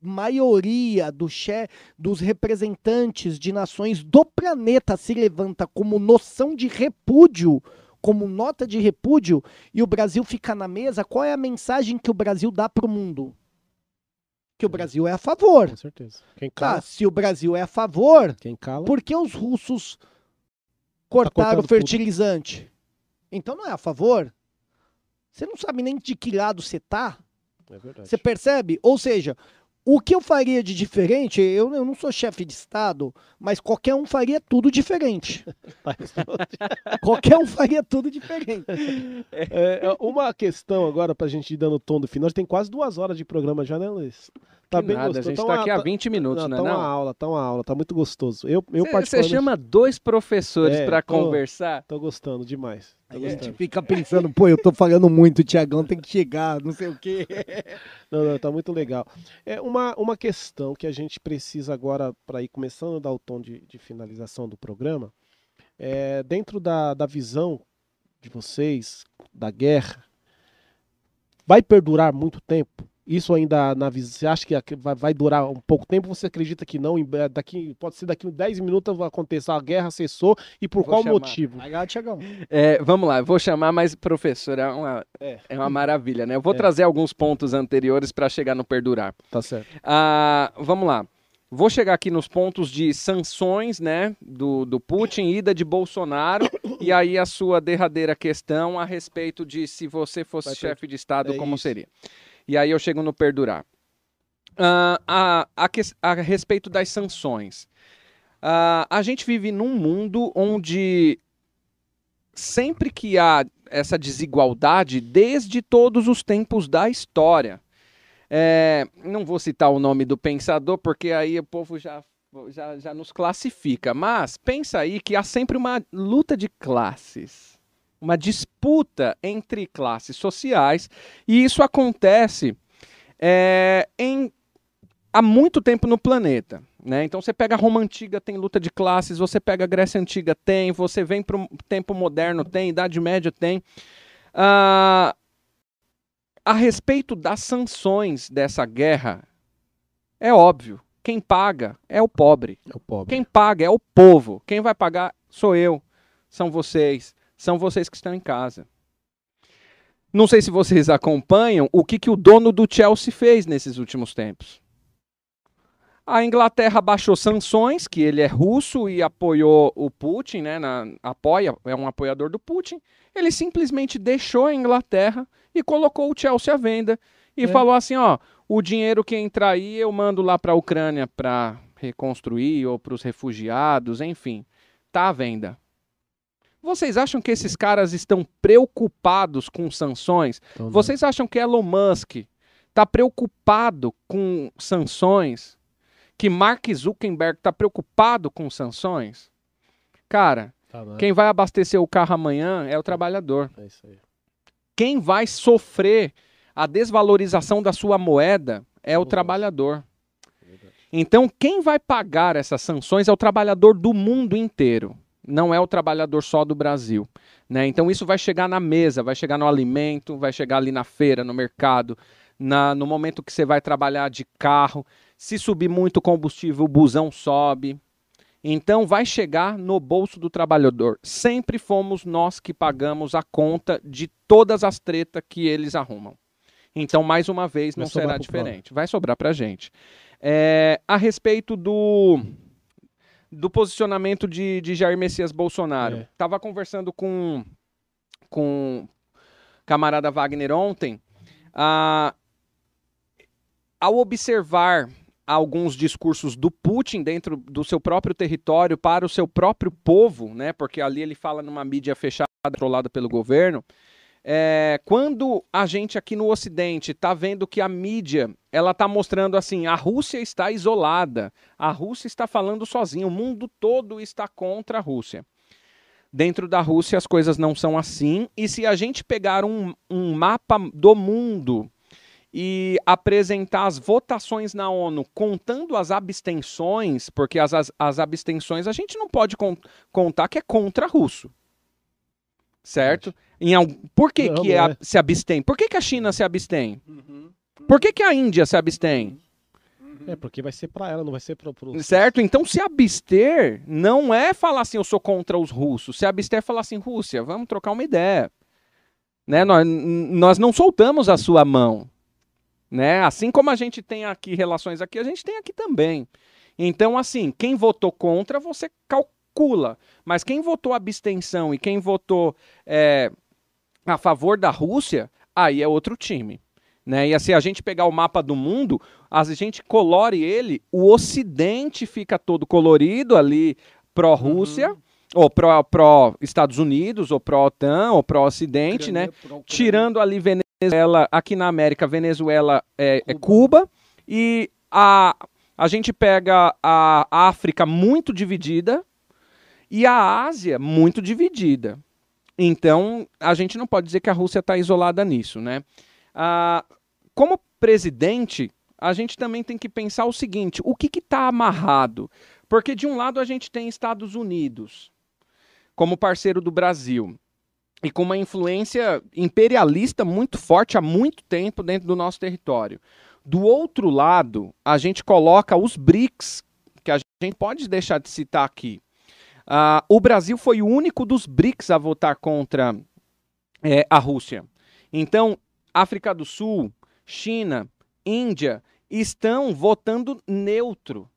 maioria do che dos representantes de nações do planeta se levanta como noção de repúdio, como nota de repúdio, e o Brasil fica na mesa, qual é a mensagem que o Brasil dá para o mundo? Que o Brasil é a favor. Com certeza. Quem Tá, cala, se o Brasil é a favor, quem cala. por que os russos cortaram cortando o fertilizante? Então não é a favor? Você não sabe nem de que lado você tá? É verdade. Você percebe? Ou seja, o que eu faria de diferente, eu, eu não sou chefe de Estado, mas qualquer um faria tudo diferente. Tá qualquer um faria tudo diferente. É, é, uma questão agora pra gente ir dando o tom do final. A gente tem quase duas horas de programa já, né, Luiz? Tá Que bem nada, a gostoso. gente Tá tá uma- aqui há tá- 20 minutos, não, né? tá uma Não, aula, tá uma aula, tá muito gostoso. Eu, eu Você particularmente chama dois professores É, pra tô- conversar. tô gostando demais. Aí a gente fica pensando, pô, eu tô falando muito, o Tiagão tem que chegar, não sei o quê. Não, não, tá muito legal. É uma, uma questão que a gente precisa agora, para ir começando a dar o tom de, de finalização do programa, é dentro da, da visão de vocês, da guerra, vai perdurar muito tempo? Isso ainda na visão. Você acha que vai, vai durar um pouco tempo? Você acredita que não? Bre- Daqui, pode ser daqui uns 10 minutos vai acontecer, a guerra cessou e por Vou qual chamar. motivo? É, vamos lá, eu vou chamar, mas professor, é uma, É. é uma maravilha, né? Eu vou É. trazer alguns pontos anteriores para chegar no perdurar. Tá certo. Ah, vamos lá. Vou chegar aqui nos pontos de sanções, né, do, do Putin, ida de Bolsonaro, e aí a sua derradeira questão a respeito de se você fosse Vai ter- chefe de Estado, é como isso. seria. E aí eu chego no perdurar. Ah, a, a, a respeito das sanções. Ah, a gente vive num mundo onde sempre que há essa desigualdade, desde todos os tempos da história, é, não vou citar o nome do pensador, porque aí o povo já, já, já nos classifica. Mas pensa aí que há sempre uma luta de classes, uma disputa entre classes sociais, e isso acontece é, em, há muito tempo no planeta. Né? Então você pega a Roma Antiga, tem luta de classes, você pega a Grécia Antiga, tem, você vem para o tempo moderno, tem, Idade Média, tem. Ah, a respeito das sanções dessa guerra, é óbvio, quem paga é o pobre. É o pobre. Quem paga é o povo. Quem vai pagar sou eu, são vocês, são vocês que estão em casa. Não sei se vocês acompanham o que, que o dono do Chelsea fez nesses últimos tempos. A Inglaterra baixou sanções, que ele é russo e apoiou o Putin, né? Na, apoia, é um apoiador do Putin. Ele simplesmente deixou a Inglaterra e colocou o Chelsea à venda e É. falou assim, ó, o dinheiro que entrar aí eu mando lá para a Ucrânia para reconstruir ou para os refugiados, enfim, tá à venda. Vocês acham que esses caras estão preocupados com sanções? Então, Vocês acham que Elon Musk está preocupado com sanções? Que Mark Zuckerberg está preocupado com sanções? Cara, tá, né? quem vai abastecer o carro amanhã é o trabalhador. É isso aí. Quem vai sofrer a desvalorização da sua moeda é o nós. trabalhador. Então, quem vai pagar essas sanções é o trabalhador do mundo inteiro. Não é o trabalhador só do Brasil. Né? Então, isso vai chegar na mesa, vai chegar no alimento, vai chegar ali na feira, no mercado, na- no momento que você vai trabalhar de carro. Se subir muito o combustível, o busão sobe. Então, vai chegar no bolso do trabalhador. Sempre fomos nós que pagamos a conta de todas as tretas que eles arrumam. Então, mais uma vez, Vai não será diferente. Vai sobrar para gente. É, a respeito do, do posicionamento de, de Jair Messias Bolsonaro. É. Tava conversando com com camarada Wagner ontem. ah, ao observar alguns discursos do Putin dentro do seu próprio território para o seu próprio povo, né? Porque ali ele fala numa mídia fechada, controlada pelo governo. É, quando a gente aqui no Ocidente está vendo que a mídia ela está mostrando assim, a Rússia está isolada, a Rússia está falando sozinha, o mundo todo está contra a Rússia. Dentro da Rússia as coisas não são assim, e se a gente pegar um, um mapa do mundo e apresentar as votações na ONU contando as abstenções, porque as, as, as abstenções a gente não pode con- contar que é contra russo. Certo? Em algum- por que, Não, que é é. se abstém? Por que, que a China se abstém? Por que, que a Índia se abstém? É, porque vai ser pra ela, não vai ser pro. pro... Certo? Então, se abster não é falar assim, eu sou contra os russos. Se abster é falar assim, Rússia, vamos trocar uma ideia. Né? Nós, nós não soltamos a sua mão. Né? Assim como a gente tem aqui relações aqui, a gente tem aqui também. Então, assim, quem votou contra, você calcula. Mas quem votou abstenção e quem votou é, a favor da Rússia, aí é outro time. Né? E assim, a gente pegar o mapa do mundo, a gente colore ele, o Ocidente fica todo colorido ali pró-Rússia, ou pró- pró-Estados Unidos, ou pró-OTAN, ou pró-Ocidente, né? Tirando ali Venezuela, aqui na América, Venezuela é é Cuba, e a, a gente pega a África muito dividida e a Ásia muito dividida. Então, a gente não pode dizer que a Rússia está isolada nisso, né? Ah, como presidente, a gente também tem que pensar o seguinte: o que está amarrado? Porque de um lado a gente tem Estados Unidos como parceiro do Brasil. e com uma influência imperialista muito forte há muito tempo dentro do nosso território. Do outro lado, a gente coloca os BRICS, que a gente pode deixar de citar aqui. Uh, o Brasil foi o único dos BRICS a votar contra é, a Rússia. Então, África do Sul, China, Índia estão votando neutro.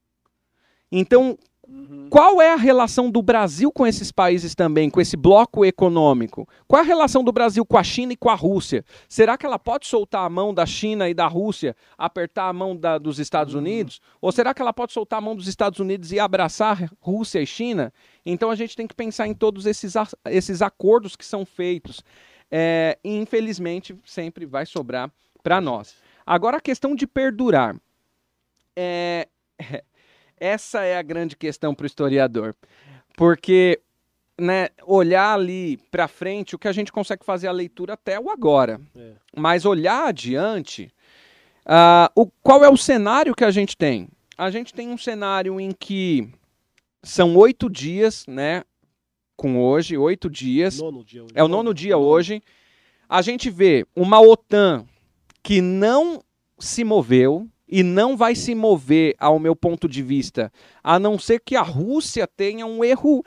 Então, Uhum. Qual é a relação do Brasil com esses países também, com esse bloco econômico? Qual é a relação do Brasil com a China e com a Rússia? Será que ela pode soltar a mão da China e da Rússia, apertar a mão da, dos Estados uhum. Unidos? Ou será que ela pode soltar a mão dos Estados Unidos e abraçar Rússia e China? Então a gente tem que pensar em todos esses, esses acordos que são feitos. É, infelizmente sempre vai sobrar para nós. Agora a questão de perdurar. É, essa é a grande questão para o historiador. Porque né, olhar ali para frente, o que a gente consegue fazer a leitura até o agora. É. Mas olhar adiante, uh, o, qual é o cenário que a gente tem? A gente tem um cenário em que são oito dias, né? Com hoje, oito dias. Dia é o nono dia hoje. A gente vê uma OTAN que não se moveu, e não vai se mover, ao meu ponto de vista, a não ser que a Rússia tenha um erro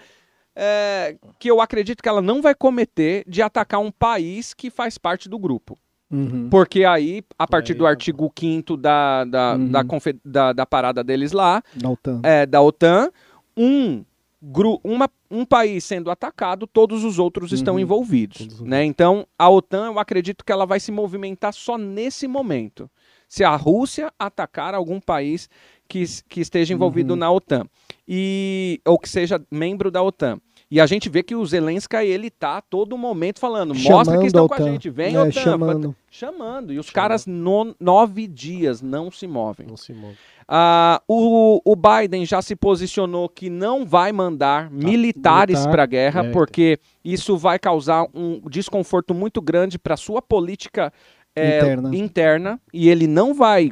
é, que eu acredito que ela não vai cometer de atacar um país que faz parte do grupo. Uhum. Porque aí, a partir aí, do artigo 5 da, da, uhum. da, da, da, parada deles lá, da OTAN, é, da OTAN um, uma, um país sendo atacado, todos os outros estão uhum. envolvidos. Né? Então, a OTAN, eu acredito que ela vai se movimentar só nesse momento se a Rússia atacar algum país que, que esteja envolvido uhum. na OTAN e ou que seja membro da OTAN. E a gente vê que o Zelensky, ele tá todo momento falando, chamando mostra que estão com a gente, vem é, OTAN. Chamando. chamando. E os chamando. caras no, nove dias não se movem. Não se movem. Uh, o, o, Biden já se posicionou que não vai mandar ah, militares militar, para a guerra, é, porque isso vai causar um desconforto muito grande para sua política é, interna. interna e ele não vai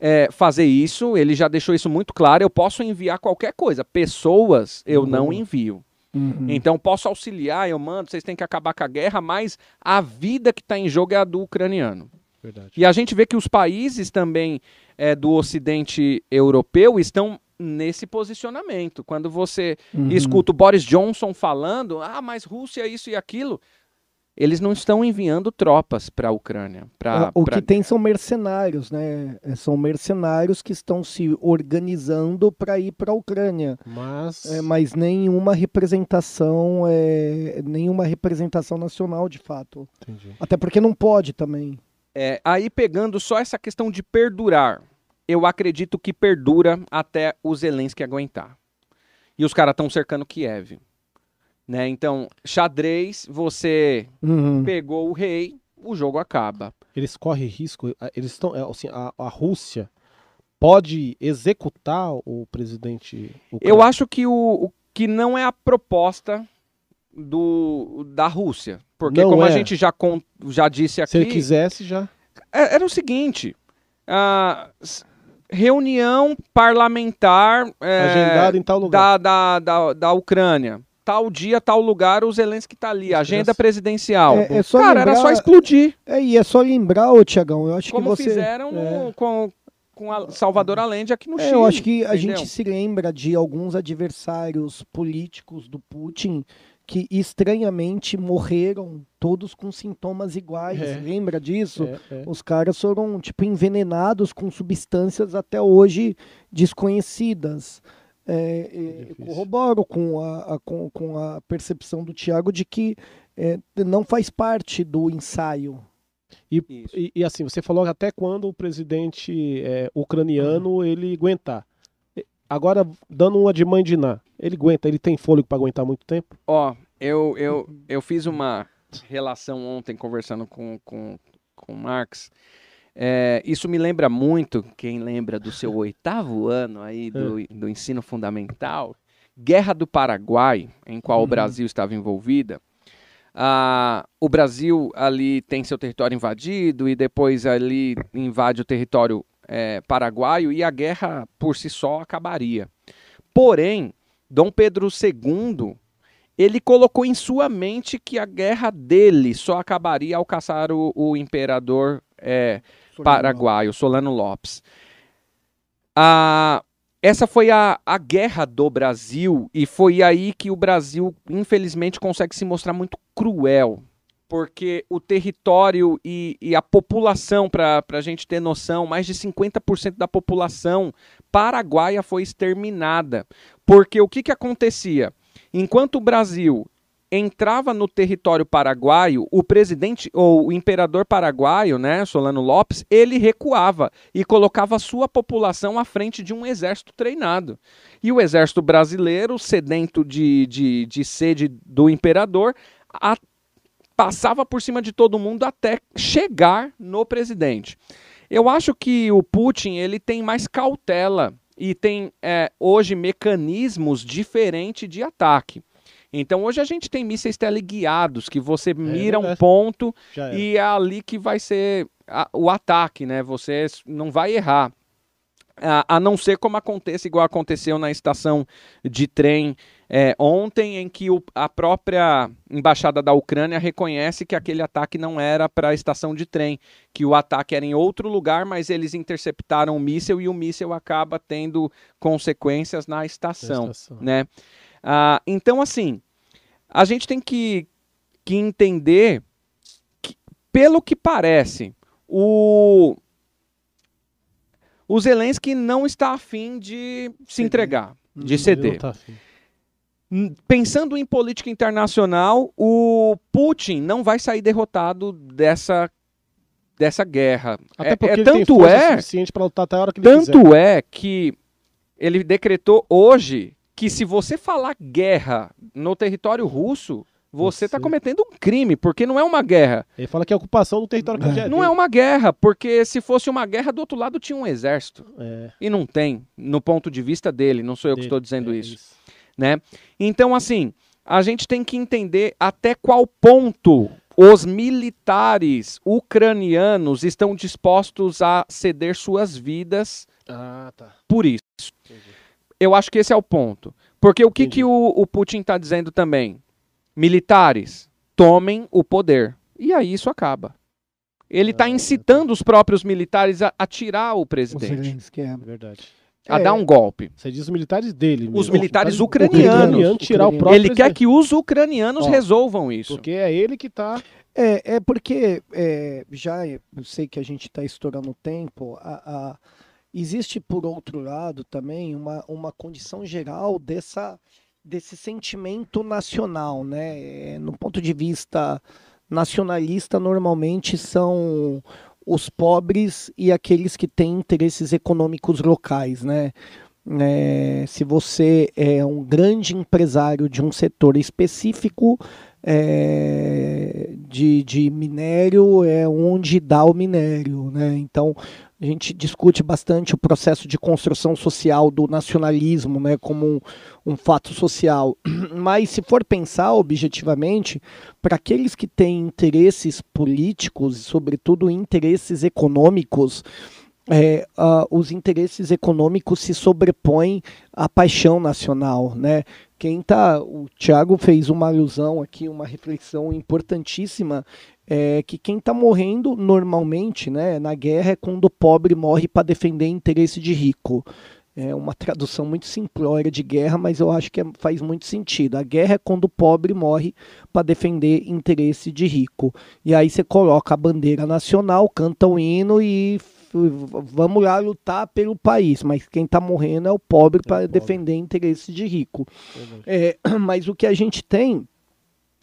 é, fazer isso, ele já deixou isso muito claro. Eu posso enviar qualquer coisa, pessoas eu uhum. não envio. Uhum. Então posso auxiliar, eu mando, vocês têm que acabar com a guerra, mas a vida que está em jogo é a do ucraniano. Verdade. E a gente vê que os países também é, do Ocidente europeu estão nesse posicionamento. Quando você uhum. escuta o Boris Johnson falando, ah, mas Rússia isso e aquilo, eles não estão enviando tropas para a Ucrânia. Pra, o pra... que tem são mercenários, né? É, são mercenários que estão se organizando para ir para a Ucrânia. Mas... É, mas nenhuma representação, é, nenhuma representação nacional, de fato. Entendi. Até porque não pode também. É, aí pegando só essa questão de perdurar, eu acredito que perdura até o Zelensky aguentar. E os caras estão cercando Kiev. Né? Então, xadrez, você uhum. pegou o rei, o jogo acaba. Eles correm risco, eles estão, é, assim, a, a Rússia pode executar o presidente Eu acho que o, o, que não é a proposta do da Rússia, porque não como é. a gente já, já disse aqui... Se ele quisesse, já... É, era o seguinte, a reunião parlamentar é, agendada em tal lugar da, da, da, da Ucrânia tal dia, tal lugar, o Zelensky tá ali, agenda presidencial. É, é Cara, lembrar, era só explodir. É, e é só lembrar, ô Tiagão, eu acho Como que você... fizeram é. com, com a Salvador Allende aqui no é, Chile. Eu acho que a gente se lembra de alguns adversários políticos do Putin que estranhamente morreram todos com sintomas iguais. É. Lembra disso? É, é. Os caras foram tipo envenenados com substâncias até hoje desconhecidas. É, é corroboro com a, a, com, com a percepção do Tiago de que é, não faz parte do ensaio. E, e, e, assim, você falou até quando o presidente é, ucraniano uhum. ele aguentar. Agora, dando uma de mãe de Ná, ele aguenta, ele tem fôlego para aguentar muito tempo? Ó, oh, eu, eu, eu fiz uma relação ontem conversando com, com, com o Marx. É, isso me lembra muito, quem lembra do seu oitavo ano aí do, é. do ensino fundamental, Guerra do Paraguai, em qual uhum. o Brasil estava envolvida. Ah, o Brasil ali tem seu território invadido e depois ali invade o território é, paraguaio e a guerra por si só acabaria. Porém, Dom Pedro II ele colocou em sua mente que a guerra dele só acabaria ao caçar o, o imperador é, paraguaio, Solano Lopes. A, essa foi a, a guerra do Brasil e foi aí que o Brasil, infelizmente, consegue se mostrar muito cruel. Porque o território e, e a população, para a gente ter noção, mais de 50% da população paraguaia foi exterminada. Porque o que, que acontecia? Enquanto o Brasil entrava no território paraguaio, o presidente ou o imperador paraguaio, né, Solano Lopes, ele recuava e colocava a sua população à frente de um exército treinado. E o exército brasileiro, sedento de, de, de sede do imperador, a, passava por cima de todo mundo até chegar no presidente. Eu acho que o Putin ele tem mais cautela e tem é, hoje mecanismos diferentes de ataque. Então hoje a gente tem mísseis teleguiados que você é mira um ponto e é ali que vai ser a, o ataque, né? Você não vai errar. A, a, não ser como aconteça, igual aconteceu na estação de trem é, ontem, em que o, a própria embaixada da Ucrânia reconhece que aquele ataque não era para a estação de trem, que o ataque era em outro lugar, mas eles interceptaram o míssil e o míssil acaba tendo consequências na estação, na estação. né? Ah, então, assim, a gente tem que, que entender que, pelo que parece, o, o Zelensky não está afim de se entregar, de ceder. Tá Pensando em política internacional, o Putin não vai sair derrotado dessa dessa guerra. Até é, porque é, tanto é suficiente para lutar até a hora que ele Tanto quiser. é que ele decretou hoje que se você falar guerra no território russo, você está cometendo um crime, porque não é uma guerra. Ele fala que é ocupação do território que é Não é uma guerra, porque se fosse uma guerra, do outro lado tinha um exército. É. E não tem, no ponto de vista dele, não sou eu que estou dizendo é isso. isso. Né? Então, assim, a gente tem que entender até qual ponto os militares ucranianos estão dispostos a ceder suas vidas ah, tá. por isso. Entendi. Eu acho que esse é o ponto. Porque o que, que o, o Putin está dizendo também? Militares, tomem o poder. E aí isso acaba. Ele está ah, incitando os próprios militares a, a tirar o presidente. que é verdade. A é, dar um golpe. Você diz os militares dele. Os militares ucranianos. tirar o próprio ele quer que os ucranianos Ó, resolvam isso. Porque é ele que está. É, é porque é, já eu sei que a gente está estourando o tempo. A, a existe, por outro lado, também uma, uma condição geral dessa, desse sentimento nacional, né? É, no ponto de vista nacionalista, normalmente são os pobres e aqueles que têm interesses econômicos locais, né? É, se você é um grande empresário de um setor específico é, de, de minério, é onde dá o minério, né? Então a gente discute bastante o processo de construção social do nacionalismo, né, como um, um fato social. Mas se for pensar objetivamente, para aqueles que têm interesses políticos, sobretudo interesses econômicos, é, uh, os interesses econômicos se sobrepõem à paixão nacional, né? Quem tá, o Tiago fez uma alusão aqui, uma reflexão importantíssima é que quem está morrendo normalmente né, na guerra é quando o pobre morre para defender interesse de rico. É uma tradução muito simplória de guerra, mas eu acho que é, faz muito sentido. A guerra é quando o pobre morre para defender interesse de rico. E aí você coloca a bandeira nacional, canta o hino e vamos lá lutar pelo país, mas quem está morrendo é o pobre é para defender interesse de rico. É, mas o que a gente tem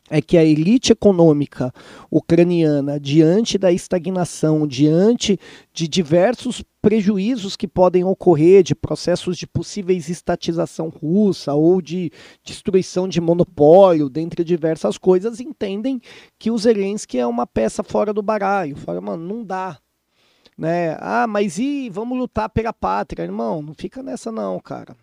é que a elite econômica ucraniana, diante da estagnação, diante de diversos prejuízos que podem ocorrer de processos de possíveis estatização russa ou de destruição de monopólio, dentre diversas coisas, entendem que o Zelensky é uma peça fora do baralho. Fala, mano, não dá. Né? Ah, mas e vamos lutar pela pátria, irmão? Não fica nessa não, cara.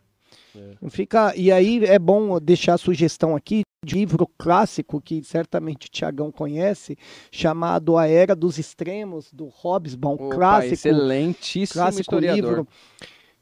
É. Fica, e aí é bom deixar a sugestão aqui de um livro clássico que certamente o Tiagão conhece, chamado A Era dos Extremos, do Hobsbawm, Opa, clássico. Excelentíssimo clássico historiador. livro.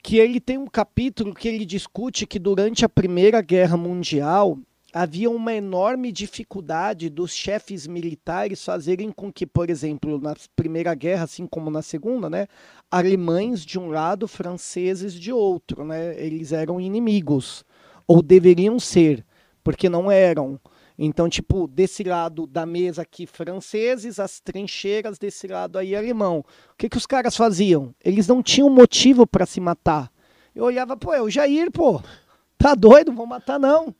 Que ele tem um capítulo que ele discute que durante a Primeira Guerra Mundial havia uma enorme dificuldade dos chefes militares fazerem com que, por exemplo, na Primeira Guerra, assim como na Segunda, né, alemães de um lado, franceses de outro, né, eles eram inimigos ou deveriam ser, porque não eram. Então, tipo, desse lado da mesa aqui, franceses, as trincheiras desse lado aí, alemão. O que, que os caras faziam? Eles não tinham motivo para se matar. Eu olhava, pô, é o Jair, pô. Tá doido? Vou matar, não.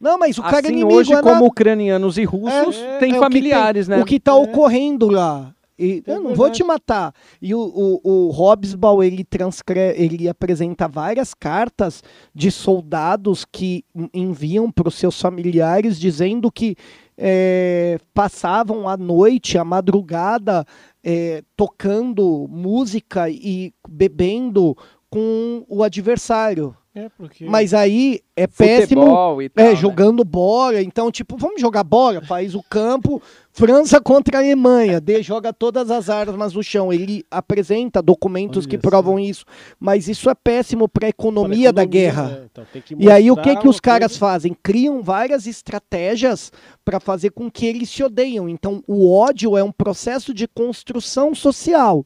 Não, mas o cara é assim, inimigo. hoje, é como nada. ucranianos e russos, É, têm é o que familiares, tem- né? O que está ocorrendo lá. E É eu não vou te matar. E o, o, o Hobsbawm, ele transcreve, ele apresenta várias cartas de soldados que en- enviam para os seus familiares dizendo que é, passavam a noite, a madrugada, é, tocando música e bebendo com o adversário. É, porque. Mas aí é péssimo. Futebol e tal, É, né? jogando bola. Então, tipo, vamos jogar bola? Faz o campo. França contra a Alemanha. D joga todas as armas no chão. Ele apresenta documentos Olha que provam isso. Mas isso é péssimo para a economia, da guerra. né? Então, tem que E aí o que que os caras coisa- fazem? Criam várias estratégias para fazer com que eles se odeiam. Então o ódio é um processo de construção social.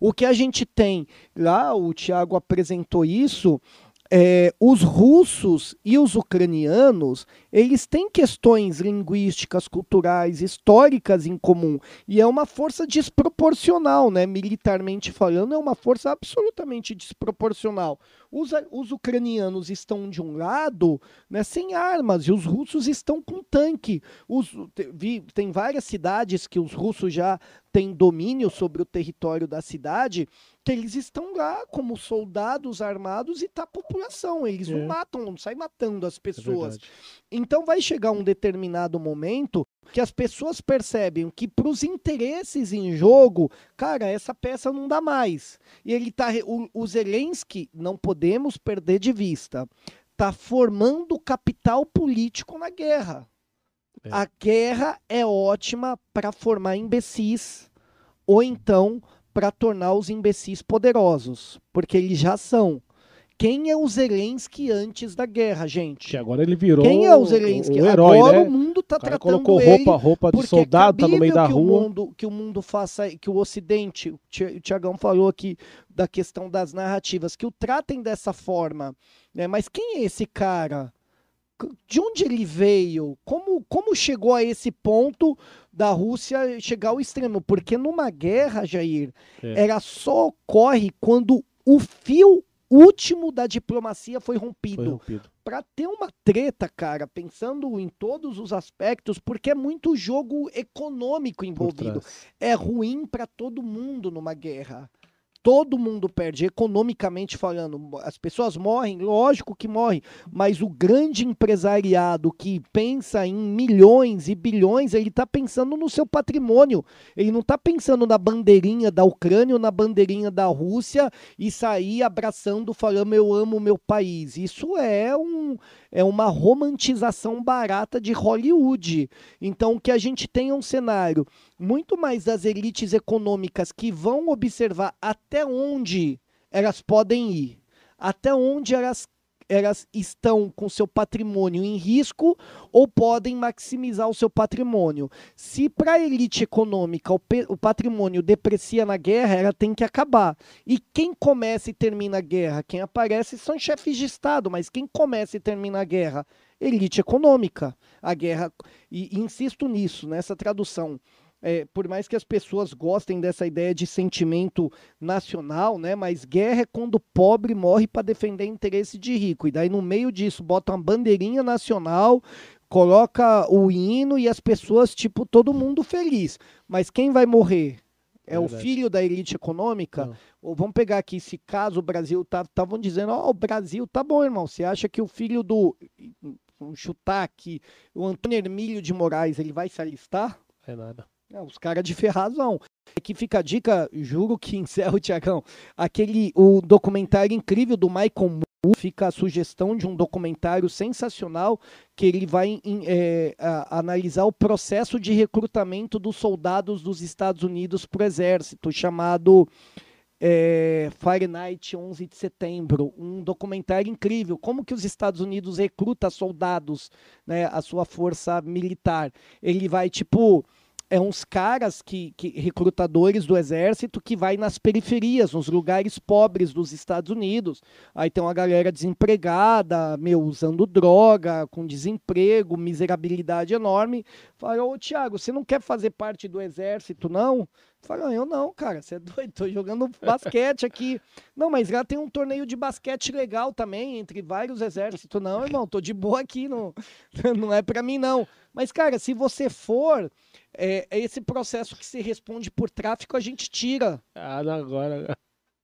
O que a gente tem lá, o Tiago apresentou isso, é, os russos e os ucranianos, eles têm questões linguísticas, culturais, históricas em comum. E é uma força desproporcional, né? Militarmente falando, é uma força absolutamente desproporcional. Os, os ucranianos estão de um lado, né, sem armas, e os russos estão com tanque. Os, tem várias cidades que os russos já têm domínio sobre o território da cidade, que eles estão lá como soldados armados e tá a população. Eles É. não matam, não saem matando as É pessoas. verdade. Então vai chegar um determinado momento que as pessoas percebem que para os interesses em jogo, cara, essa peça não dá mais. E ele tá o, o Zelensky, não podemos perder de vista, tá formando capital político na guerra. É. A guerra é ótima para formar imbecis ou então para tornar os imbecis poderosos, porque eles já são. Quem é o Zelensky antes da guerra, gente? Que agora ele virou Quem é o Zelensky? o herói, Agora né? o mundo tá tratando colocou ele roupa, roupa de porque soldado, tá no meio da que rua. O mundo, que o mundo faça, que o Ocidente, o Ti- o Tiagão falou aqui da questão das narrativas, que o tratem dessa forma. Né? Mas quem é esse cara? De onde ele veio? Como, como chegou a esse ponto da Rússia chegar ao extremo? Porque numa guerra, Jair, É. ela só ocorre quando o fio último da diplomacia foi rompido Foi rompido. para ter uma treta, cara, pensando em todos os aspectos, porque é muito jogo econômico envolvido. É ruim para todo mundo numa guerra. Todo mundo perde, economicamente falando. As pessoas morrem, lógico que morrem, mas o grande empresariado que pensa em milhões e bilhões, ele está pensando no seu patrimônio. Ele não está pensando na bandeirinha da Ucrânia ou na bandeirinha da Rússia e sair abraçando, falando eu amo meu país. Isso é, um, é uma romantização barata de Hollywood. Então, que a gente tem é um cenário muito mais das elites econômicas que vão observar até onde elas podem ir, até onde elas, elas estão com seu patrimônio em risco ou podem maximizar o seu patrimônio. Se para a elite econômica o, o patrimônio deprecia na guerra, ela tem que acabar. E quem começa e termina a guerra? Quem aparece são chefes de Estado, mas quem começa e termina a guerra? Elite econômica. A guerra, e, e insisto nisso, nessa tradução. É, por mais que as pessoas gostem dessa ideia de sentimento nacional, né? Mas guerra é quando o pobre morre para defender interesse de rico. E daí no meio disso bota uma bandeirinha nacional, coloca o hino e as pessoas, tipo, todo mundo feliz. Mas quem vai morrer? É, É o verdade. filho da elite econômica? Não. Ou vamos pegar aqui, se caso o Brasil tá, estavam dizendo, ó, o Brasil tá bom, irmão. Você acha que o filho do. Vamos chutar aqui, o Antônio Hermílio de Moraes, ele vai se alistar? É nada. É, os caras de ferrazão. Aqui fica a dica, juro que encerro, Tiagão. Aquele, o documentário incrível do Michael Moore, fica a sugestão de um documentário sensacional que ele vai em- é, a- analisar o processo de recrutamento dos soldados dos Estados Unidos para o exército, chamado é, Fahrenheit 11 de setembro, um documentário incrível, como que os Estados Unidos recruta soldados, né, a sua força militar. Ele vai, tipo, é uns caras que, que, recrutadores do exército que vai nas periferias, nos lugares pobres dos Estados Unidos. Aí tem uma galera desempregada, meu, usando droga, com desemprego, miserabilidade enorme. Fala, ô Tiago, você não quer fazer parte do exército, não? Fala, eu não, cara, você é doido, tô jogando basquete aqui. Não, mas lá tem um torneio de basquete legal também, entre vários exércitos. Não, irmão, tô de boa aqui, não, não é para mim, não. Mas, cara, se você for, é, é, esse processo que se responde por tráfico, a gente tira. Ah, agora.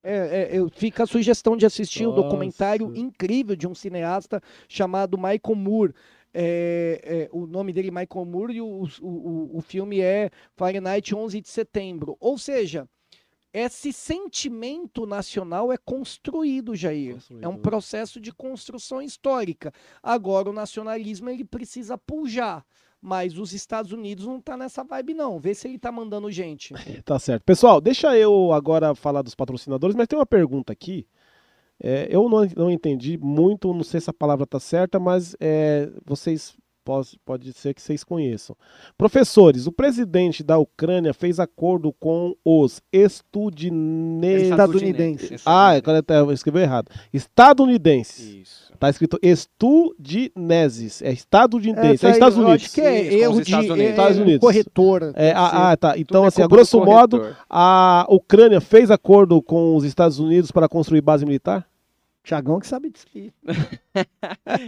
É, é, fica a sugestão de assistir o um documentário incrível de um cineasta chamado Michael Moore. É, é, o nome dele é Michael Moore e o, o, o filme é Fahrenheit 11 de setembro. Ou seja, esse sentimento nacional é construído, Jair. Construído. É um processo de construção histórica. Agora, o nacionalismo ele precisa pujar. Mas os Estados Unidos não tá nessa vibe, não. Vê se ele tá mandando gente. tá certo. Pessoal, deixa eu agora falar dos patrocinadores, mas tem uma pergunta aqui. É, eu não, não entendi muito, não sei se a palavra tá certa, mas é, vocês pode, pode ser que vocês conheçam. Professores, o presidente da Ucrânia fez acordo com os estadunidenses. Estadunidenses. Ah, agora eu escrevi errado. Estadunidenses. Isso. Tá escrito estudineses. É estadunidense. É, é Estados Unidos. Acho que é Isso, erro de Estados Unidos. Estados Unidos. corretor. É, ah, ah, tá. Então, assim, a grosso modo, a Ucrânia fez acordo com os Estados Unidos para construir base militar? Tiagão que sabe disso aqui.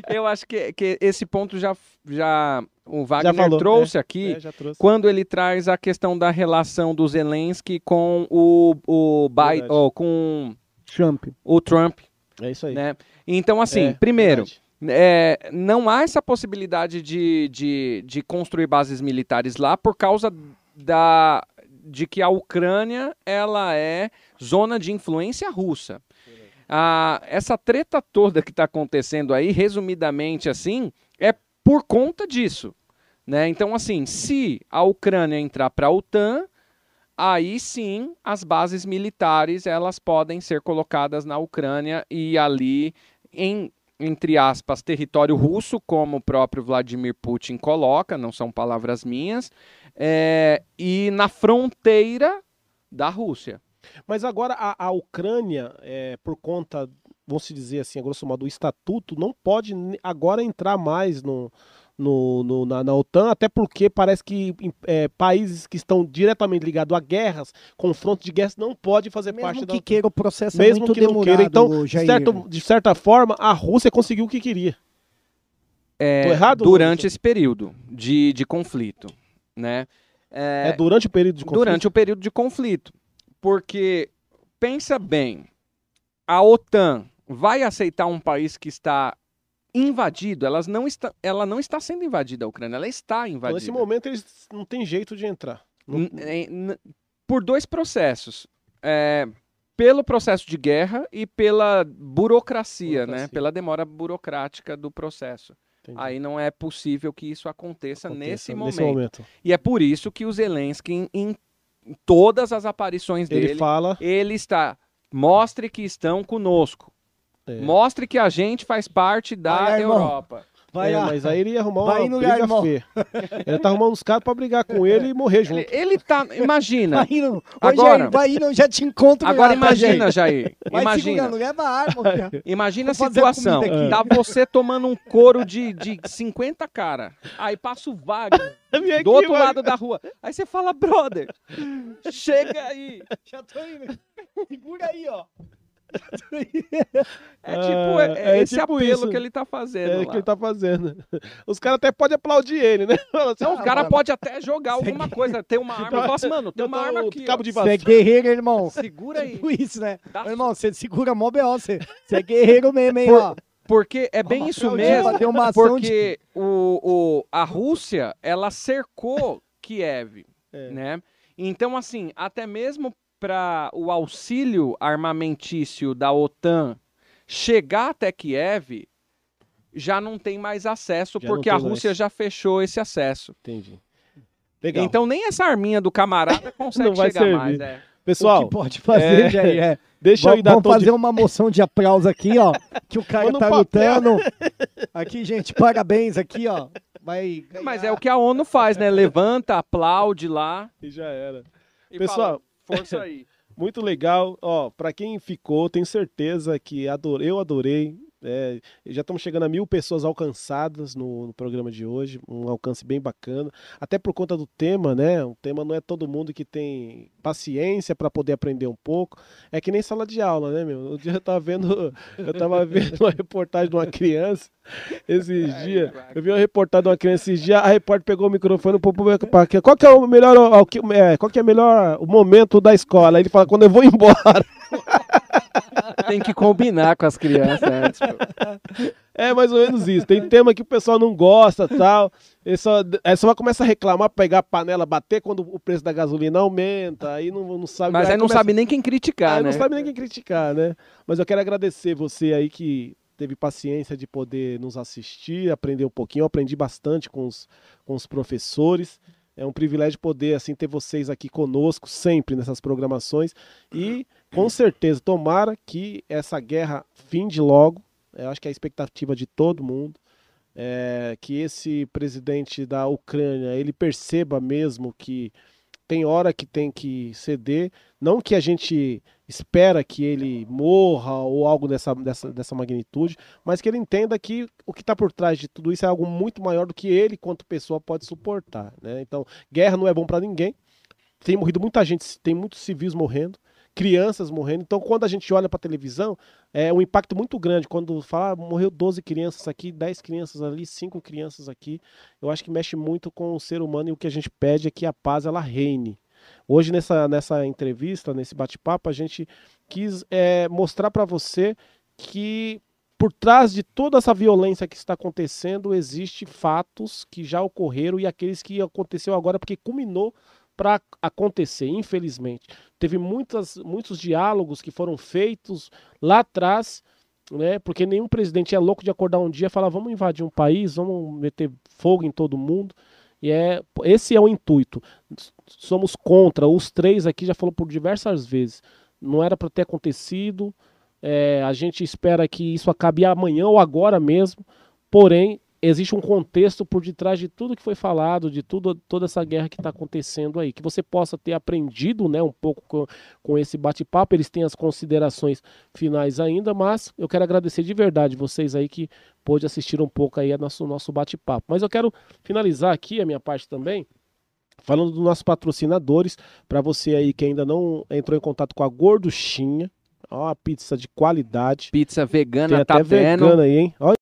Eu acho que, que esse ponto já, já o Wagner já trouxe é, aqui, é, trouxe. quando ele traz a questão da relação do Zelensky com o, o Biden, oh, com Trump. o Trump. É isso aí. Né? Então, assim, é, primeiro, é, não há essa possibilidade de, de, de construir bases militares lá por causa da, de que a Ucrânia ela é zona de influência russa. Ah, essa treta toda que está acontecendo aí, resumidamente assim, é por conta disso. Né? Então, assim, se a Ucrânia entrar para a OTAN, aí sim as bases militares elas podem ser colocadas na Ucrânia e ali em entre aspas território russo, como o próprio Vladimir Putin coloca, não são palavras minhas, é, e na fronteira da Rússia. Mas agora a, a Ucrânia, é, por conta, vamos dizer assim, a grosso modo, do estatuto, não pode agora entrar mais no, no, no na, na, OTAN, até porque parece que é, países que estão diretamente ligados a guerras, confrontos de guerras, não podem fazer Mesmo parte que da OTAN. queira o processo é Mesmo é muito que demorado, não queira. Então, de, certo, de certa forma, a Rússia conseguiu o que queria. É, errado, durante esse período de, de conflito, né? É, é durante o período de conflito. Durante o período de conflito. Porque, pensa bem, a OTAN vai aceitar um país que está invadido? Elas não está, ela não está sendo invadida, a Ucrânia, ela está invadida. Então, nesse momento, eles não tem jeito de entrar. Não... Por dois processos. É, pelo processo de guerra e pela burocracia, burocracia. né? Pela demora burocrática do processo. Entendi. Aí não é possível que isso aconteça, aconteça nesse, momento. nesse, momento. E é por isso que o Zelensky todas as aparições dele, ele fala, ele está mostre que estão conosco. É. Mostre que a gente faz parte da Europa. Vai é, mas aí ele ia arrumar vai uma briga lugar, feia. Ele tá arrumando uns caras pra brigar com ele e morrer junto. Ele, ele tá, imagina. Vai indo, agora, Jair, vai indo, já te encontro. Agora imagina, Jair. Vai imagina. leva arma. Imagina a situação. A tá você tomando um couro de, de 50 cara. Aí passa o Wagner do outro lado da rua. Aí você fala, brother, chega aí. Já tô indo. Segura aí, ó. É tipo, é, é, é esse tipo apelo isso. que ele tá fazendo. É lá. que ele tá fazendo. Os caras até podem aplaudir ele, né? Assim, não, ah, os caras podem até jogar alguma coisa, ter uma arma. Fala assim, mano, tem uma arma aqui. Cabo de você é guerreiro, irmão. Segura aí. Tipo isso, né? Dá irmão, você segura mó B.O. Você, você é guerreiro mesmo, hein, Por, ó. Porque é bem isso mesmo. Porque de... o, o, a Rússia, ela cercou Kiev, é. né? Então, assim, até mesmo para o auxílio armamentício da OTAN chegar até Kiev, já não tem mais acesso, já porque a Rússia mais. já fechou esse acesso. Entendi. Legal. Então nem essa arminha do camarada consegue chegar mais. É. Pessoal, o que pode fazer, é, Jair, é. deixa eu ir dar vamos fazer uma moção de aplauso aqui, ó. Que o cara um tá lutando. Aqui, gente, parabéns aqui, ó. Vai ganhar. Mas é o que a ONU faz, né? Levanta, aplaude lá e já era. e Pessoal, fala, força aí. Muito legal. Ó, para quem ficou, tenho certeza que adorei, eu adorei. É, já estamos chegando a mil pessoas alcançadas no, no programa de hoje, um alcance bem bacana. Até por conta do tema, né? O tema não é todo mundo que tem paciência para poder aprender um pouco. É que nem sala de aula, né, meu? Um dia eu tava vendo, eu tava vendo uma reportagem de uma criança esses dias. Eu vi uma reportagem de uma criança esses dias. A repórter pegou o microfone para qual que é o melhor, que- é, qual que é o melhor o momento da escola? Aí ele fala quando eu vou embora. Tem que combinar com as crianças antes. pô. É mais ou menos isso. Tem tema que o pessoal não gosta tal. Ele só, aí só vai começar a reclamar, pegar a panela, bater quando o preço da gasolina aumenta. Aí não, não sabe. Mas aí não começa- sabe nem quem criticar, aí né? não sabe nem quem criticar, né? Mas eu quero agradecer você aí que teve paciência de poder nos assistir, aprender um pouquinho. Eu aprendi bastante com os, com os professores. É um privilégio poder assim ter vocês aqui conosco sempre nessas programações e com certeza tomara que essa guerra finde logo. Eu acho que é a expectativa de todo mundo é, que esse presidente da Ucrânia ele perceba mesmo que tem hora que tem que ceder, não que a gente espera que ele morra ou algo dessa, dessa, dessa magnitude, mas que ele entenda que o que está por trás de tudo isso é algo muito maior do que ele, quanto pessoa, pode suportar. Né? Então, guerra não é bom para ninguém. Tem morrido muita gente, tem muitos civis morrendo, crianças morrendo. Então, quando a gente olha para a televisão, é um impacto muito grande. Quando fala, ah, morreu 12 crianças aqui, 10 crianças ali, 5 crianças aqui. Eu acho que mexe muito com o ser humano e o que a gente pede é que a paz ela reine. Hoje, nessa, nessa entrevista, nesse bate-papo, a gente quis é, mostrar para você que por trás de toda essa violência que está acontecendo, existe fatos que já ocorreram e aqueles que aconteceu agora porque culminou para acontecer, infelizmente. Teve muitas, muitos diálogos que foram feitos lá atrás, né? Porque nenhum presidente é louco de acordar um dia e falar vamos invadir um país, vamos meter fogo em todo mundo. E é esse é o intuito. Somos contra. Os três aqui já falou por diversas vezes. Não era para ter acontecido. É, a gente espera que isso acabe amanhã ou agora mesmo. Porém, existe um contexto por detrás de tudo que foi falado, de tudo, toda essa guerra que está acontecendo aí. Que você possa ter aprendido né, um pouco com, com esse bate-papo. Eles têm as considerações finais ainda, mas eu quero agradecer de verdade vocês aí que pôde assistir um pouco aí a nosso, nosso bate-papo. Mas eu quero finalizar aqui a minha parte também. Falando dos nossos patrocinadores, para você aí que ainda não entrou em contato com a Gorduchinha, ó, uma pizza de qualidade. Pizza Tem vegana, até tá vendo? vegana aí, hein? Olha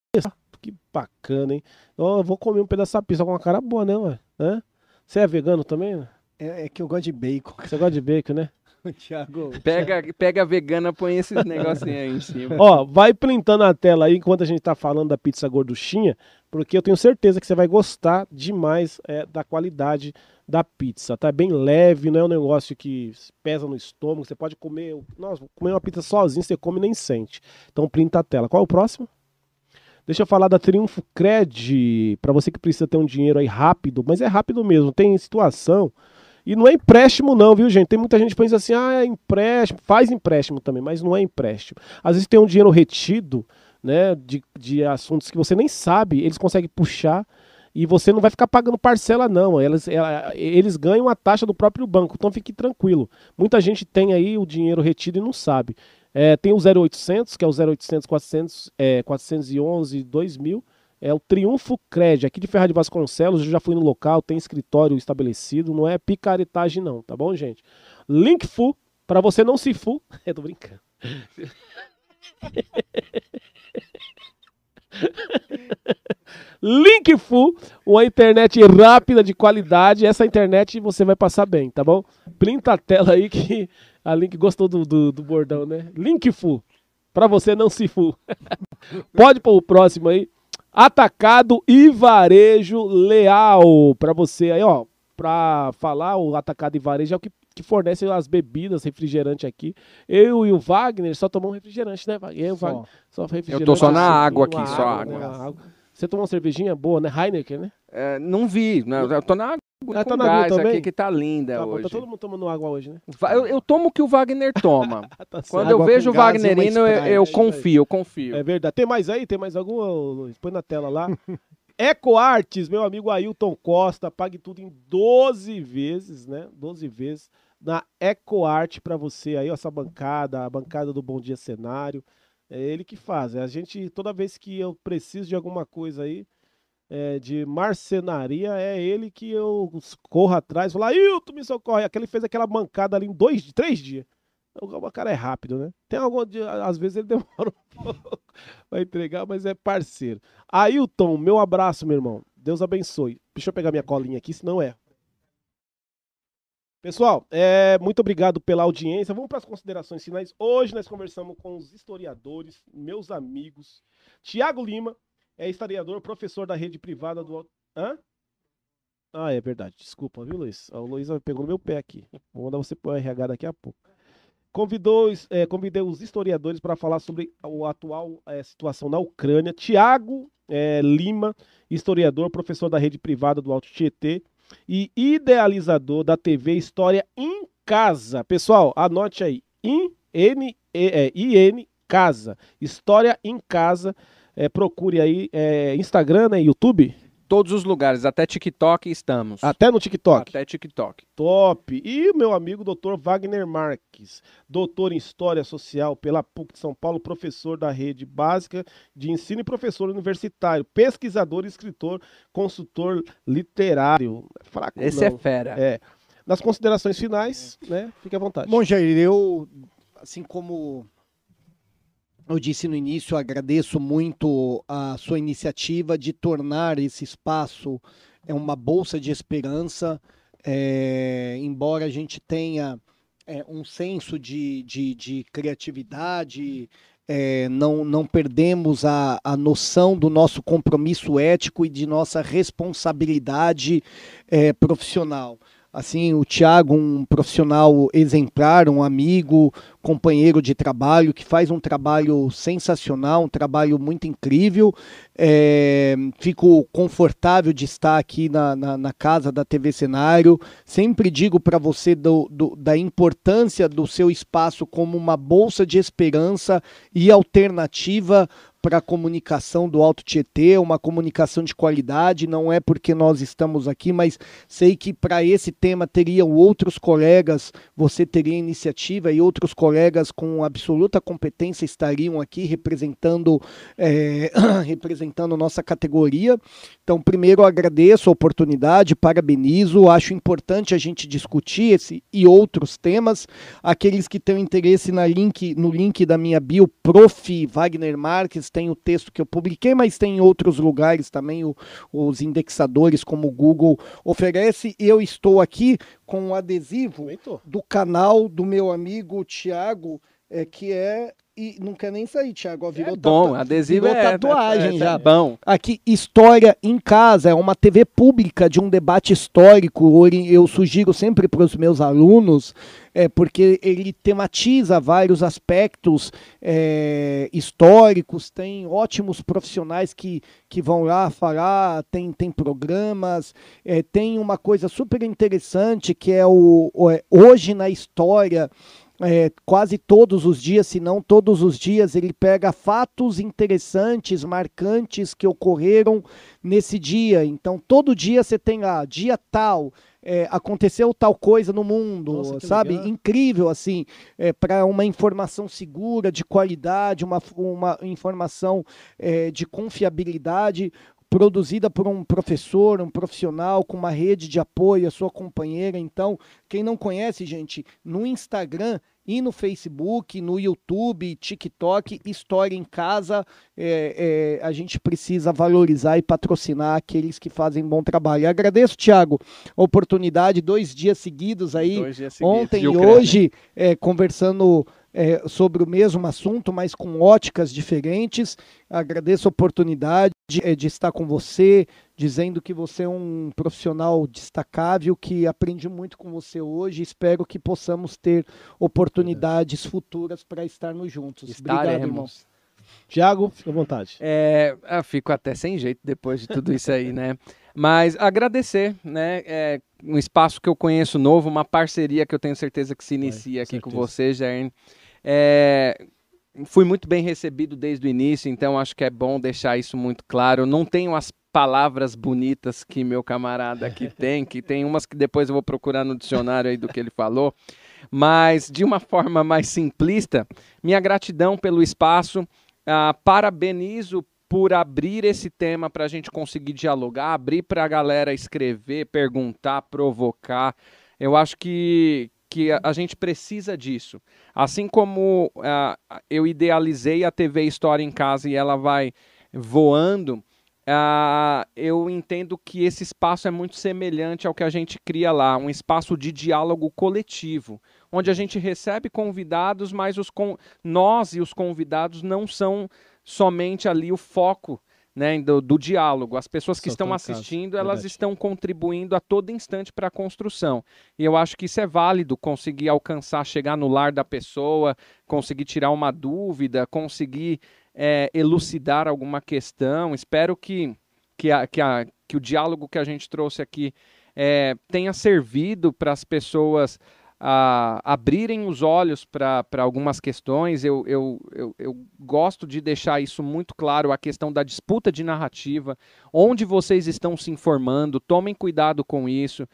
que bacana, hein? Ó, eu vou comer um pedaço dessa pizza com uma cara boa, né, ué? Hã? Você é vegano também? né? É, é que eu gosto de bacon. Você gosta de bacon, né? Thiago. Pega, pega a vegana, põe esses negocinhos aí em cima. Ó, vai printando a tela aí enquanto a gente tá falando da pizza gorduchinha, porque eu tenho certeza que você vai gostar demais é, da qualidade da pizza. Tá bem leve, não é um negócio que pesa no estômago. Você pode comer, nossa, comer uma pizza sozinho, você come e nem sente. Então printa a tela. Qual é o próximo? Deixa eu falar da Triunfo Cred, para você que precisa ter um dinheiro aí rápido, mas é rápido mesmo, tem situação. E não é empréstimo não, viu, gente? Tem muita gente que pensa assim, ah, é empréstimo, faz empréstimo também, mas não é empréstimo. Às vezes tem um dinheiro retido, né, de, de assuntos que você nem sabe, eles conseguem puxar e você não vai ficar pagando parcela não, eles, eles ganham a taxa do próprio banco, então fique tranquilo. Muita gente tem aí o dinheiro retido e não sabe. É, tem o 0800, que é o 0800 400, é, 411 2000, é o Triunfo Cred, aqui de Ferraz de Vasconcelos, eu já fui no local, tem escritório estabelecido, não é picaretagem não, tá bom, gente? Link Fu, para você não se fu, eu tô brincando. Link Fu, uma internet rápida de qualidade, essa internet você vai passar bem, tá bom? Printa a tela aí que a Link gostou do, do, do bordão, né? Link Fu, para você não se fu. Pode pôr o próximo aí. Atacado e varejo leal. Para você aí, ó. Pra falar, o atacado e varejo é o que, que fornece as bebidas, refrigerante aqui. Eu e o Wagner só tomamos refrigerante, né, Wagner? Eu, Só. Wagner, só refrigerante. Eu tô só na assim, água aqui, só né, água. uma água. Você tomou uma cervejinha boa, né? Heineken, né? É, não vi, não, eu tô na água água Ah, com tá na aqui que tá linda Tá, bom, hoje. tá todo mundo tomando água hoje, né? Eu, eu tomo o que o Wagner toma. Tá. Quando eu Água vejo o uma Wagnerino, eu, eu É confio, eu confio. É verdade. Tem mais aí? Tem mais alguma, Luiz? Põe na tela lá. EcoArtes, meu amigo Ailton Costa, pague tudo em 12 vezes, né? 12 vezes na EcoArt para você aí, ó, essa bancada, a bancada do Bom Dia Cenário. É ele que faz. A gente, toda vez que eu preciso de alguma coisa aí, é, de marcenaria, é ele que eu corro atrás, falo, Ailton, me socorre. Aquele fez aquela bancada ali em dois, três dias. O cara é rápido, né? Tem algum dia, às vezes ele demora um pouco pra entregar, mas é parceiro. Ailton, meu abraço, meu irmão. Deus abençoe. Deixa eu pegar minha colinha aqui, senão é. Pessoal, é, muito obrigado pela audiência. Vamos para as considerações finais. Hoje nós conversamos com os historiadores, meus amigos. Tiago Lima é historiador, professor da rede privada do. Hã? Ah, é verdade. Desculpa, viu, Luiz? O Luiz pegou no meu pé aqui. Vou mandar você para o RH daqui a pouco. Convidou, é, convidei os historiadores para falar sobre a atual é, situação na Ucrânia. Tiago é, Lima, historiador, professor da rede privada do Alto Tietê e idealizador da TV História em Casa. Pessoal, anote aí. In, N, E, é, IN Casa. História em Casa. É, procure aí é, Instagram, né, YouTube, Todos os lugares, até TikTok estamos. até no TikTok. Até TikTok. Top! E o meu amigo Dr. Wagner Marques, doutor em História Social pela PUC de São Paulo, professor da rede básica de ensino e professor universitário, pesquisador, escritor, consultor literário. Fraco, Esse é não. fera. É. Nas considerações finais, né? Fique à vontade. Bom, Jair, eu, assim como eu disse no início, agradeço muito a sua iniciativa de tornar esse espaço é uma bolsa de esperança, é, embora a gente tenha é, um senso de, de, de criatividade, é, não, não perdemos a, a noção do nosso compromisso ético e de nossa responsabilidade é, profissional. Assim, o Tiago, um profissional exemplar, um amigo, companheiro de trabalho, que faz um trabalho sensacional, um trabalho muito incrível. É, fico confortável de estar aqui na, na, na casa da TV Cenário. Sempre digo para você do, do, da importância do seu espaço como uma bolsa de esperança e alternativa para a comunicação do Alto Tietê, uma comunicação de qualidade. Não é porque nós estamos aqui, mas sei que para esse tema teriam outros colegas, você teria iniciativa e outros colegas com absoluta competência estariam aqui representando, é, representando nossa categoria. Então, primeiro, agradeço a oportunidade, parabenizo, acho importante a gente discutir esse e outros temas. Aqueles que têm interesse na link, no link da minha bio, Prof. Wagner Marques, tem o texto que eu publiquei, mas tem em outros lugares também, o, os indexadores como o Google oferece. Eu estou aqui com um adesivo do canal do meu amigo Tiago, é, que é. E não quer nem sair, Tiago. ó, Virou É bom, tatu- adesivo virou é tatuagem é, já. É bom. Aqui, História em Casa, é uma TV pública de um debate histórico. Eu sugiro sempre para os meus alunos, é, porque ele tematiza vários aspectos é, históricos, tem ótimos profissionais que, que vão lá falar, tem, tem programas, é, tem uma coisa super interessante que é o, o- é, Hoje na História. É, quase todos os dias, se não todos os dias, ele pega fatos interessantes, marcantes que ocorreram nesse dia. Então, todo dia você tem lá, dia tal, é, aconteceu tal coisa no mundo, Nossa, sabe? legal. Incrível, assim, para uma informação segura, de qualidade, uma, uma informação é, de confiabilidade produzida por um professor, um profissional com uma rede de apoio, a sua companheira. Então, quem não conhece, gente, no Instagram e no Facebook, no YouTube, TikTok, História em Casa, é, é, a gente precisa valorizar e patrocinar aqueles que fazem bom trabalho. Agradeço, Tiago, a oportunidade, dois dias seguidos aí, dias seguidos ontem e Ucrânia. hoje, é, conversando é, sobre o mesmo assunto, mas com óticas diferentes. Agradeço a oportunidade é, de estar com você, dizendo que você é um profissional destacável, que aprendi muito com você hoje. Espero que possamos ter oportunidades futuras para estarmos juntos. Obrigado, irmão. Estaremos. Tiago, fica à vontade. É, eu fico até sem jeito depois de tudo isso aí, né? Mas agradecer, né? É, um espaço que eu conheço novo, uma parceria que eu tenho certeza que se inicia aqui certeza. com você, Jair. É, fui muito bem recebido desde o início, então acho que é bom deixar isso muito claro. Não tenho as palavras bonitas que meu camarada aqui tem, que tem umas que depois eu vou procurar no dicionário aí do que ele falou, mas de uma forma mais simplista, minha gratidão pelo espaço, ah, parabenizo por abrir esse tema para a gente conseguir dialogar, abrir para a galera escrever, perguntar, provocar. Eu acho que, que a, gente precisa disso. Assim como ah, eu idealizei a TV História em Casa e ela vai voando, ah, eu entendo que esse espaço é muito semelhante ao que a gente cria lá, um espaço de diálogo coletivo, onde a gente recebe convidados, mas os con nós e os convidados não são somente ali o foco né, do, do diálogo. As pessoas que Só estão assistindo, elas verdade. estão contribuindo a todo instante para a construção. E eu acho que isso é válido, conseguir alcançar, chegar no lar da pessoa, conseguir tirar uma dúvida, conseguir é, elucidar alguma questão. Espero que, que, a, que, a, que o diálogo que a gente trouxe aqui é, tenha servido para as pessoas a abrirem os olhos para algumas questões. Eu, eu, eu, eu gosto de deixar isso muito claro, a questão da disputa de narrativa, onde vocês estão se informando, tomem cuidado com isso.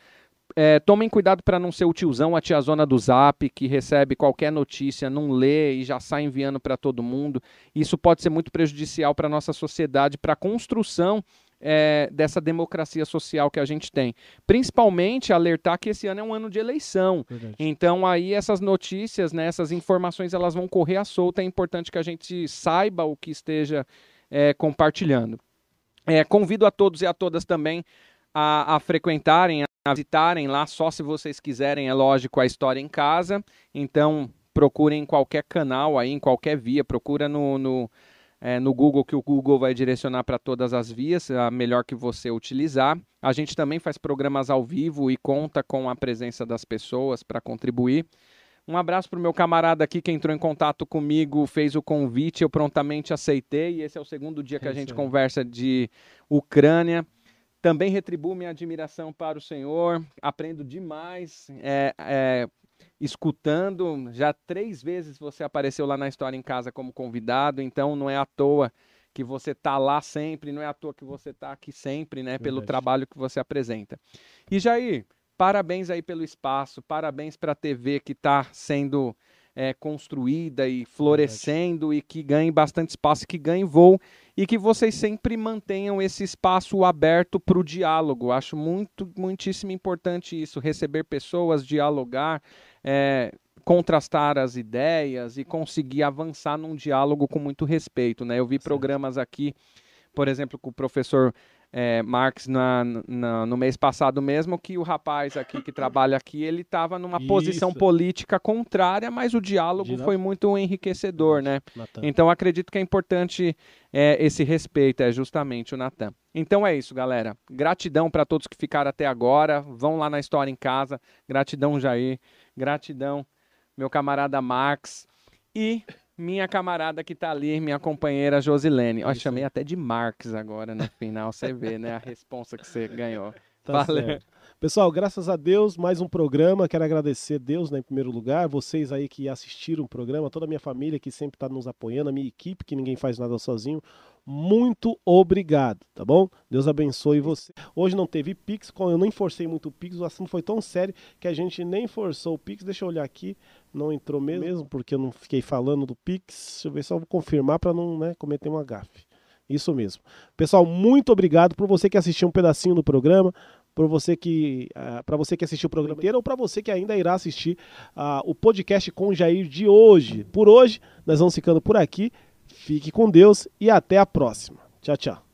É, tomem cuidado para não ser o tiozão, a tiazona do zap, que recebe qualquer notícia, não lê e já sai enviando para todo mundo. Isso pode ser muito prejudicial para a nossa sociedade, para a construção é, dessa democracia social que a gente tem. Principalmente alertar que esse ano é um ano de eleição. Verdade. Então aí essas notícias, né, essas informações, elas vão correr à solta. É importante que a gente saiba o que esteja é, compartilhando. É, convido a todos e a todas também a, a frequentarem, a visitarem lá, só se vocês quiserem, é lógico, a história em casa. Então procurem em qualquer canal aí, em qualquer via, procura no, no, é, no Google, que o Google vai direcionar para todas as vias, a melhor que você utilizar. A gente também faz programas ao vivo e conta com a presença das pessoas para contribuir. Um abraço para o meu camarada aqui que entrou em contato comigo, fez o convite, eu prontamente aceitei. E esse é o segundo dia que É a gente isso aí. conversa de Ucrânia. Também retribuo minha admiração para o Senhor, aprendo demais é, é, escutando. Já três vezes você apareceu lá na História em Casa como convidado, então não é à toa que você tá lá sempre, não é à toa que você tá aqui sempre, né, pelo Verdade. trabalho que você apresenta. E Jair, parabéns aí pelo espaço, parabéns para a TV que está sendo é, construída e florescendo e que ganhe bastante espaço, que ganhe voo e que vocês sempre mantenham esse espaço aberto para o diálogo. Acho muito, muitíssimo importante isso, receber pessoas, dialogar, é, contrastar as ideias e conseguir avançar num diálogo com muito respeito. Né? Eu vi Certo. programas aqui, por exemplo, com o professor é, Marx na, na- no mês passado mesmo, que o rapaz aqui que trabalha aqui, ele estava numa posição Isso. política contrária, mas o diálogo foi muito enriquecedor, né? Natan. Então acredito que é importante é, esse respeito, é justamente o Natan. Então é isso, galera. Gratidão para todos que ficaram até agora. Vão lá na História em Casa. Gratidão, Jair. Gratidão, meu camarada Max. E minha camarada que tá ali, minha companheira Josilene. Ó, chamei até de Marx agora no final. Você vê, né? A responsa que você ganhou. Tá Valeu. certo. Pessoal, graças a Deus, mais um programa. Quero agradecer Deus, né, em primeiro lugar, vocês aí que assistiram o programa, toda a minha família que sempre está nos apoiando, a minha equipe, que ninguém faz nada sozinho. Muito obrigado, tá bom? Deus abençoe você. Hoje não teve Pix, como eu nem forcei muito o Pix, o assunto foi tão sério que a gente nem forçou o Pix. Deixa eu olhar aqui, não entrou mesmo, porque eu não fiquei falando do Pix. Deixa eu ver só vou confirmar para não né, cometer uma gafe. Isso mesmo. Pessoal, muito obrigado por você que assistiu um pedacinho do programa, por você que para você que assistiu o programa inteiro ou para você que ainda irá assistir ah, o podcast com o Jair de hoje. Por hoje, nós vamos ficando por aqui. Fique com Deus e até a próxima. Tchau, tchau.